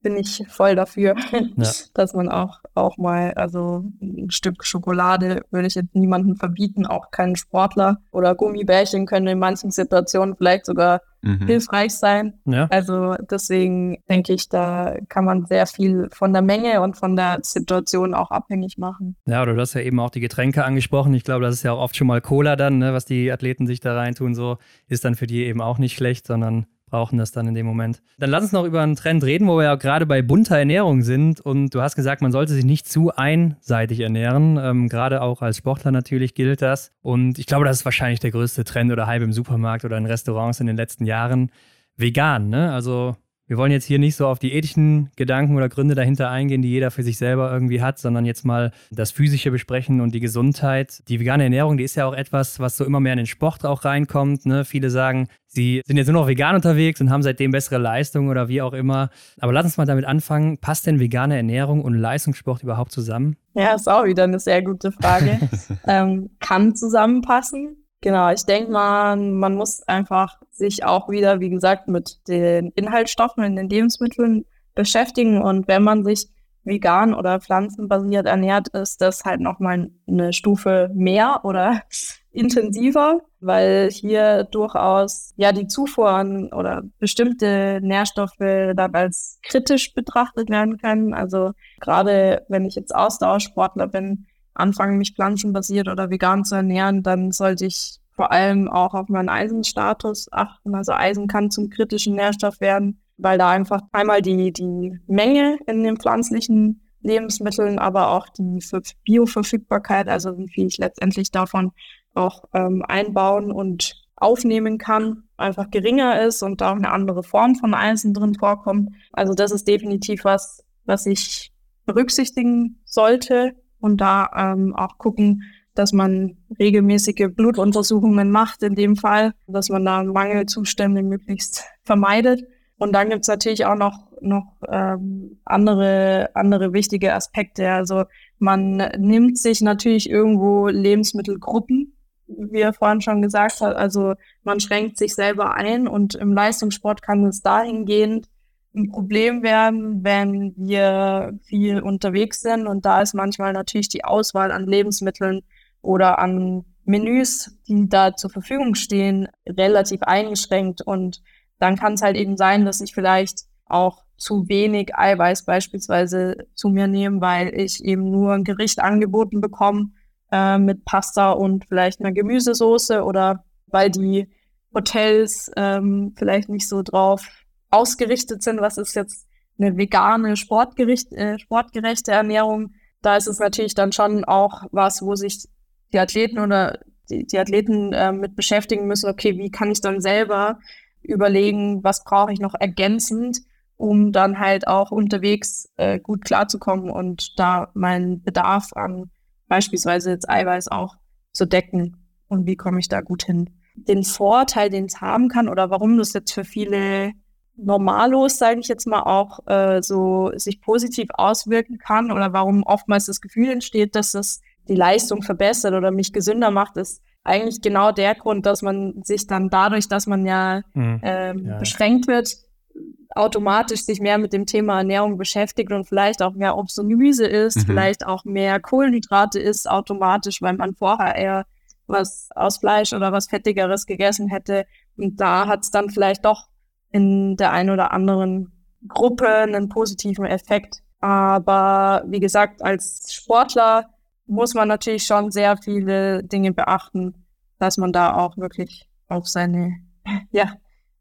bin ich voll dafür, ja. dass man auch, auch mal, also ein Stück Schokolade würde ich jetzt niemandem verbieten, auch keinen Sportler oder Gummibärchen können in manchen Situationen vielleicht sogar mhm. hilfreich sein. Ja. Also deswegen denke ich, da kann man sehr viel von der Menge und von der Situation auch abhängig machen. Ja, oder du hast ja eben auch die Getränke angesprochen. Ich glaube, das ist ja auch oft schon mal Cola dann, ne, was die Athleten sich da reintun, so ist dann für die eben auch nicht schlecht, sondern brauchen das dann in dem Moment. Dann lass uns noch über einen Trend reden, wo wir ja gerade bei bunter Ernährung sind. Und du hast gesagt, man sollte sich nicht zu einseitig ernähren. Ähm, gerade auch als Sportler natürlich gilt das. Und ich glaube, das ist wahrscheinlich der größte Trend oder Hype im Supermarkt oder in Restaurants in den letzten Jahren. Vegan, ne? Also wir wollen jetzt hier nicht so auf die ethischen Gedanken oder Gründe dahinter eingehen, die jeder für sich selber irgendwie hat, sondern jetzt mal das Physische besprechen und die Gesundheit. Die vegane Ernährung, die ist ja auch etwas, was so immer mehr in den Sport auch reinkommt. Ne? Viele sagen, sie sind jetzt nur noch vegan unterwegs und haben seitdem bessere Leistungen oder wie auch immer. Aber lass uns mal damit anfangen. Passt denn vegane Ernährung und Leistungssport überhaupt zusammen? Ja, ist auch wieder eine sehr gute Frage. ähm, kann zusammenpassen. Genau, ich denke mal, man muss einfach sich auch wieder, wie gesagt, mit den Inhaltsstoffen in den Lebensmitteln beschäftigen. Und wenn man sich vegan oder pflanzenbasiert ernährt, ist das halt nochmal eine Stufe mehr oder intensiver, weil hier durchaus ja die Zufuhr an oder bestimmte Nährstoffe dann als kritisch betrachtet werden können. Also gerade wenn ich jetzt Ausdauersportler bin, anfange, mich pflanzenbasiert oder vegan zu ernähren, dann sollte ich vor allem auch auf meinen Eisenstatus achten. Also Eisen kann zum kritischen Nährstoff werden, weil da einfach einmal die, die Menge in den pflanzlichen Lebensmitteln, aber auch die Bioverfügbarkeit, also wie ich letztendlich davon auch ähm, einbauen und aufnehmen kann, einfach geringer ist und da auch eine andere Form von Eisen drin vorkommt. Also das ist definitiv was, was ich berücksichtigen sollte und da ähm, auch gucken, dass man regelmäßige Blutuntersuchungen macht in dem Fall, dass man da Mangelzustände möglichst vermeidet. Und dann gibt's natürlich auch noch, noch ähm, andere, andere wichtige Aspekte. Also man nimmt sich natürlich irgendwo Lebensmittelgruppen, wie er vorhin schon gesagt hat. Also man schränkt sich selber ein und im Leistungssport kann es dahingehend ein Problem werden, wenn wir viel unterwegs sind. Und da ist manchmal natürlich die Auswahl an Lebensmitteln oder an Menüs, die da zur Verfügung stehen, relativ eingeschränkt. Und dann kann es halt eben sein, dass ich vielleicht auch zu wenig Eiweiß beispielsweise zu mir nehme, weil ich eben nur ein Gericht angeboten bekomme äh, mit Pasta und vielleicht einer Gemüsesoße oder weil die Hotels ähm, vielleicht nicht so drauf ausgerichtet sind, was ist jetzt eine vegane, Sportgericht, äh, sportgerechte Ernährung, da ist es natürlich dann schon auch was, wo sich die Athleten oder die, die Athleten äh, mit beschäftigen müssen, okay, wie kann ich dann selber überlegen, was brauche ich noch ergänzend, um dann halt auch unterwegs äh, gut klarzukommen und da meinen Bedarf an beispielsweise jetzt Eiweiß auch zu decken und wie komme ich da gut hin. Den Vorteil, den es haben kann oder warum das jetzt für viele Normalos, sage ich jetzt mal, auch äh, so sich positiv auswirken kann oder warum oftmals das Gefühl entsteht, dass es die Leistung verbessert oder mich gesünder macht, ist eigentlich genau der Grund, dass man sich dann dadurch, dass man ja, mhm. ähm, ja. beschränkt wird, automatisch sich mehr mit dem Thema Ernährung beschäftigt und vielleicht auch mehr Obst und Gemüse isst, mhm. vielleicht auch mehr Kohlenhydrate isst automatisch, weil man vorher eher was aus Fleisch oder was Fettigeres gegessen hätte. Und da hat es dann vielleicht doch in der einen oder anderen Gruppe einen positiven Effekt. Aber wie gesagt, als Sportler muss man natürlich schon sehr viele Dinge beachten, dass man da auch wirklich auf seine ja,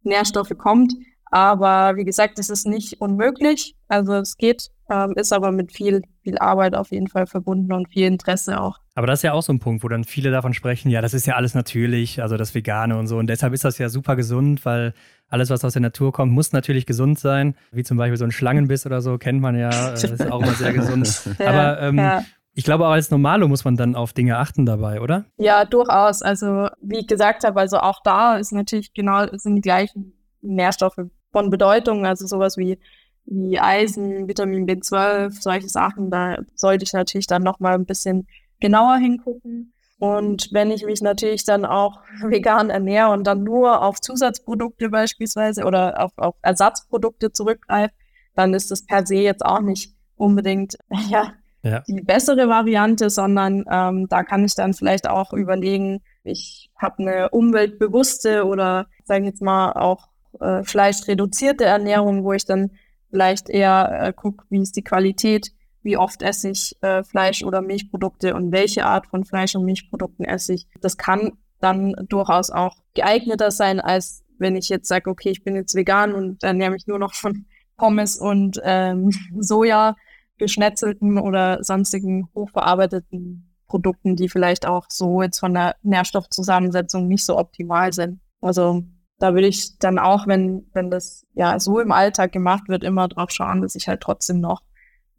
Nährstoffe kommt. Aber wie gesagt, es ist nicht unmöglich. Also es geht, ähm, ist aber mit viel, viel Arbeit auf jeden Fall verbunden und viel Interesse auch. Aber das ist ja auch so ein Punkt, wo dann viele davon sprechen, ja, das ist ja alles natürlich, also das Vegane und so. Und deshalb ist das ja super gesund, weil alles, was aus der Natur kommt, muss natürlich gesund sein. Wie zum Beispiel so ein Schlangenbiss oder so, kennt man ja, äh, ist auch immer sehr gesund. ja, aber ähm, ja. Ich glaube, auch als Normalo muss man dann auf Dinge achten dabei, oder? Ja, durchaus. Also, wie ich gesagt habe, also auch da ist natürlich genau, sind die gleichen Nährstoffe von Bedeutung, also sowas wie, wie Eisen, Vitamin B12, solche Sachen, da sollte ich natürlich dann nochmal ein bisschen genauer hingucken. Und wenn ich mich natürlich dann auch vegan ernähre und dann nur auf Zusatzprodukte beispielsweise oder auf, auf Ersatzprodukte zurückgreife, dann ist das per se jetzt auch nicht unbedingt ja, ja. die bessere Variante, sondern ähm, da kann ich dann vielleicht auch überlegen, ich habe eine umweltbewusste oder sage ich jetzt mal auch äh, fleischreduzierte Ernährung, wo ich dann vielleicht eher äh, gucke, wie ist die Qualität, wie oft esse ich äh, Fleisch oder Milchprodukte und welche Art von Fleisch und Milchprodukten esse ich. Das kann dann durchaus auch geeigneter sein, als wenn ich jetzt sage, okay, ich bin jetzt vegan und ernähre mich nur noch von Pommes und ähm, Soja, geschnetzelten oder sonstigen hochverarbeiteten Produkten, die vielleicht auch so jetzt von der Nährstoffzusammensetzung nicht so optimal sind. Also da würde ich dann auch, wenn, wenn das ja so im Alltag gemacht wird, immer drauf schauen, dass ich halt trotzdem noch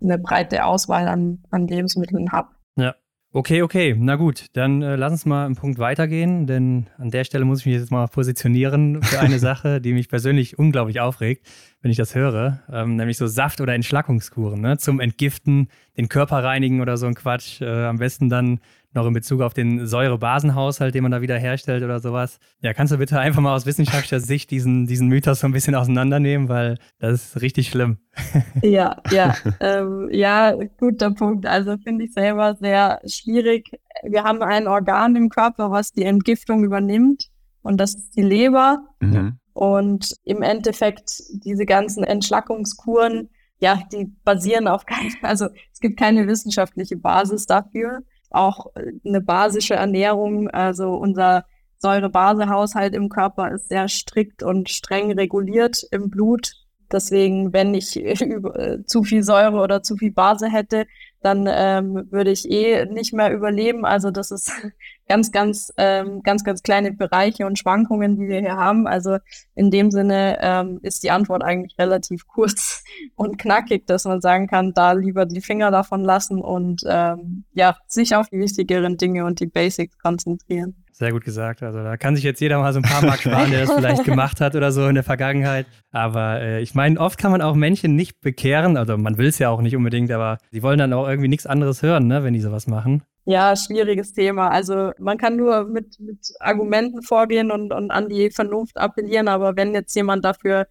eine breite Auswahl an, an Lebensmitteln habe. Ja. Okay, okay, na gut, dann äh, lass uns mal einen Punkt weitergehen, denn an der Stelle muss ich mich jetzt mal positionieren für eine Sache, die mich persönlich unglaublich aufregt, wenn ich das höre, ähm, nämlich so Saft- oder Entschlackungskuren ne? zum Entgiften, den Körper reinigen oder so ein Quatsch. Äh, am besten dann noch in Bezug auf den Säurebasenhaushalt, den man da wieder herstellt oder sowas. Ja, kannst du bitte einfach mal aus wissenschaftlicher Sicht diesen, diesen Mythos so ein bisschen auseinandernehmen, weil das ist richtig schlimm. Ja, ja, ähm, ja, guter Punkt. Also finde ich selber sehr schwierig. Wir haben ein Organ im Körper, was die Entgiftung übernimmt und das ist die Leber. Mhm. Und im Endeffekt diese ganzen Entschlackungskuren, ja, die basieren auf kein, also es gibt keine wissenschaftliche Basis dafür auch äh, eine basische Ernährung. Also unser Säure-Base-Haushalt im Körper ist sehr strikt und streng reguliert im Blut. Deswegen, wenn ich äh, zu viel Säure oder zu viel Base hätte, dann ähm, würde ich eh nicht mehr überleben. Also das ist ganz, ganz, ähm, ganz, ganz kleine Bereiche und Schwankungen, die wir hier haben. Also in dem Sinne ähm, ist die Antwort eigentlich relativ kurz und knackig, dass man sagen kann, da lieber die Finger davon lassen und ähm, ja, sich auf die wichtigeren Dinge und die Basics konzentrieren. Sehr gut gesagt. Also da kann sich jetzt jeder mal so ein paar Mark sparen, der das vielleicht gemacht hat oder so in der Vergangenheit. Aber äh, ich meine, oft kann man auch Menschen nicht bekehren. Also man will es ja auch nicht unbedingt, aber sie wollen dann auch irgendwie nichts anderes hören, ne, wenn die sowas machen. Ja, schwieriges Thema. Also man kann nur mit, mit Argumenten vorgehen und, und an die Vernunft appellieren, aber wenn jetzt jemand dafür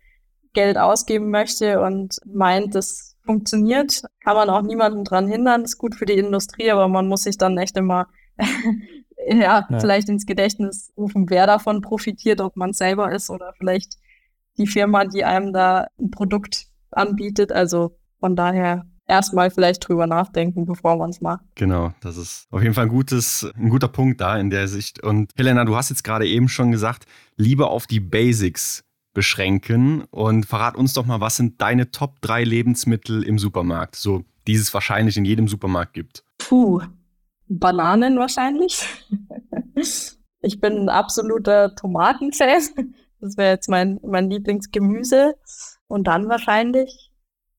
Geld ausgeben möchte und meint, das funktioniert, kann man auch niemanden dran hindern. Das ist gut für die Industrie, aber man muss sich dann echt immer ja, ja, vielleicht ins Gedächtnis rufen, wer davon profitiert, ob man selber ist oder vielleicht die Firma, die einem da ein Produkt anbietet. Also von daher erstmal vielleicht drüber nachdenken, bevor man es macht. Genau, das ist auf jeden Fall ein, gutes, ein guter Punkt da in der Sicht. Und Helena, du hast jetzt gerade eben schon gesagt, lieber auf die Basics beschränken und verrat uns doch mal, was sind deine Top 3 Lebensmittel im Supermarkt? So die es wahrscheinlich in jedem Supermarkt gibt? Puh, Bananen wahrscheinlich. ich bin ein absoluter Tomatenfan. Das wäre jetzt mein, mein Lieblingsgemüse. Und dann wahrscheinlich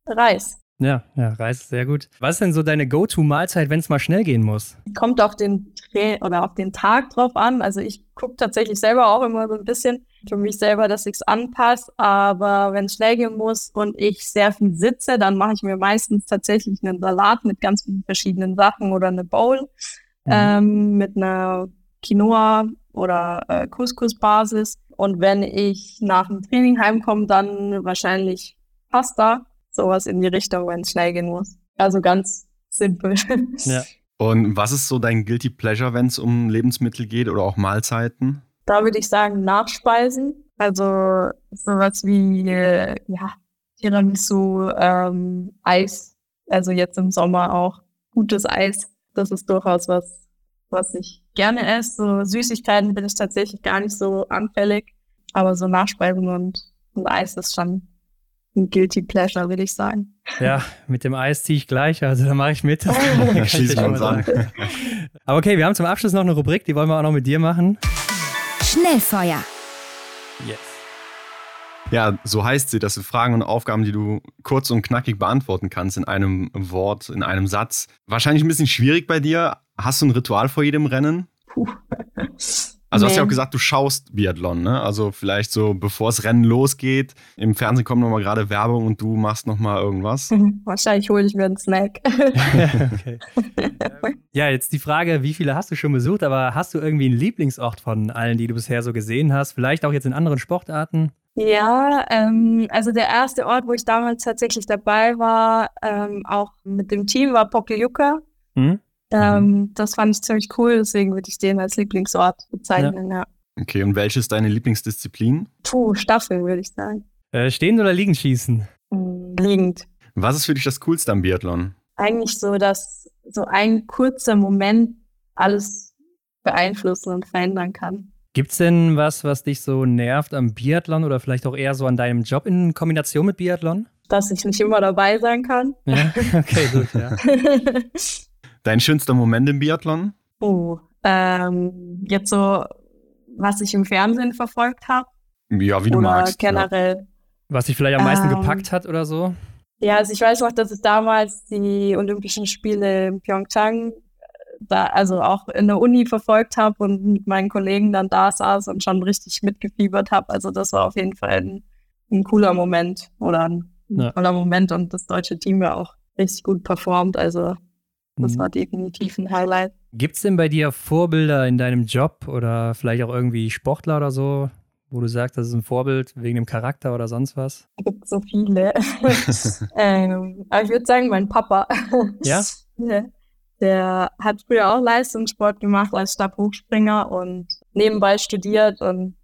Reis. Ja, ja, Reis ist sehr gut. Was ist denn so deine Go-To-Mahlzeit, wenn es mal schnell gehen muss? Kommt auf den Tra oder auf den Tag drauf an. Also ich gucke tatsächlich selber auch immer so ein bisschen für mich selber, dass ich es anpasse. Aber wenn es schnell gehen muss und ich sehr viel sitze, dann mache ich mir meistens tatsächlich einen Salat mit ganz vielen verschiedenen Sachen oder eine Bowl mhm. ähm, mit einer Quinoa oder äh, Couscous-Basis. Und wenn ich nach dem Training heimkomme, dann wahrscheinlich Pasta sowas in die Richtung, wenn es schnell gehen muss. Also ganz simpel. Ja. Und was ist so dein Guilty Pleasure, wenn es um Lebensmittel geht oder auch Mahlzeiten? Da würde ich sagen Nachspeisen. Also sowas wie äh, ja, Tiramisu, ähm, Eis. Also jetzt im Sommer auch gutes Eis. Das ist durchaus was, was ich gerne esse. So Süßigkeiten bin ich tatsächlich gar nicht so anfällig. Aber so Nachspeisen und, und Eis ist schon ein Guilty Pleasure, würde ich sagen. Ja, mit dem Eis ziehe ich gleich, also da mache ich mit. Schließen wir uns an. Aber okay, wir haben zum Abschluss noch eine Rubrik, die wollen wir auch noch mit dir machen. Schnellfeuer. Yes. Ja, so heißt sie. Das sind Fragen und Aufgaben, die du kurz und knackig beantworten kannst in einem Wort, in einem Satz. Wahrscheinlich ein bisschen schwierig bei dir. Hast du ein Ritual vor jedem Rennen? Puh. Also nee. hast ja auch gesagt, du schaust Biathlon, ne? Also vielleicht so, bevor das Rennen losgeht, im Fernsehen kommt nochmal gerade Werbung und du machst nochmal irgendwas. Wahrscheinlich hole ich mir einen Snack. okay. ja, jetzt die Frage, wie viele hast du schon besucht, aber hast du irgendwie einen Lieblingsort von allen, die du bisher so gesehen hast? Vielleicht auch jetzt in anderen Sportarten? Ja, ähm, also der erste Ort, wo ich damals tatsächlich dabei war, ähm, auch mit dem Team, war Pokljuka. Mhm. Ähm, mhm. Das fand ich ziemlich cool, deswegen würde ich den als Lieblingsort bezeichnen, ja. ja. Okay, und welche ist deine Lieblingsdisziplin? Puh, Staffel, würde ich sagen. Äh, stehen oder liegen schießen? Mm, liegend. Was ist für dich das Coolste am Biathlon? Eigentlich so, dass so ein kurzer Moment alles beeinflussen und verändern kann. Gibt es denn was, was dich so nervt am Biathlon oder vielleicht auch eher so an deinem Job in Kombination mit Biathlon? Dass ich nicht immer dabei sein kann. Ja, okay, gut, ja. Dein schönster Moment im Biathlon? Oh, ähm, jetzt so, was ich im Fernsehen verfolgt habe. Ja, wie du oder magst. generell. Ja. Was dich vielleicht am meisten ähm, gepackt hat oder so? Ja, also ich weiß noch, dass es damals die Olympischen Spiele in Pyeongchang da, also auch in der Uni verfolgt habe und mit meinen Kollegen dann da saß und schon richtig mitgefiebert habe. Also das war auf jeden Fall ein, ein cooler Moment oder ein, ja. toller Moment und das deutsche Team ja auch richtig gut performt. Also das mhm. war definitiv ein Highlight. Gibt es denn bei dir Vorbilder in deinem Job oder vielleicht auch irgendwie Sportler oder so, wo du sagst, das ist ein Vorbild wegen dem Charakter oder sonst was? Es gibt so viele. ähm, aber ich würde sagen, mein Papa. Ja? Der hat früher auch Leistungssport gemacht als Stabhochspringer und nebenbei studiert und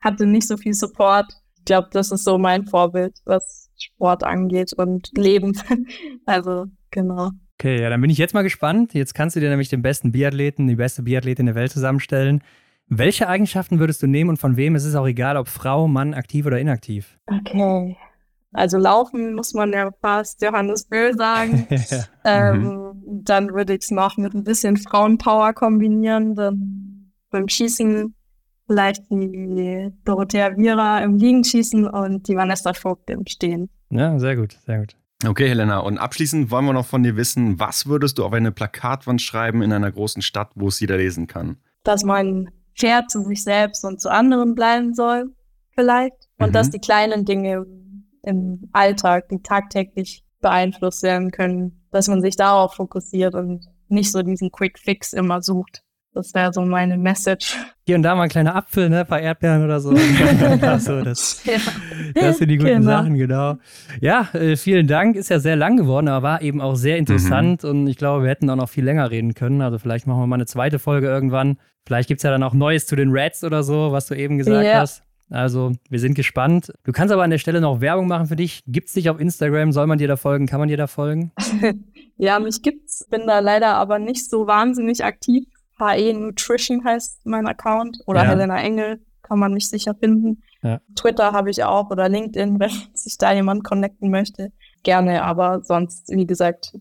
hatte nicht so viel Support. Ich glaube, das ist so mein Vorbild, was Sport angeht und Leben. also, genau. Okay, ja, dann bin ich jetzt mal gespannt. Jetzt kannst du dir nämlich den besten Biathleten, die beste Biathletin der Welt zusammenstellen. Welche Eigenschaften würdest du nehmen und von wem? Es ist auch egal, ob Frau, Mann, aktiv oder inaktiv. Okay. Also laufen muss man ja fast Johannes Böll sagen. ja. ähm, mhm. Dann würde ich es noch mit ein bisschen Frauenpower kombinieren. Dann beim Schießen vielleicht die Dorothea Viera im Liegenschießen und die Vanessa Vogt im Stehen. Ja, sehr gut, sehr gut. Okay, Helena, und abschließend wollen wir noch von dir wissen, was würdest du auf eine Plakatwand schreiben in einer großen Stadt, wo es jeder lesen kann? Dass man fair zu sich selbst und zu anderen bleiben soll, vielleicht. Und mhm. dass die kleinen Dinge im Alltag, die tagtäglich beeinflusst werden können, dass man sich darauf fokussiert und nicht so diesen Quick Fix immer sucht. Das wäre so meine Message. Hier und da mal ein kleiner Apfel, ne? Ein paar Erdbeeren oder so. so das, ja. das sind die guten genau. Sachen, genau. Ja, äh, vielen Dank. Ist ja sehr lang geworden, aber war eben auch sehr interessant. Mhm. Und ich glaube, wir hätten auch noch viel länger reden können. Also vielleicht machen wir mal eine zweite Folge irgendwann. Vielleicht gibt es ja dann auch Neues zu den Reds oder so, was du eben gesagt ja. hast. Also, wir sind gespannt. Du kannst aber an der Stelle noch Werbung machen für dich. Gibt es dich auf Instagram? Soll man dir da folgen? Kann man dir da folgen? ja, mich gibt's. Bin da leider aber nicht so wahnsinnig aktiv. HE Nutrition heißt mein Account oder ja. Helena Engel kann man mich sicher finden. Ja. Twitter habe ich auch oder LinkedIn, wenn sich da jemand connecten möchte. Gerne, aber sonst, wie gesagt,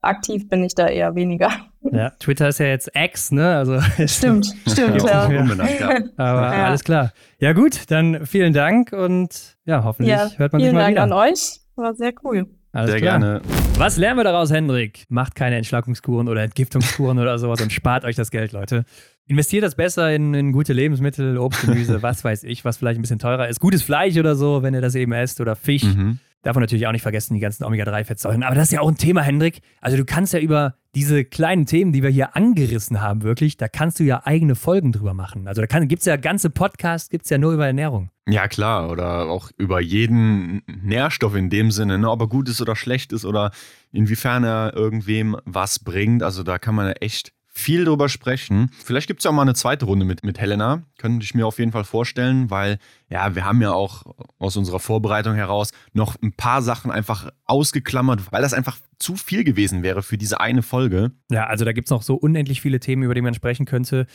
aktiv bin ich da eher weniger. Ja, Twitter ist ja jetzt X, ne? Also stimmt, stimmt, ja. ja. Aber ja. alles klar. Ja gut, dann vielen Dank und ja, hoffentlich hört man sich mal Dank wieder. Vielen Dank an euch, war sehr cool. Alles sehr klar. gerne. Was lernen wir daraus, Hendrik? Macht keine Entschlackungskuren oder Entgiftungskuren oder sowas und spart euch das Geld, Leute. Investiert das besser in, in gute Lebensmittel, Obst, Gemüse, was weiß ich, was vielleicht ein bisschen teurer ist. Gutes Fleisch oder so, wenn ihr das eben esst oder Fisch. Mhm. Davon natürlich auch nicht vergessen, die ganzen Omega-3-Fettsäuren. Aber das ist ja auch ein Thema, Hendrik. Also du kannst ja über diese kleinen Themen, die wir hier angerissen haben, wirklich, da kannst du ja eigene Folgen drüber machen. Also da gibt es ja ganze Podcasts, gibt es ja nur über Ernährung. Ja, klar. Oder auch über jeden Nährstoff in dem Sinne, ne? ob er gut ist oder schlecht ist oder inwiefern er irgendwem was bringt. Also da kann man echt viel drüber sprechen. Vielleicht gibt es ja auch mal eine zweite Runde mit, mit Helena. Könnte ich mir auf jeden Fall vorstellen, weil ja, wir haben ja auch aus unserer Vorbereitung heraus noch ein paar Sachen einfach ausgeklammert, weil das einfach zu viel gewesen wäre für diese eine Folge. Ja, also da gibt es noch so unendlich viele Themen, über die man sprechen könnte.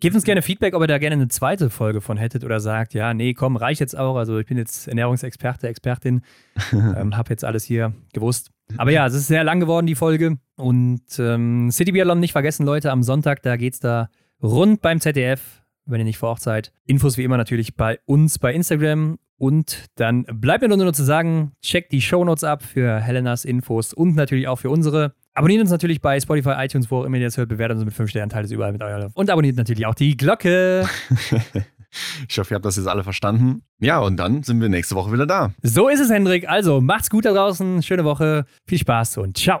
Gebt uns gerne Feedback, ob ihr da gerne eine zweite Folge von hättet oder sagt, ja, nee, komm, reicht jetzt auch. Also ich bin jetzt Ernährungsexperte, Expertin, ähm, habe jetzt alles hier gewusst. Aber ja, es ist sehr lang geworden, die Folge. Und ähm, City Biathlon nicht vergessen, Leute, am Sonntag, da geht es da rund beim ZDF, wenn ihr nicht vor Ort seid. Infos wie immer natürlich bei uns bei Instagram. Und dann bleibt mir nur noch zu sagen, checkt die Shownotes ab für Helenas Infos und natürlich auch für unsere. Abonniert uns natürlich bei Spotify, iTunes, wo auch immer ihr das hört. Bewertet uns mit 5 Sternen, teilt es überall mit eurer Und abonniert natürlich auch die Glocke. Ich hoffe, ihr habt das jetzt alle verstanden. Ja, und dann sind wir nächste Woche wieder da. So ist es, Hendrik. Also macht's gut da draußen. Schöne Woche. Viel Spaß und ciao.